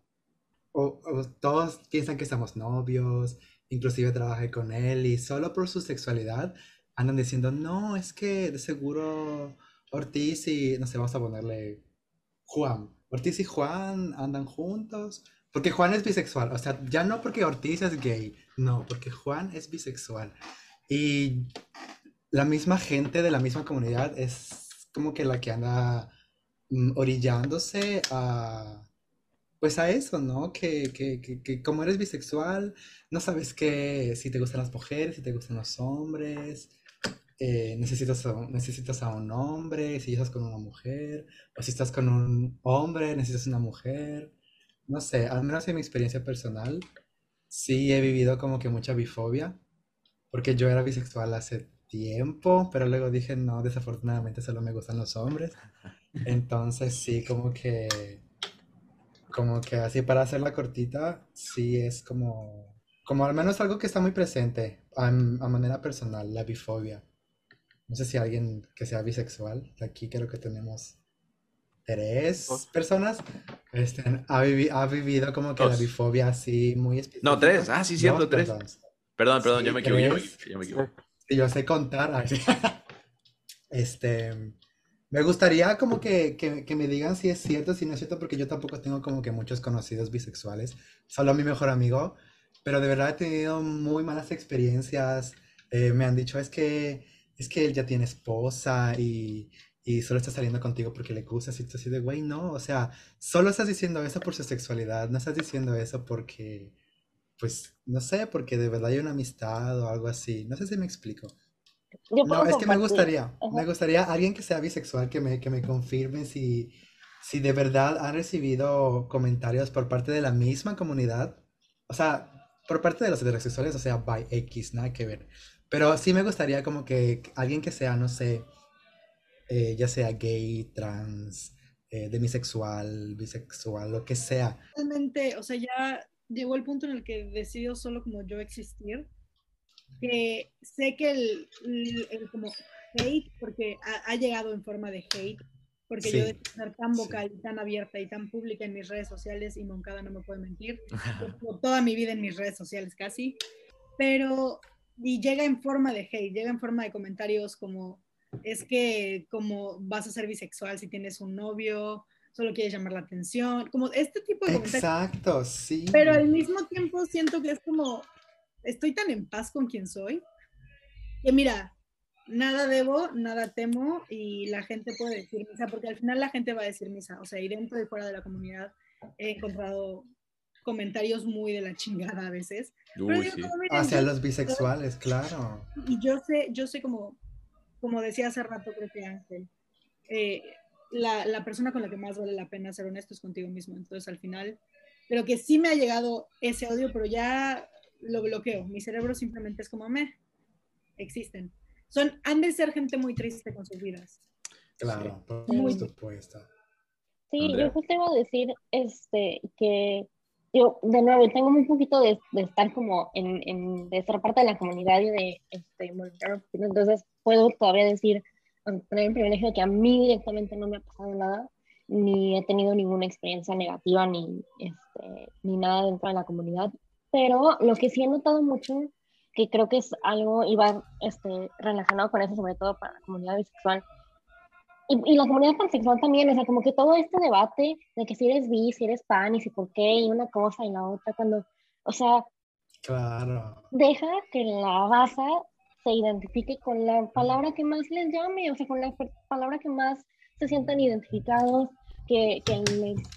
todos piensan que estamos novios, inclusive trabajé con él y solo por su sexualidad andan diciendo, no, es que de seguro Ortiz y, no sé, vamos a ponerle Juan. Ortiz y Juan andan juntos. Porque Juan es bisexual. O sea, ya no porque Ortiz es gay. No, porque Juan es bisexual. Y la misma gente de la misma comunidad es como que la que anda mm, orillándose a, pues a eso, ¿no? Que, que, que, que como eres bisexual, no sabes que si te gustan las mujeres, si te gustan los hombres, eh, necesitas, a, necesitas a un hombre, si estás con una mujer, o si estás con un hombre, necesitas una mujer. No sé, al menos en mi experiencia personal, sí he vivido como que mucha bifobia, porque yo era bisexual hace tiempo, pero luego dije, no, desafortunadamente solo me gustan los hombres. Entonces sí, como que, como que así para hacerla cortita, sí es como, como al menos algo que está muy presente a, a manera personal, la bifobia. No sé si alguien que sea bisexual, de aquí creo que tenemos tres personas, este, ha, vivi- ha vivido como que la Dos. bifobia así muy No, específica. tres. Ah, sí, cierto, Dos, tres. perdón. Perdón, perdón, Sí, yo me equivoqué, yo me yo me equivoqué. [laughs] Sí, yo sé contar. [laughs] Este, me gustaría como que, que, que me digan si es cierto, si no es cierto, porque yo tampoco tengo como que muchos conocidos bisexuales, solo mi mejor amigo, pero de verdad he tenido muy malas experiencias. Eh, me han dicho, es que, es que él ya tiene esposa y, y solo está saliendo contigo porque le gustas y tú así de, güey, no, o sea, solo estás diciendo eso por su sexualidad, no estás diciendo eso porque, pues, no sé, porque de verdad hay una amistad o algo así. No sé si me explico. Yo No, es que me gustaría, Ajá. me gustaría alguien que sea bisexual que me, que me confirme si, si de verdad han recibido comentarios por parte de la misma comunidad, o sea, por parte de los heterosexuales, o sea, by X, nada que ver. Pero sí me gustaría como que alguien que sea, no sé, eh, ya sea gay, trans, eh, demisexual, bisexual, lo que sea. Realmente, o sea, ya llegó el punto en el que decido solo como yo existir, que sé que el, el- el como hate, porque ha, ha llegado en forma de hate, porque Sí, yo de ser tan sí. vocal y tan abierta y tan pública en mis redes sociales, y Moncada no me puede mentir, [laughs] toda mi vida en mis redes sociales casi, pero, y llega en forma de hate, llega en forma de comentarios como, es que como vas a ser bisexual si tienes un novio, solo quieres llamar la atención, como este tipo de comentarios. Exacto, sí. Pero al mismo tiempo siento que es como, estoy tan en paz con quien soy, que mira, nada debo, nada temo y la gente puede decir misa, porque al final la gente va a decir misa, o sea, y dentro y fuera de la comunidad he encontrado comentarios muy de la chingada a veces. Uy, digo, sí. como, miren, Hacia yo- los bisexuales, claro. y yo sé, yo sé como, como decía hace rato, creo que Ángel, eh, la, la persona con la que más vale la pena ser honesto es contigo mismo. Entonces, al final, creo que sí me ha llegado ese odio, pero ya lo bloqueo. Mi cerebro simplemente es como, me, existen. Son, han de ser gente muy triste con sus vidas. Claro, por Muy- supuesto. Sí, Andrea. yo justo iba a decir este, que yo, de nuevo, tengo muy poquito de, de estar como en, en, de ser parte de la comunidad y de este, entonces puedo todavía decir, tener el privilegio de que a mí directamente no me ha pasado nada, ni he tenido ninguna experiencia negativa ni, este, ni nada dentro de la comunidad, pero lo que sí he notado mucho, que creo que es algo, iba este, relacionado con eso, sobre todo para la comunidad bisexual, y, y la comunidad pansexual también, o sea, como que todo este debate de que si eres bi, si eres pan, y si por qué, y una cosa y la otra, cuando, o sea, Claro. deja que la raza se identifique con la palabra que más les llame, o sea, con la palabra que más se sientan identificados, que, que, les-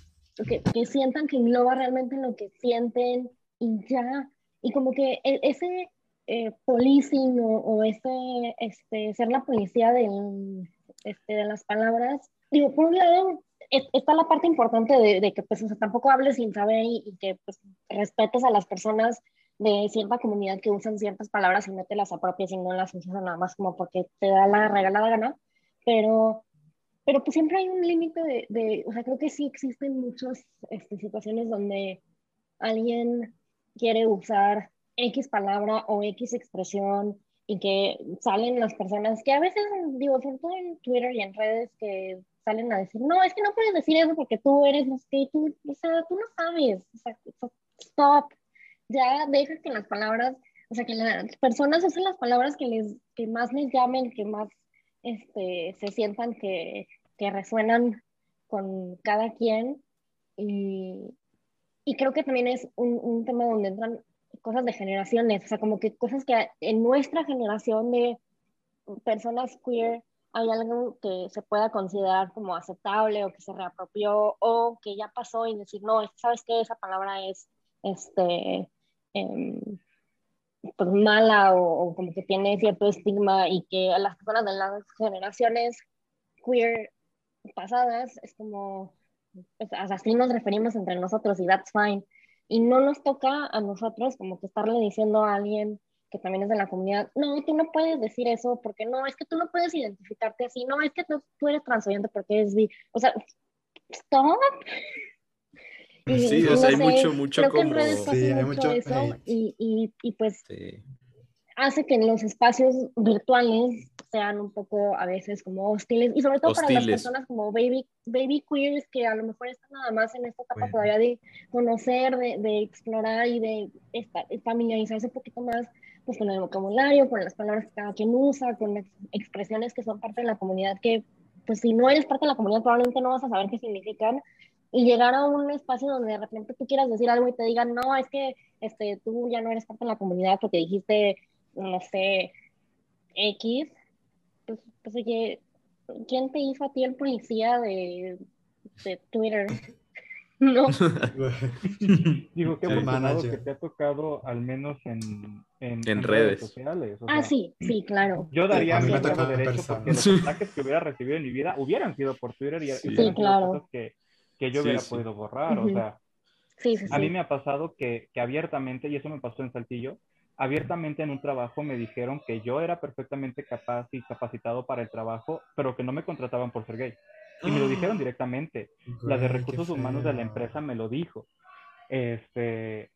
que, que sientan que engloba realmente lo que sienten y ya. Y como que e- ese eh, policing o, o ese, este, ser la policía del, este, de las palabras, digo, por un lado, es- está la parte importante de, de que pues, o sea, tampoco hables sin saber y, y que pues, respetes a las personas de cierta comunidad que usan ciertas palabras y no te las apropias y no las usas nada más como porque te da la regalada gana, pero, pero pues siempre hay un límite de, de, o sea, creo que sí existen muchas este, situaciones donde alguien quiere usar X palabra o X expresión y que salen las personas que a veces, digo, sobre todo en Twitter y en redes que salen a decir, no, es que no puedes decir eso porque tú eres, no sé, tú, o sea, tú no sabes, o sea, stop, ya deja que las palabras, o sea, que las personas usen las palabras que, les, que más les llamen, que más este, se sientan que, que resuenan con cada quien. Y, y creo que también es un, un tema donde entran cosas de generaciones, o sea, como que cosas que en nuestra generación de personas queer hay algo que se pueda considerar como aceptable o que se reapropió o que ya pasó y decir, no, sabes que esa palabra es este, em, pues mala o, o como que tiene cierto estigma y que a las personas de las generaciones queer pasadas es como, pues, así nos referimos entre nosotros y that's fine. Y no nos toca a nosotros como que estarle diciendo a alguien que también es de la comunidad, no, tú no puedes decir eso porque no, es que tú no puedes identificarte así, no, es que tú, tú eres transoyente porque eres bi. O sea, stop. Y- Sí, y o sea, no hay sé, mucho, mucho creo que en como... redes pasa Sí, hay mucho mucho eso y, y, y pues Sí. hace que los espacios virtuales sean un poco a veces como hostiles y sobre todo para las Hostiles. personas como baby, baby queers que a lo mejor están nada más en esta etapa Bueno. todavía de conocer, de, de explorar y de esta- familiarizarse un poquito más pues con el vocabulario, con las palabras que cada quien usa, con las expresiones que son parte de la comunidad que pues si no eres parte de la comunidad probablemente no vas a saber qué significan y llegar a un espacio donde de repente tú quieras decir algo y te digan, no, es que este, tú ya no eres parte de la comunidad porque dijiste, no sé, X, pues, pues oye, ¿quién te hizo a ti el policía de, de Twitter? [laughs] No, [laughs] Digo, qué afortunado que te ha tocado al menos en, en, En redes. sociales. o ah, sí, sí, claro. Yo daría mi derecho porque los ataques que hubiera recibido en mi vida hubieran sido por Twitter y, Sí. Sí, claro. cosas que, que yo Sí, hubiera sí. podido borrar. O Ujú. sea, Sí, sí, a mí me ha pasado que, que abiertamente, y eso me pasó en Saltillo, abiertamente en un trabajo me dijeron que yo era perfectamente capaz y capacitado para el trabajo, pero que no me contrataban por ser gay. Y me lo dijeron directamente. La de Güey, recursos humanos de la empresa me lo dijo. Este,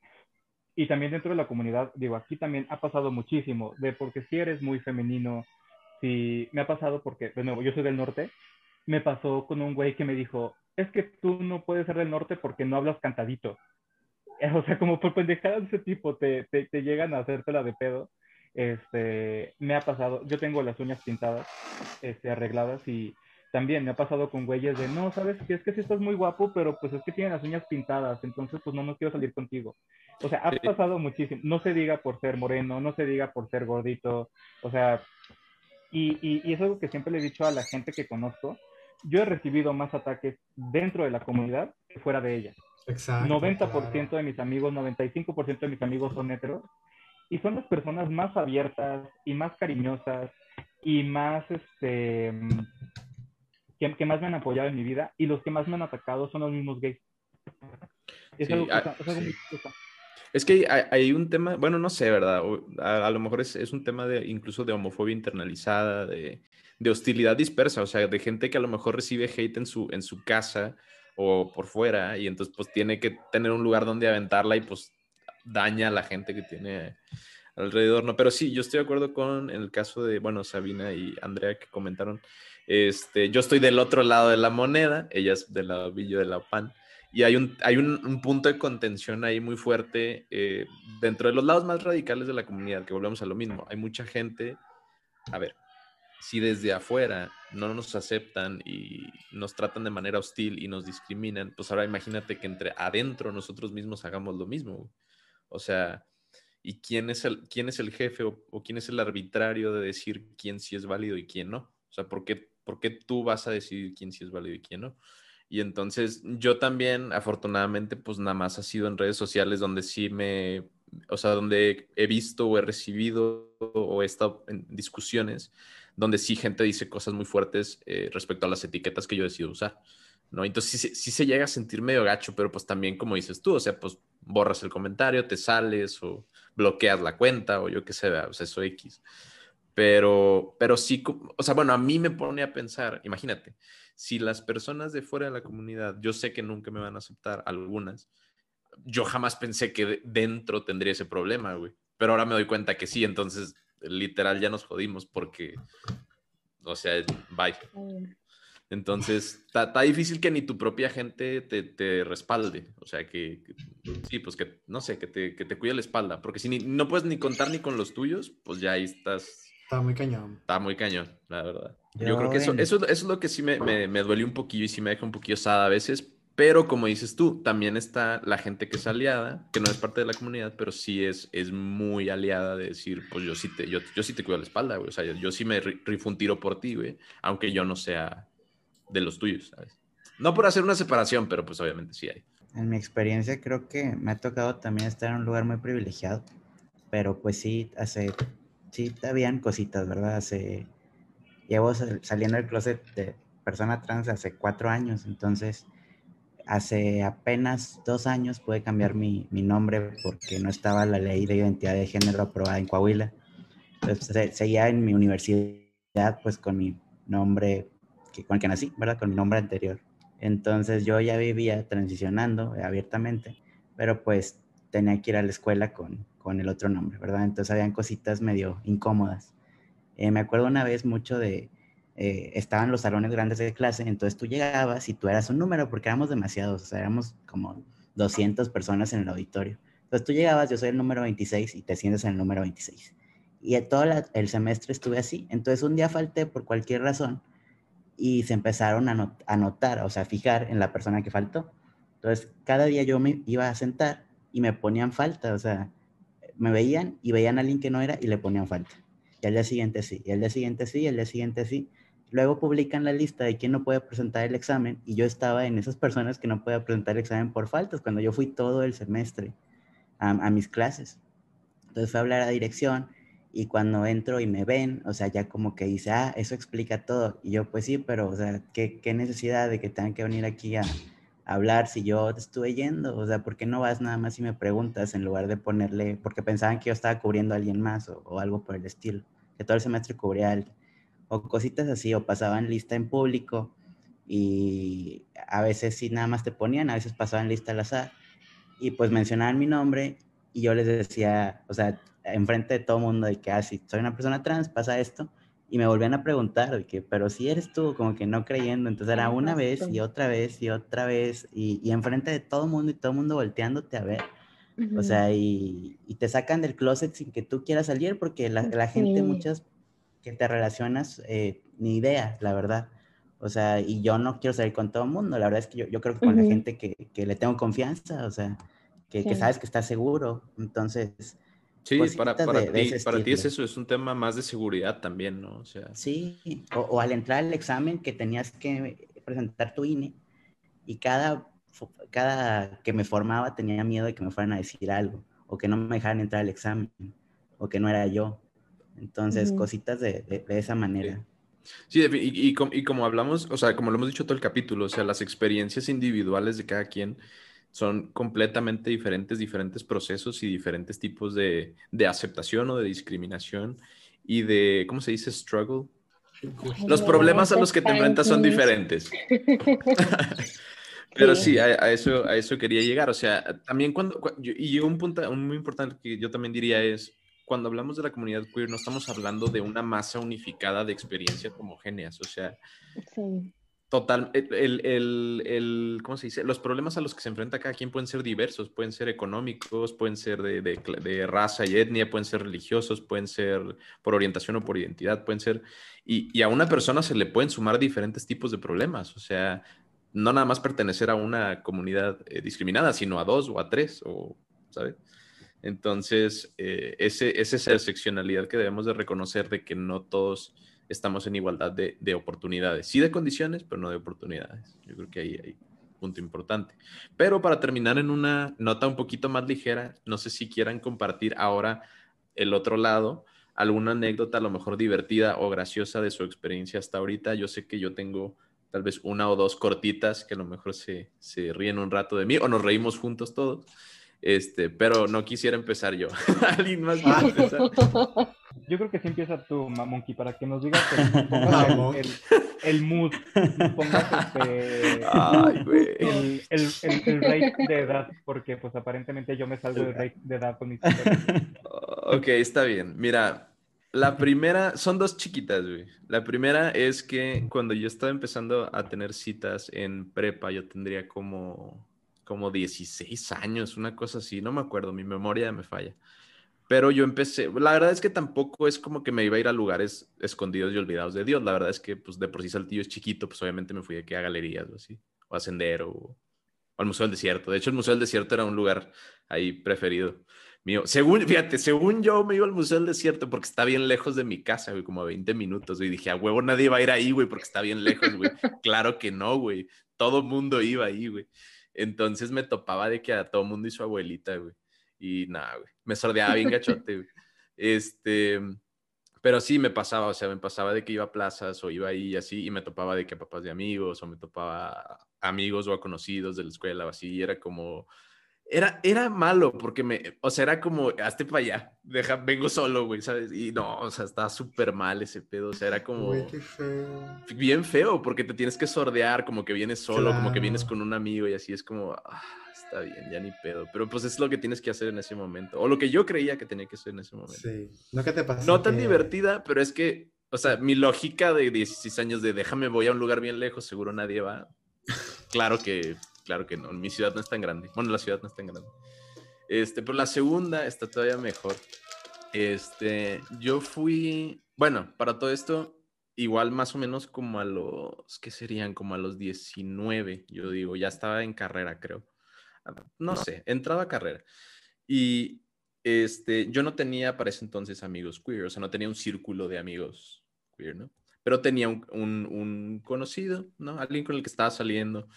y también dentro de la comunidad, digo, aquí también ha pasado muchísimo, de porque si eres muy femenino, si me ha pasado porque, de nuevo, yo soy del norte, me pasó con un güey que me dijo, es que tú no puedes ser del norte porque no hablas cantadito. [laughs] O sea, como por pendejadas de ese tipo te, te, te llegan a hacértela de pedo. Este, me ha pasado, yo tengo las uñas pintadas, este, arregladas y también me ha pasado con güeyes de, no, sabes que es que sí estás muy guapo, pero pues es que tienen las uñas pintadas, entonces pues no, no quiero salir contigo. O sea, ha pasado muchísimo. No se diga por ser moreno, no se diga por ser gordito, o sea, y, y, y es algo que siempre le he dicho a la gente que conozco. Yo he recibido más ataques dentro de la comunidad que fuera de ella. Exacto. 90% de mis amigos, 95% de mis amigos son heteros y son las personas más abiertas y más cariñosas y más, este, que, que más me han apoyado en mi vida y los que más me han atacado son los mismos gays. Es Sí, algo, que ah, es algo sí. muy. Es que hay, un tema, bueno, no sé, ¿verdad? A, lo mejor es, es un tema de incluso de homofobia internalizada, de, de hostilidad dispersa, o sea, de gente que a lo mejor recibe hate en su, en su casa o por fuera y entonces pues tiene que tener un lugar donde aventarla y pues daña a la gente que tiene alrededor, ¿no? Pero sí, yo estoy de acuerdo con el caso de, bueno, Sabina y Andrea que comentaron, este, yo estoy del otro lado de la moneda, ellas del lado de la PAN, y hay un, hay un, un punto de contención ahí muy fuerte eh, dentro de los lados más radicales de la comunidad, que volvemos a lo mismo. Hay mucha gente, a ver, si desde afuera no nos aceptan y nos tratan de manera hostil y nos discriminan, pues ahora imagínate que entre adentro nosotros mismos hagamos lo mismo. O sea, ¿y quién es el, quién es el jefe o, o quién es el arbitrario de decir quién sí es válido y quién no? O sea, ¿por qué, ¿por qué tú vas a decidir quién sí es válido y quién no? Y entonces yo también, afortunadamente, pues nada más ha sido en redes sociales donde sí me, o sea, donde he visto o he recibido o he estado en discusiones donde sí gente dice cosas muy fuertes eh, respecto a las etiquetas que yo decido usar, ¿no? Entonces sí, sí se llega a sentir medio gacho, pero pues también como dices tú, o sea, pues borras el comentario, te sales o bloqueas la cuenta o yo qué sé, o sea, eso X. Pero, pero sí, o sea, bueno, a mí me pone a pensar, imagínate, si las personas de fuera de la comunidad, yo sé que nunca me van a aceptar algunas, yo jamás pensé que de- dentro tendría ese problema, güey. Pero ahora me doy cuenta que sí, entonces literal ya nos jodimos porque, o sea, bye. Mm, Entonces, está está difícil que ni tu propia gente te, te respalde. O sea, que, que- sí, pues que, no sé, que te, que te cuide la espalda. Porque si ni- no puedes ni contar ni con los tuyos, pues ya ahí estás, Está muy cañón. está muy cañón, la verdad. Yo, Yo creo que eso, eso, eso es lo que sí me, me, me duele un poquillo y sí me deja un poquillo osada a veces. Pero como dices tú, también está la gente que es aliada, que no es parte de la comunidad, pero sí es, es muy aliada de decir, pues yo sí te, yo, yo sí te cuido la espalda, güey. O sea, yo, yo sí me ri- rifo un tiro por ti, güey, aunque yo no sea de los tuyos, ¿sabes? No por hacer una separación, pero pues obviamente sí hay. En mi experiencia creo que me ha tocado también estar en un lugar muy privilegiado, pero pues sí, hace, sí, habían cositas, ¿verdad? Hace, llevo sal- saliendo del closet de persona trans hace cuatro años, entonces hace apenas dos años pude cambiar mi, mi nombre porque no estaba la ley de identidad de género aprobada en Coahuila. Entonces se- seguía en mi universidad pues con mi nombre que, con el que nací, ¿verdad? Con mi nombre anterior. Entonces yo ya vivía transicionando abiertamente, pero pues tenía que ir a la escuela con, con el otro nombre, ¿verdad? Entonces habían cositas medio incómodas. Eh, me acuerdo una vez mucho de, eh, estaban los salones grandes de clase, entonces tú llegabas y tú eras un número, porque éramos demasiados, o sea, éramos como 200 personas en el auditorio. Entonces tú llegabas, yo soy el número 26 y te sientes en el número 26. Y todo la- el semestre estuve así. Entonces un día falté por cualquier razón y se empezaron a, not- a notar, o sea, a fijar en la persona que faltó. Entonces, cada día yo me iba a sentar y me ponían falta, o sea, me veían y veían a alguien que no era y le ponían falta. Y al día siguiente sí, y al día siguiente sí, y al día siguiente sí. Luego publican la lista de quién no puede presentar el examen y yo estaba en esas personas que no podía presentar el examen por faltas, cuando yo fui todo el semestre a, a mis clases. Entonces fui a hablar a dirección y cuando entro y me ven, o sea, ya como que dice, ah, eso explica todo. Y yo, pues sí, pero, o sea, ¿qué, qué necesidad de que tengan que venir aquí a hablar si yo te estuve yendo? O sea, ¿por qué no vas nada más y me preguntas en lugar de ponerle, porque pensaban que yo estaba cubriendo a alguien más o, o algo por el estilo, que todo el semestre cubría a alguien. O cositas así, o pasaban lista en público y a veces sí nada más te ponían, a veces pasaban lista al azar y pues mencionaban mi nombre y yo les decía, o sea, enfrente de todo mundo de que, ah, si soy una persona trans, pasa esto. Y me volvían a preguntar, que, pero si eres tú, como que no creyendo. Entonces era una vez y otra vez y otra vez y, y enfrente de todo el mundo y todo el mundo volteándote a ver. O sea, y, y te sacan del closet sin que tú quieras salir porque la, la gente, Sí. muchas que te relacionas, eh, ni idea, la verdad. O sea, y yo no quiero salir con todo el mundo. La verdad es que yo, yo creo que con la gente que, que, le tengo confianza, o sea, que, que sabes que está seguro. Entonces, Sí, para, para, ti, para ti es eso, es un tema más de seguridad también, ¿no? O sea. Sí, o, o, al entrar al examen que tenías que presentar tu INE y cada, cada que me formaba tenía miedo de que me fueran a decir algo o que no me dejaran entrar al examen o que no era yo. Entonces, cositas de, de, esa manera. Sí, y, y, y, como hablamos, o sea, como lo hemos dicho todo el capítulo, o sea, las experiencias individuales de cada quien son completamente diferentes, diferentes procesos y diferentes tipos de, de aceptación o de discriminación y de, ¿cómo se dice? Struggle. Los problemas a los que te enfrentas son diferentes. [laughs] Pero sí, a, eso, a eso quería llegar. O sea, también cuando, y un punto muy importante que yo también diría es, cuando hablamos de la comunidad queer, no estamos hablando de una masa unificada de experiencias homogéneas. O sea, sí. Total, el, el, el, ¿cómo se dice? Los problemas a los que se enfrenta cada quien pueden ser diversos, pueden ser económicos, pueden ser de, de, de, raza y etnia, pueden ser religiosos, pueden ser por orientación o por identidad, pueden ser, y, y, a una persona se le pueden sumar diferentes tipos de problemas, o sea, no nada más pertenecer a una comunidad eh, discriminada, sino a dos o a tres, o, ¿sabes? Entonces, eh, ese, esa es la seccionalidad que debemos de reconocer de que no todos estamos en igualdad de, de, oportunidades. Sí de condiciones, pero no de oportunidades. Yo creo que ahí hay un punto importante. Pero para terminar en una nota un poquito más ligera, no sé si quieran compartir ahora el otro lado, alguna anécdota a lo mejor divertida o graciosa de su experiencia hasta ahorita. Yo sé que yo tengo tal vez una o dos cortitas que a lo mejor se, se ríen un rato de mí o nos reímos juntos todos. Este, pero no quisiera empezar yo. [laughs] ¿Alguien más quiere empezar? Yo creo que sí empieza tú, Monkey, para que nos digas el, [laughs] el, el, mood, pongas este, Ay, el, el, el, rate de edad, porque pues aparentemente yo me salgo del rate de edad con mis [laughs] Ok, está bien. Mira, la primera, son dos chiquitas, güey. La primera es que cuando yo estaba empezando a tener citas en prepa, yo tendría como como 16 años, una cosa así, no me acuerdo, mi memoria me falla. Pero yo empecé, la verdad es que tampoco es como que me iba a ir a lugares escondidos y olvidados de Dios, la verdad es que pues de por sí Saltillo es chiquito, pues obviamente me fui aquí a galerías o así, o a Sendero, o, al Museo del Desierto. De hecho, el Museo del Desierto era un lugar ahí preferido mío. Según, fíjate, según yo me iba al Museo del Desierto porque está bien lejos de mi casa, güey, como a 20 minutos, y dije, a huevo nadie va a ir ahí, güey, porque está bien lejos, güey. [laughs] claro que no, güey. Todo mundo iba ahí, güey. Entonces me topaba de que a todo mundo y su abuelita, güey. Y nada, güey. Me sordeaba bien gachote, güey. Este, pero sí me pasaba, o sea, me pasaba de que iba a plazas o iba ahí y así, y me topaba de que a papás de amigos, o me topaba amigos o a conocidos de la escuela o así, y era como, era, era malo porque me, o sea, era como, hazte para allá, deja, vengo solo, güey, ¿sabes? Y no, o sea, estaba súper mal ese pedo, o sea, era como... feo. Bien feo, porque te tienes que sordear, como que vienes solo, claro. como que vienes con un amigo y así es como, ah, está bien, ya ni pedo. Pero pues es lo que tienes que hacer en ese momento, o lo que yo creía que tenía que hacer en ese momento. Sí, no que te pasa. No tan que... divertida, pero es que, o sea, mi lógica de 16 años de déjame, voy a un lugar bien lejos, seguro nadie va. [laughs] Claro que claro que no, mi ciudad no es tan grande. Bueno, la ciudad no es tan grande. Este, pero la segunda está todavía mejor. Este, yo fui, bueno, para todo esto, igual más o menos como a los, ¿qué serían? Como a los 19, yo digo, ya estaba en carrera, creo. No sé, entraba a carrera. Y este, yo no tenía para ese entonces amigos queer, o sea, no tenía un círculo de amigos queer, ¿no? Pero tenía un, un, conocido, ¿no? Alguien con el que estaba saliendo.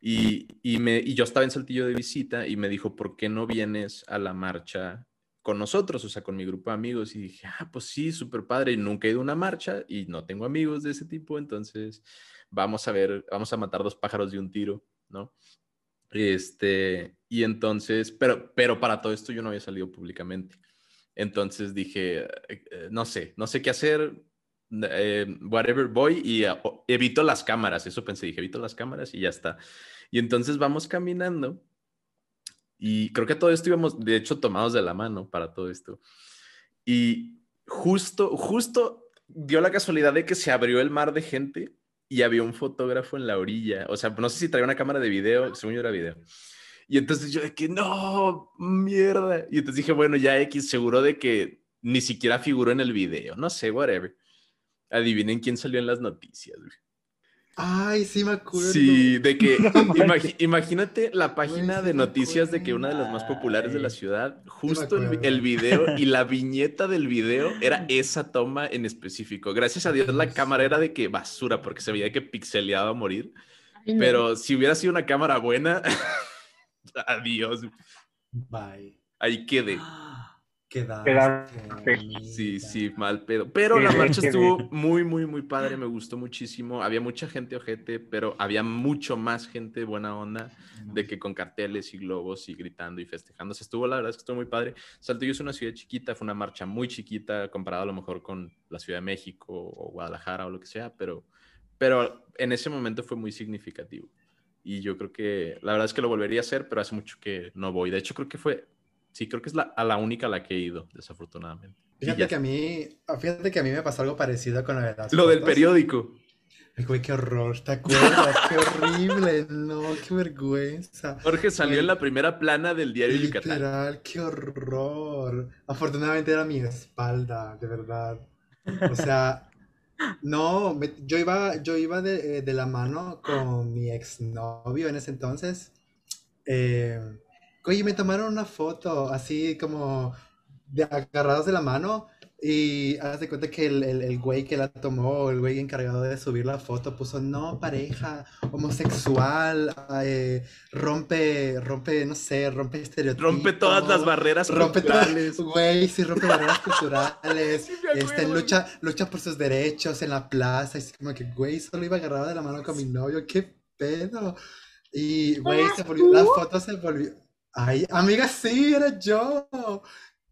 Y, y, me, y yo estaba en Saltillo de visita y me dijo, ¿por qué no vienes a la marcha con nosotros? O sea, con mi grupo de amigos. Y dije, ah, pues sí, súper padre. Nunca he ido a una marcha y no tengo amigos de ese tipo. Entonces, vamos a ver, vamos a matar dos pájaros de un tiro, ¿no? Este, y entonces, pero, pero para todo esto yo no había salido públicamente. Entonces dije, eh, no sé, no sé qué hacer, eh, whatever, voy y uh, evito las cámaras. Eso pensé, dije, evito las cámaras y ya está. Y entonces vamos caminando y creo que todo esto íbamos, de hecho, tomados de la mano para todo esto. Y justo, justo dio la casualidad de que se abrió el mar de gente y había un fotógrafo en la orilla. O sea, no sé si traía una cámara de video, según yo era video. Y entonces yo de que, no, mierda. Y entonces dije, bueno, ya X, seguro de que ni siquiera figuró en el video. No sé, whatever. Adivinen quién salió en las noticias, güey. Ay, sí me acuerdo. Sí, de que [laughs] No imagi- imagínate la página sí de noticias de que una de las más populares de la ciudad, justo el, video y la [laughs] viñeta del video era esa toma en específico. Gracias a Dios la Sí. cámara era de que basura porque se veía que pixeleaba a morir, Ay, no. pero si hubiera sido una cámara buena, [laughs] adiós, Bye. ahí quedé. Quedaste. Sí, sí, mal pedo. Pero la marcha estuvo muy, muy, muy padre, me gustó muchísimo. Había mucha gente ojete, pero había mucho más gente buena onda de que con carteles y globos y gritando y festejando. Se estuvo, la verdad es que estuvo muy padre. Saltillo es una ciudad chiquita, fue una marcha muy chiquita comparada a lo mejor con la Ciudad de México o Guadalajara o lo que sea, pero, pero en ese momento fue muy significativo. Y yo creo que la verdad es que lo volvería a hacer, pero hace mucho que no voy. De hecho, creo que fue, sí, creo que es la, a la única a la que he ido, desafortunadamente. Fíjate que a mí, fíjate que a mí me pasó algo parecido con lo de las Lo del periódico. Ay, Güey, qué horror, ¿te acuerdas? Qué horrible, no, qué vergüenza. Jorge salió Güey. en la primera plana del diario Yucatán. Literal, qué horror. Afortunadamente era mi espalda, de verdad. O sea, no, me- yo iba, yo iba de, eh, de la mano con mi exnovio en ese entonces. Eh, oye, me tomaron una foto así como de agarrados de la mano y haz de cuenta que el, el, el güey que la tomó, el güey encargado de subir la foto, puso no pareja, homosexual, eh, rompe, rompe, no sé, rompe estereotipos. Rompe todas las barreras Rompe todas, culturales. [laughs] güey, sí, rompe barreras [laughs] culturales. Sí, este, lucha, lucha por sus derechos en la plaza. Y como que, güey, solo iba agarrado de la mano con mi novio, qué pedo. Y, güey, se volvió, la foto se volvió. Ay, amiga, sí, era yo.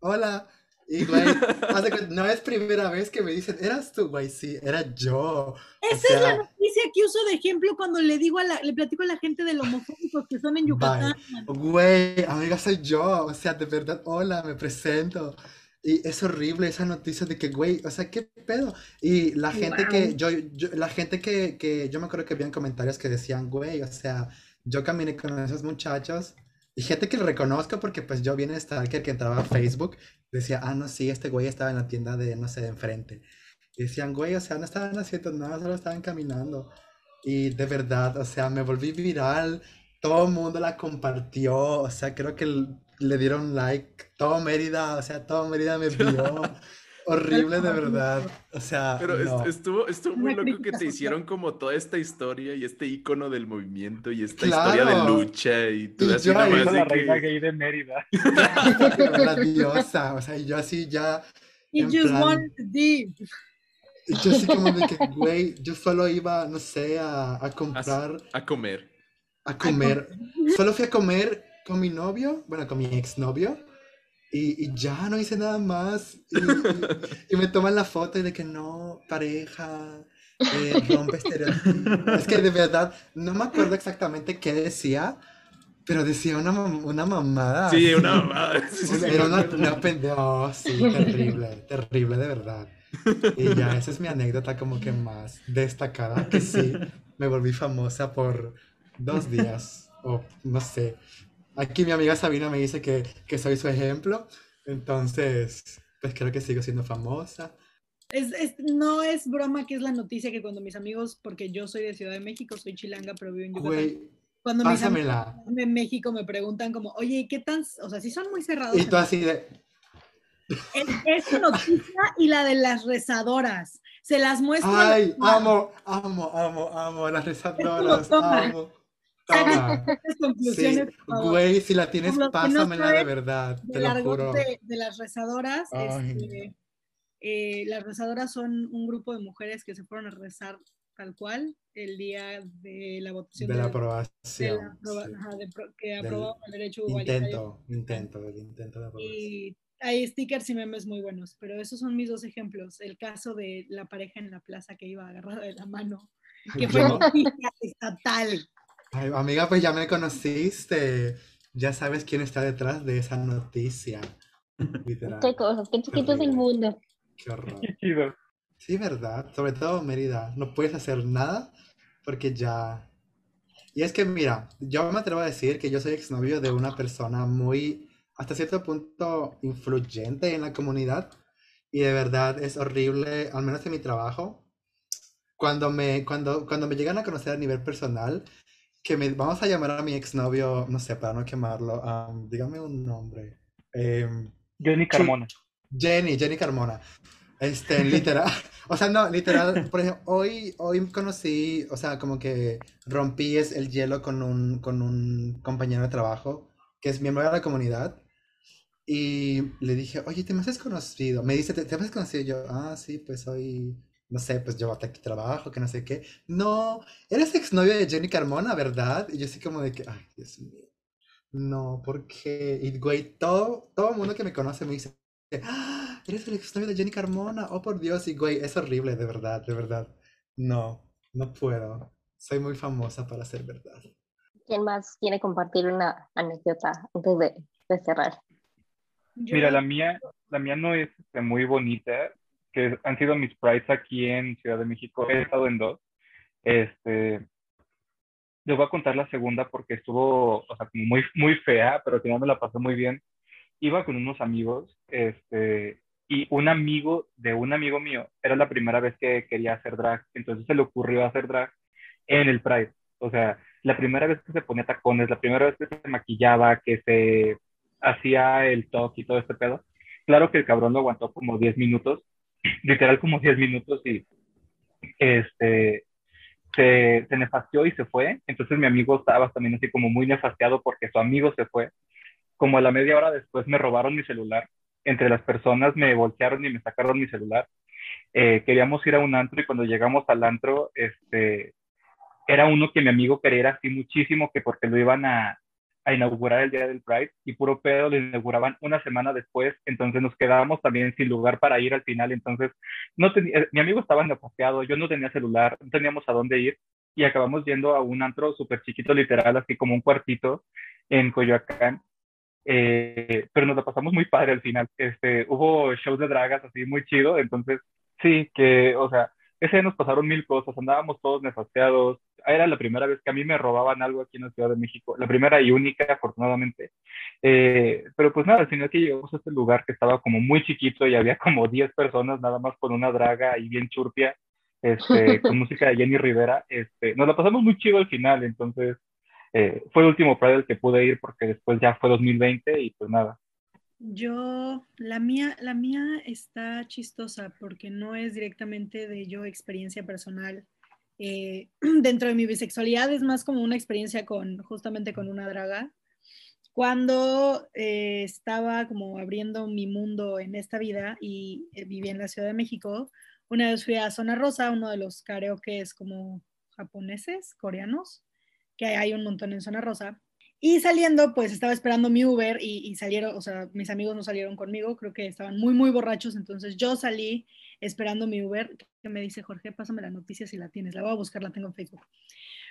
Hola. Y, güey, [laughs] no es primera vez que me dicen, eras tú, güey, sí, era yo. Esa O es la sea- noticia que uso de ejemplo cuando le digo a la, le platico a la gente de lo homofóbicos que son en Yucatán. Güey, amiga, soy yo. O sea, de verdad, hola, me presento. Y es horrible esa noticia de que, güey, o sea, ¿qué pedo? Y la gente que, yo, yo- la gente que, que, yo me acuerdo que habían comentarios que decían, güey, o sea, yo caminé con esos muchachos y gente que reconozco porque pues yo de Stalker que entraba a Facebook, decía, ah, no, sí, este güey estaba en la tienda de, no sé, de enfrente. Y decían, güey, o sea, no estaban haciendo nada, solo estaban caminando. Y de verdad, o sea, me volví viral, todo el mundo la compartió, o sea, creo que le dieron like, todo Mérida, o sea, todo Mérida me vio. [laughs] Horrible de verdad, o sea, Pero no. estuvo, estuvo muy loco que te hicieron como toda esta historia y este icono del movimiento y esta historia de Claro. lucha y tú Y así yo Hizo de la que- reina gay de Mérida. [laughs] la diosa, o sea, y yo así ya, He En just plan- wanted y yo así como de que, güey, yo solo iba, no sé, a, a comprar, a comer. a comer, solo fui a comer con mi novio, bueno, con mi exnovio, y, y ya no hice nada más, y, y- y me toman la foto y de que no, pareja, eh, rompe estereotipos, es que de verdad, no me acuerdo exactamente qué decía, pero decía una, una mamada. Sí, una mamada. Sí, sí, sí, Era una, una pendeja, oh, sí, terrible, terrible de verdad. Y ya, esa es mi anécdota como que más destacada, que sí, me volví famosa por dos días, o no sé. Aquí mi amiga Sabina me dice que, que soy su ejemplo, entonces, pues creo que sigo siendo famosa. Es, es- no es broma que es la noticia que cuando mis amigos, porque yo soy de Ciudad de México, soy chilanga, pero vivo en Yucatán. Güey, Cuando mis amigos pásamela. de México me preguntan como, oye, ¿qué tan, o sea, sí son muy cerrados? Y tú así de, Es, esa noticia y la de las rezadoras. Se las muestro. ay, amo, amo, amo, amo, las rezadoras, amo. Sí, güey, si la tienes, que no pásamela de verdad, te lo juro. de, de las rezadoras. Este, eh, las rezadoras son un grupo de mujeres que se fueron a rezar tal cual el día de la votación De la de aprobación. la aproba- sí. ajá, de pro- que aprobaron el derecho igualitario. Intento, intento, intento de aprobación. Y hay stickers y memes muy buenos, pero esos son mis dos ejemplos. El caso de la pareja en la plaza que iba agarrada de la mano, que fue noticia estatal. Ay, amiga, pues ya me conociste. Ya sabes quién está detrás de esa noticia. Literal. Qué cosas, qué chiquito es el mundo. Qué horror. Qué chido. Sí, verdad. Sobre todo Mérida. No puedes hacer nada porque ya. Y es que, mira, yo me atrevo a decir que yo soy exnovio de una persona muy, hasta cierto punto, influyente en la comunidad. Y de verdad es horrible, al menos en mi trabajo. cuando me, cuando, cuando me llegan a conocer a nivel personal, que me, vamos a llamar a mi exnovio, no sé, para no quemarlo, um, dígame un nombre. Em, Jenny Carmona. Jenny, Jenny Carmona. Este, [laughs] literal, o sea, no, literal, por ejemplo, hoy, hoy conocí, o sea, como que rompí es- el hielo con un, con un compañero de trabajo que es miembro de la comunidad y le dije, oye, ¿te me has conocido? Me dice, ¿te, has conocido? Y yo, ah, sí, pues hoy, no sé, pues yo hasta aquí trabajo, que no sé qué. No, eres exnovio de Jenny Carmona, ¿verdad? Y yo así como de que, ay, Dios mío. No, porque, y güey, todo, todo el mundo que me conoce me dice, ¡Ah! Eres el exnovio de Jenny Carmona, oh por Dios, y güey, es horrible, de verdad, de verdad. No, no puedo. Soy muy famosa para ser verdad. ¿Quién más quiere compartir una anécdota antes de, de cerrar? Mira, la mía, la mía no es este, muy bonita, que han sido mis prides aquí en Ciudad de México. He estado en dos. Este, les voy a contar la segunda porque estuvo, o sea, muy, muy fea, pero al final me la pasé muy bien. Iba con unos amigos, este, y un amigo de un amigo mío, era la primera vez que quería hacer drag, entonces se le ocurrió hacer drag en el Pride. O sea, la primera vez que se ponía tacones, la primera vez que se maquillaba, que se hacía el talk y todo este pedo. Claro que el cabrón lo aguantó como 10 minutos, literal como 10 minutos y este se, se nefasteó y se fue. Entonces mi amigo estaba también así como muy nefasteado porque su amigo se fue. Como a la media hora después me robaron mi celular. Entre las personas me voltearon y me sacaron mi celular. Eh, queríamos ir a un antro y cuando llegamos al antro, este, era uno que mi amigo quería así muchísimo que porque lo iban a, a inaugurar el día del Pride y puro pedo lo inauguraban una semana después, entonces nos quedábamos también sin lugar para ir al final, entonces no tenía, mi amigo estaba nefasteado, yo no tenía celular, no teníamos a dónde ir y acabamos yendo a un antro súper chiquito, literal, así como un cuartito en Coyoacán, eh, pero nos la pasamos muy padre al final, este, hubo shows de dragas así muy chido, entonces sí, que, o sea, ese día nos pasaron mil cosas, andábamos todos nefasteados. Era la primera vez que a mí me robaban algo aquí en la Ciudad de México, la primera y única, afortunadamente. Eh, pero pues nada, final que llegamos a este lugar que estaba como muy chiquito y había como 10 personas nada más con una draga y bien churpia, este, [laughs] con música de Jenny Rivera. Este, nos la pasamos muy chido al final, entonces eh, fue el último Pride al que pude ir porque después ya fue 2020 y pues nada. Yo, la mía, la mía está chistosa porque no es directamente de yo experiencia personal. Eh, [clears throat] dentro de mi bisexualidad es más como una experiencia con, justamente con una draga. Cuando eh, estaba como abriendo mi mundo en esta vida y eh, viví en la Ciudad de México, una vez fui a Zona Rosa, uno de los karaokes como japoneses, coreanos, que hay un montón en Zona Rosa. Y saliendo, pues estaba esperando mi Uber y, y, salieron, o sea, mis amigos no salieron conmigo, creo que estaban muy, muy borrachos, entonces yo salí esperando mi Uber, que me dice, Jorge, pásame la noticia si la tienes, la voy a buscar, la tengo en Facebook.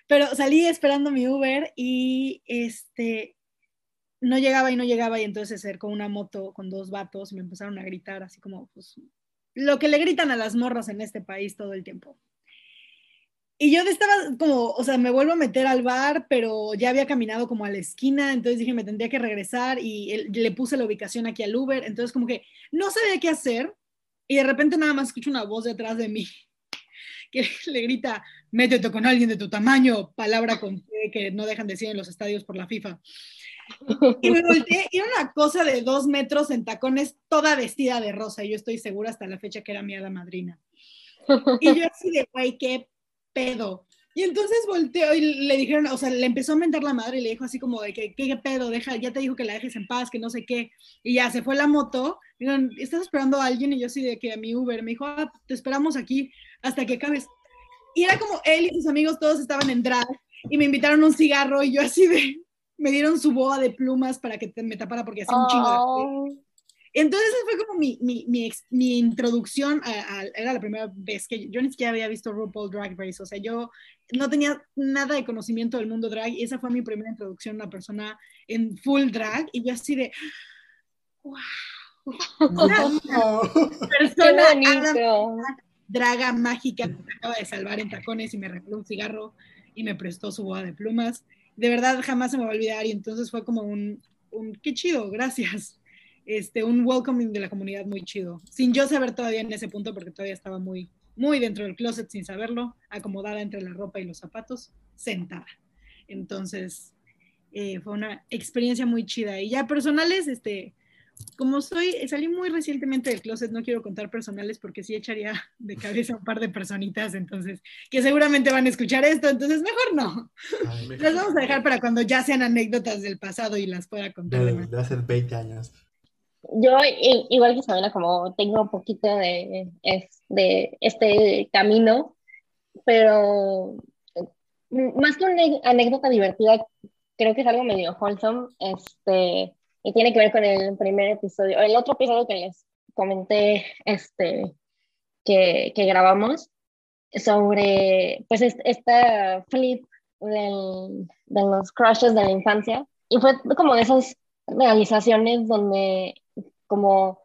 Pero salí esperando mi Uber y este, no llegaba y no llegaba y entonces se acercó una moto con dos vatos y me empezaron a gritar así como, pues, lo que le gritan a las morras en este país todo el tiempo. Y yo estaba como, o sea, me vuelvo a meter al bar, pero ya había caminado como a la esquina, entonces dije, me tendría que regresar y él, le puse la ubicación aquí al Uber, entonces como que no sabía qué hacer y de repente nada más escucho una voz detrás de mí [laughs] que le grita, métete con alguien de tu tamaño, palabra que no dejan de decir en los estadios por la FIFA. Y me volteé y era una cosa de dos metros en tacones, toda vestida de rosa, y yo estoy segura hasta la fecha que era mi hada madrina. Y yo así de, güey, qué pedo. Y entonces volteó y le dijeron, o sea, le empezó a mentar la madre y le dijo así como de que, ¿qué, pedo? Deja, ya te dijo que la dejes en paz, que no sé qué. Y ya se fue la moto. Dijeron, ¿estás esperando a alguien? Y yo así de que a mi Uber. Me dijo, ah, te esperamos aquí hasta que acabes. Y era como él y sus amigos todos estaban en drag y me invitaron un cigarro y yo así de, me dieron su boa de plumas para que me tapara porque hacía un chingo de... Entonces esa fue como mi, mi, mi, introducción, a, a- era la primera vez que yo ni siquiera había visto RuPaul Drag Race, o sea, yo no tenía nada de conocimiento del mundo drag y esa fue mi primera introducción a una persona en full drag y yo así de, wow, [laughs] No. qué persona Adam draga mágica que me acaba de salvar en tacones y me regaló un cigarro y me prestó su boda de plumas. De verdad, jamás se me va a olvidar y entonces fue como un, un qué chido, gracias. Este, un welcoming de la comunidad muy chido. Sin yo saber todavía en ese punto porque todavía estaba muy, muy dentro del closet sin saberlo, acomodada entre la ropa y los zapatos, sentada. Entonces, eh, fue una experiencia muy chida. Y ya personales, este, como soy, salí muy recientemente del closet, no quiero contar personales porque sí echaría de cabeza a un par de personitas, entonces, que seguramente van a escuchar esto, entonces mejor no. las vamos a dejar para cuando ya sean anécdotas del pasado y las pueda contar. De, de hace 20 años. Yo, igual que Isabela, como tengo un poquito de, de este camino, pero más que una anécdota divertida, creo que es algo medio wholesome, este, y tiene que ver con el primer episodio, el otro episodio que les comenté, este, que, que grabamos, sobre, pues, esta flip del, de los crushes de la infancia, y fue como de esas realizaciones donde como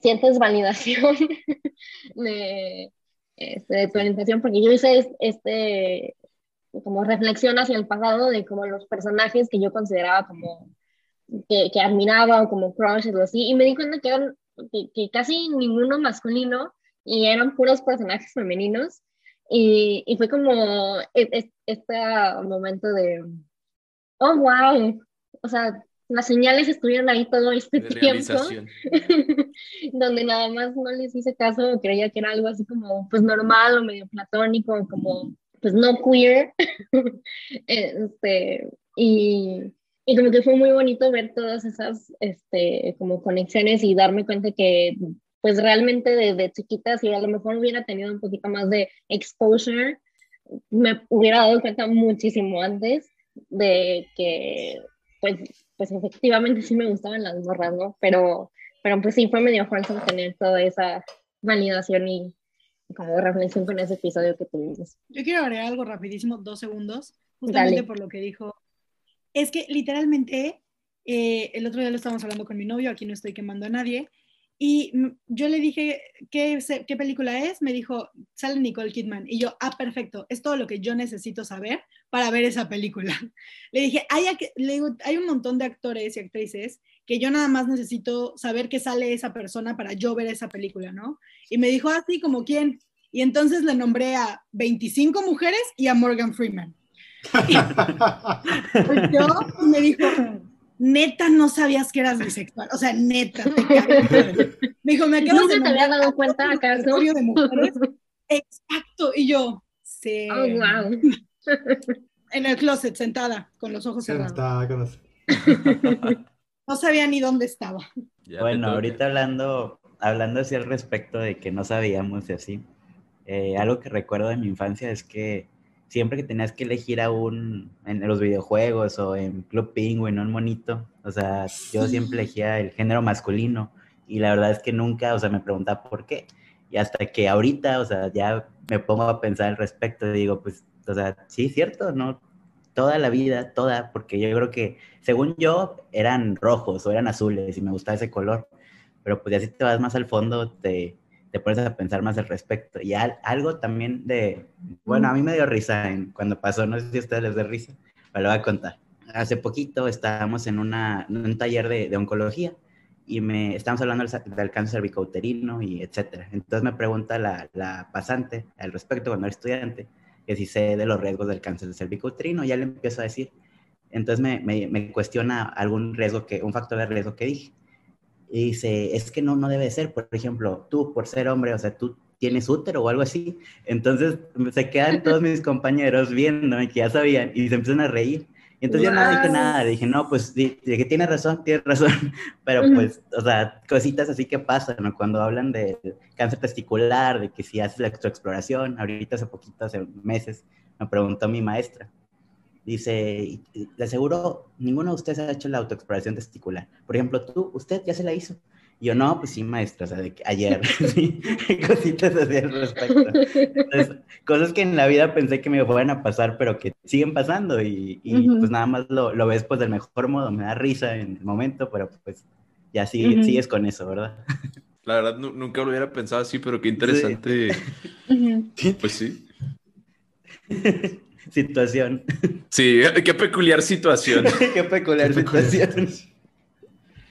sientes validación [laughs] de, este, de tu orientación, porque yo hice este, como reflexión hacia el pasado de como los personajes que yo consideraba como que, que admiraba o como crushes o así, y me di cuenta que eran que, casi ninguno masculino y eran puros personajes femeninos, y, y fue como este momento de, oh, wow, o sea, las señales estuvieron ahí todo este tiempo, [laughs] donde nada más no les hice caso, creía que era algo así como pues normal o medio platónico, como pues no queer, [laughs] este, y, y, como que fue muy bonito ver todas esas este, como conexiones y darme cuenta que pues realmente desde chiquita si a lo mejor hubiera tenido un poquito más de exposure, me hubiera dado cuenta muchísimo antes de que pues pues efectivamente sí me gustaban las gorras, ¿no? Pero, pero pues sí fue medio falso tener toda esa validación y como reflexión con ese episodio que tuvimos. Yo quiero agregar algo rapidísimo, dos segundos, justamente por lo que dijo. Es que literalmente, eh, el otro día lo estábamos hablando con mi novio, aquí no estoy quemando a nadie, y yo le dije, ¿qué, ¿qué película es? Me dijo, sale Nicole Kidman. Y yo, ah, perfecto, es todo lo que yo necesito saber para ver esa película. [laughs] Le dije, hay, le digo, hay un montón de actores y actrices que yo nada más necesito saber que sale esa persona para yo ver esa película, ¿no? Y me dijo, así ah, como quién. Y entonces le nombré a 25 mujeres y a Morgan Freeman. pues [laughs] yo me dijo, neta no sabías que eras bisexual. O sea, neta, te Me dijo, me acabas ¿Nunca te había dado cuenta acaso? de mujeres. [laughs] Exacto. Y yo, sí. Oh, wow. [laughs] En el closet, sentada, con los ojos cerrados. Con [laughs] no sabía ni dónde estaba. bueno, ahorita hablando, hablando así al respecto de que no sabíamos y así, eh, algo que recuerdo de mi infancia es que siempre que tenías que elegir a un, en los videojuegos o en Club Penguin o un monito, o sea, yo siempre elegía el género masculino y la verdad es que nunca, o sea, me preguntaba por qué. Y hasta que ahorita, o sea, ya me pongo a pensar al respecto y digo, pues, o sea, sí, cierto, ¿no? Toda la vida, toda, porque yo creo que, según yo, eran rojos o eran azules y me gustaba ese color, pero pues ya si te vas más al fondo, te, te pones a pensar más al respecto. Y algo también de, bueno, a mí me dio risa en, cuando pasó, no sé si a ustedes les dio risa, pero lo voy a contar. Hace poquito estábamos en, una, un taller de, de, oncología y me estamos hablando del, del cáncer cervicouterino y etcétera. Entonces me pregunta la, la, pasante al respecto cuando era estudiante que si sé de los riesgos del cáncer de cervicouterino, ya le empiezo a decir. Entonces me, me, me cuestiona algún riesgo que, un factor de riesgo que dije y dice, es que no, no debe ser, por ejemplo, tú por ser hombre, o sea, tú tienes útero o algo así. Entonces se quedan todos mis compañeros viendo que ya sabían y se empiezan a reír. Y entonces yo no dije nada, dije, no, pues dije, tiene razón, tiene razón, [laughs] pero pues, o sea, cositas así que pasan, ¿no? Cuando hablan de cáncer testicular, de que si haces la exoexploración, ahorita hace poquito, hace meses, me preguntó mi maestra, Dice, de seguro ninguno de ustedes ha hecho la autoexploración testicular. Por ejemplo, tú, usted ya se la hizo. Y yo, no, pues sí, maestra, o sea, de que ayer, [laughs] sí, [laughs] cositas así al respecto. Entonces, cosas que en la vida pensé que me fueran a pasar, pero que siguen pasando y, y pues nada más lo, lo, ves pues del mejor modo, me da risa en el momento, pero pues ya sí, sigues con eso, ¿verdad? La verdad, nunca lo hubiera pensado así, pero qué interesante. Sí. Pues sí. [laughs] [laughs] situación. Sí, [laughs] qué peculiar situación. [laughs] qué peculiar situación.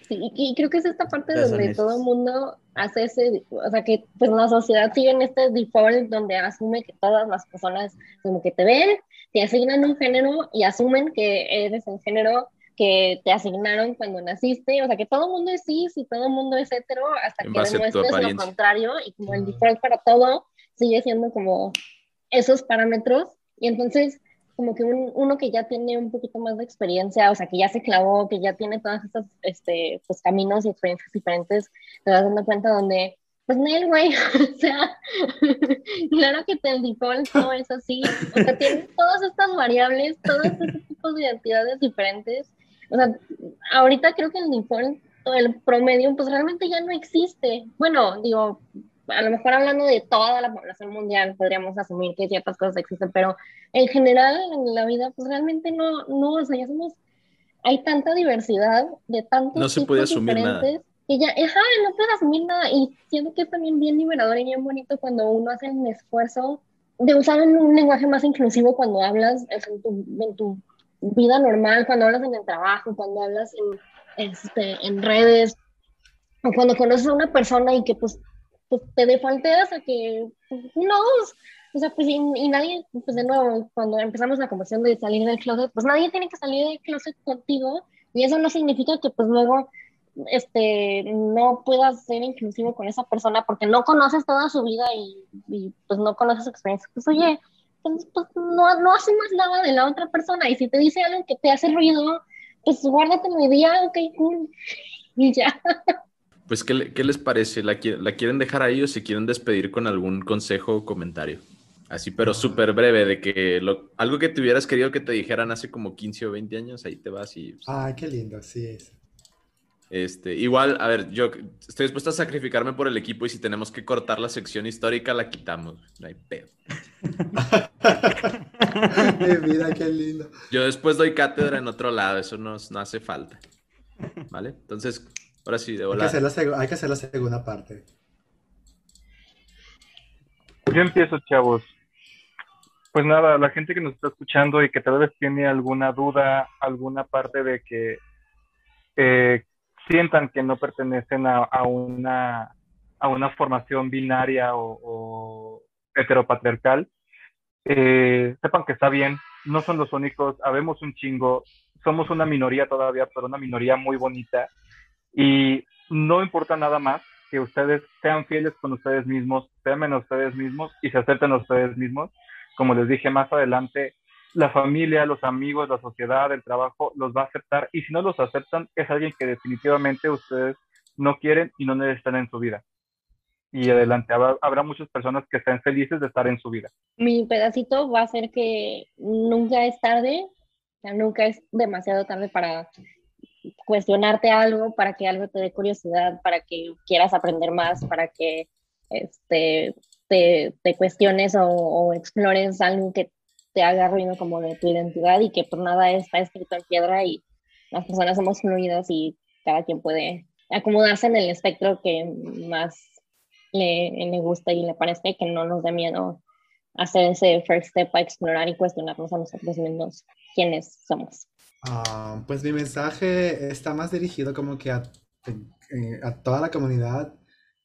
Sí, y creo que es esta parte donde todo el mundo hace ese, o sea, que pues la sociedad sigue en este default donde asume que todas las personas como que te ven, te asignan un género y asumen que eres el género que te asignaron cuando naciste, o sea, que todo el mundo es cis y todo el mundo es hetero hasta que demuestres lo contrario y como el default para todo sigue siendo como esos parámetros y entonces como que uno que ya tiene un poquito más de experiencia, o sea, que ya se clavó, que ya tiene todos estos este, pues, caminos y experiencias diferentes, te vas dando cuenta donde, pues, no, güey, [laughs] o sea, [laughs] claro que el default no [laughs] es así, o sea, tiene todas estas variables, todos estos tipos de identidades diferentes, o sea, ahorita creo que el default, el promedio, pues realmente ya no existe. Bueno, digo, a lo mejor hablando de toda la población mundial, podríamos asumir que ciertas cosas existen, pero en general en la vida, pues realmente no, no, o sea, ya somos, hay tanta diversidad de tantos no se puede asumir diferentes. Nada. Y ya, ajá, no puedes asumir nada. Y siento que es también bien liberador y bien bonito cuando uno hace un esfuerzo de usar un, lenguaje más inclusivo cuando hablas en tu, en tu vida normal, cuando hablas en el trabajo, cuando hablas en, este, en redes, o cuando conoces a una persona y que pues pues te defalteas a que, no, o sea, pues y, nadie, pues de nuevo, cuando empezamos la conversación de salir del closet, pues nadie tiene que salir del closet contigo y eso no significa que pues luego este, no puedas ser inclusivo con esa persona porque no conoces toda su vida y, pues no conoces su experiencia. Pues oye, pues, pues, no, no asumas nada de la otra persona y si te dice algo que te hace ruido, pues guárdate mi día, ok, cool, [laughs] y ya. Pues, ¿qué, les parece? ¿La, quieren dejar ahí o se quieren despedir con algún consejo o comentario? Así, pero súper breve, de que algo que te hubieras querido que te dijeran hace como 15 o 20 años, ahí te vas y... Ay, qué lindo, sí es. Este, igual, a ver, yo estoy dispuesto a sacrificarme por el equipo y si tenemos que cortar la sección histórica, la quitamos. No hay pedo. [laughs] Mira, qué lindo. Yo después doy cátedra en otro lado, eso no, no hace falta. ¿Vale? Entonces, Ahora sí, de Hay que, hacer la hay que hacer la segunda parte. Yo empiezo, chavos. Pues nada, la gente que nos está escuchando y que tal vez tiene alguna duda, alguna parte de que eh, sientan que no pertenecen a, una, a una formación binaria o, heteropatriarcal, eh, sepan que está bien, no son los únicos, habemos un chingo, somos una minoría todavía, pero una minoría muy bonita y no importa nada más que ustedes sean fieles con ustedes mismos, temen a ustedes mismos y se acepten a ustedes mismos. Como les dije más adelante, la familia, los amigos, la sociedad, el trabajo los va a aceptar y si no los aceptan es alguien que definitivamente ustedes no quieren y no necesitan en su vida. Y adelante, habrá, muchas personas que estén felices de estar en su vida. Mi pedacito va a ser que nunca es tarde, nunca es demasiado tarde para cuestionarte algo, para que algo te dé curiosidad, para que quieras aprender más, para que este, te, te cuestiones o, explores algo que te haga ruido como de tu identidad y que por nada está escrito en piedra y las personas somos fluidas y cada quien puede acomodarse en el espectro que más le, le gusta y le parece que no nos dé miedo hacer ese first step a explorar y cuestionarnos a nosotros mismos quiénes somos. Ah, pues mi mensaje está más dirigido como que a, eh, a toda la comunidad,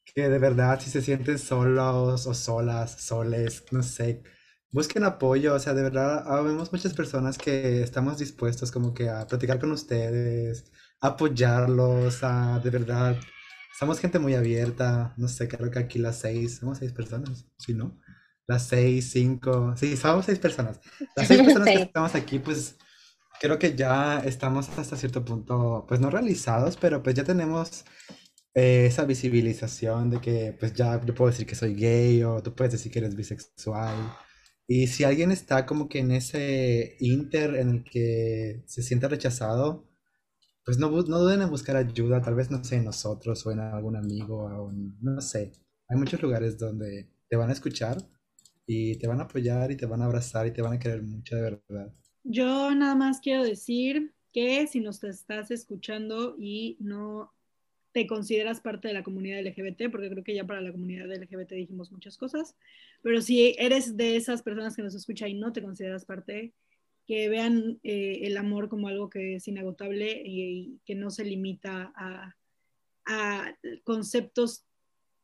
que de verdad si se sienten solos o solas, soles, no sé, busquen apoyo, o sea, de verdad, vemos muchas personas que estamos dispuestos como que a platicar con ustedes, apoyarlos, a, de verdad, somos gente muy abierta, no sé, creo que aquí las seis, somos seis personas, ¿sí, no? Las seis, cinco, sí, somos seis personas. [laughs] Las seis personas que estamos aquí, pues creo que ya estamos hasta cierto punto, pues no realizados, pero pues ya tenemos eh, esa visibilización de que pues ya yo puedo decir que soy gay o tú puedes decir que eres bisexual. Y si alguien está como que en ese inter en el que se siente rechazado, pues no, no duden en buscar ayuda, tal vez no sé, en nosotros o en algún amigo, o no sé. Hay muchos lugares donde te van a escuchar y te van a apoyar y te van a abrazar y te van a querer mucho de verdad. Yo nada más quiero decir que si nos estás escuchando y no te consideras parte de la comunidad LGBT, porque creo que ya para la comunidad LGBT dijimos muchas cosas, pero si eres de esas personas que nos escuchan y no te consideras parte, que vean eh, el amor como algo que es inagotable y, que no se limita a, a, conceptos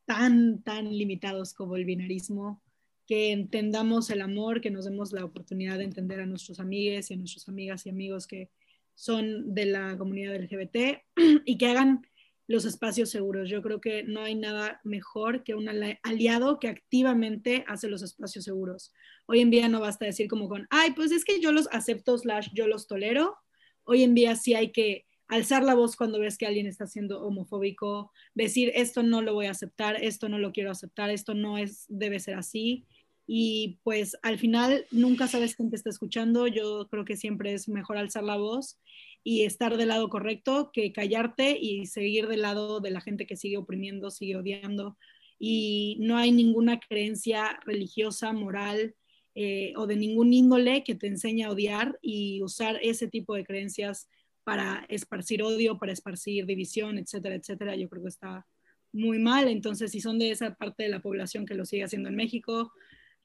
tan, tan limitados como el binarismo, que entendamos el amor, que nos demos la oportunidad de entender a nuestros amigos y a nuestras amigas y amigos que son de la comunidad LGBT [clears throat] y que hagan los espacios seguros. Yo creo que no hay nada mejor que un aliado que activamente hace los espacios seguros. Hoy en día no basta decir como con, ay, pues es que yo los acepto, slash, yo los tolero. Hoy en día sí hay que alzar la voz cuando ves que alguien está siendo homofóbico, decir, esto no lo voy a aceptar, esto no lo quiero aceptar, esto no es, debe ser así. Y pues al final nunca sabes quién te está escuchando. Yo creo que siempre es mejor alzar la voz y estar del lado correcto que callarte y seguir del lado de la gente que sigue oprimiendo, sigue odiando. Y no hay ninguna creencia religiosa, moral eh, o de ningún índole que te enseñe a odiar y usar ese tipo de creencias para esparcir odio, para esparcir división, etcétera, etcétera. Yo creo que está muy mal. Entonces, si son de esa parte de la población que lo sigue haciendo en México,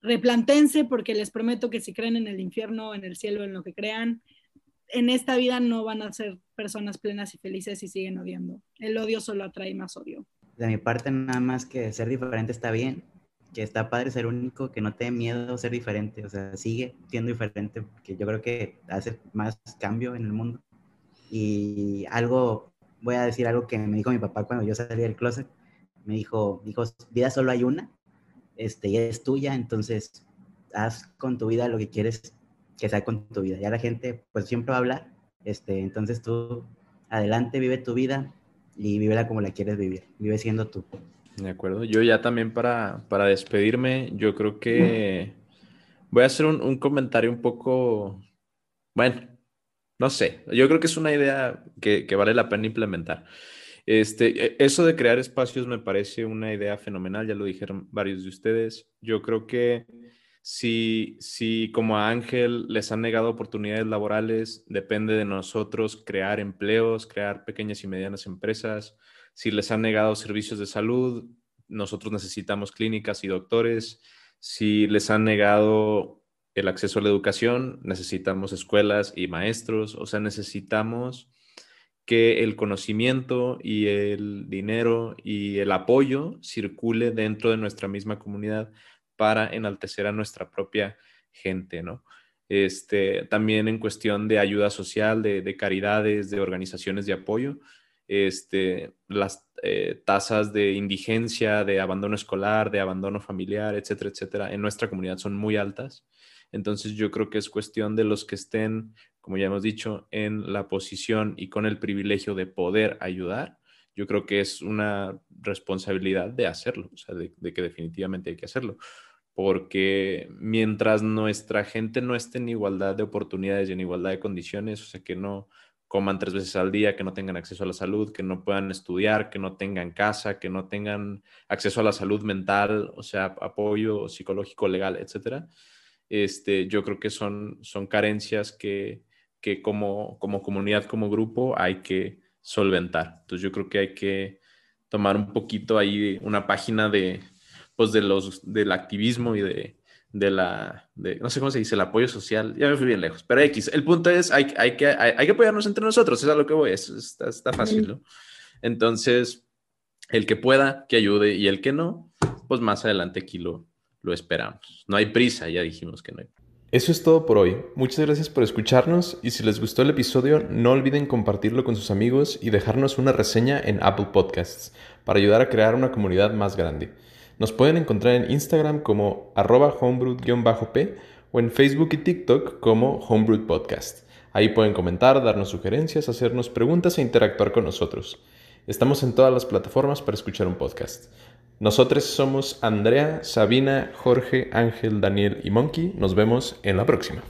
replantense porque les prometo que si creen en el infierno, en el cielo, en lo que crean, en esta vida no van a ser personas plenas y felices y siguen odiando. El odio solo atrae más odio. De mi parte, nada más que ser diferente está bien, que está padre ser único, que no te dé miedo ser diferente, o sea, sigue siendo diferente, porque yo creo que hace más cambio en el mundo. Y algo, voy a decir algo que me dijo mi papá cuando yo salí del closet, me dijo, dijo, vida solo hay una, este, y es tuya, entonces haz con tu vida lo que quieres que sea con tu vida. Ya la gente pues siempre va a hablar, este, entonces tú adelante, vive tu vida y vívela como la quieres vivir, vive siendo tú. De acuerdo, yo ya también para, para despedirme, yo creo que voy a hacer un, comentario un poco, bueno, no sé, yo creo que es una idea que, que vale la pena implementar. Este, e, eso de crear espacios me parece una idea fenomenal, ya lo dijeron varios de ustedes. Yo creo que si, si como a Ángel les han negado oportunidades laborales, depende de nosotros crear empleos, crear pequeñas y medianas empresas. Si les han negado servicios de salud, nosotros necesitamos clínicas y doctores. Si les han negado el acceso a la educación, necesitamos escuelas y maestros. O sea, necesitamos que el conocimiento y el dinero y el apoyo circule dentro de nuestra misma comunidad para enaltecer a nuestra propia gente, ¿no? Este, también en cuestión de ayuda social, de, caridades, de organizaciones de apoyo, este, las eh, tasas de indigencia, de abandono escolar, de abandono familiar, etcétera, etcétera, en nuestra comunidad son muy altas. Entonces yo creo que es cuestión de los que estén, como ya hemos dicho, en la posición y con el privilegio de poder ayudar. Yo creo que es una responsabilidad de hacerlo, o sea, de que definitivamente hay que hacerlo porque mientras nuestra gente no esté en igualdad de oportunidades y en igualdad de condiciones, o sea, que no coman tres veces al día, que no tengan acceso a la salud, que no puedan estudiar, que no tengan casa, que no tengan acceso a la salud mental, o sea, apoyo psicológico, legal, etcétera. Este, yo creo que son, son carencias que, que como, como comunidad, como grupo, hay que solventar. Entonces, yo creo que hay que tomar un poquito ahí una página de, pues de los, del activismo y de, de la, de, no sé cómo se dice, el apoyo social. Ya me fui bien lejos, pero X. El punto es, hay, hay, que, hay, que apoyarnos entre nosotros, es a lo que voy, es, está, está fácil, ¿no? Entonces, el que pueda, que ayude, y el que no, pues más adelante aquí lo, lo esperamos. No hay prisa, ya dijimos que no hay. Eso es todo por hoy. Muchas gracias por escucharnos y si les gustó el episodio no olviden compartirlo con sus amigos y dejarnos una reseña en Apple Podcasts para ayudar a crear una comunidad más grande. Nos pueden encontrar en Instagram como arroba homebrew-p o en Facebook y TikTok como Homebrew Podcast. Ahí pueden comentar, darnos sugerencias, hacernos preguntas e interactuar con nosotros. Estamos en todas las plataformas para escuchar un podcast. Nosotros somos Andrea, Sabina, Jorge, Ángel, Daniel y Monkey. Nos vemos en la próxima.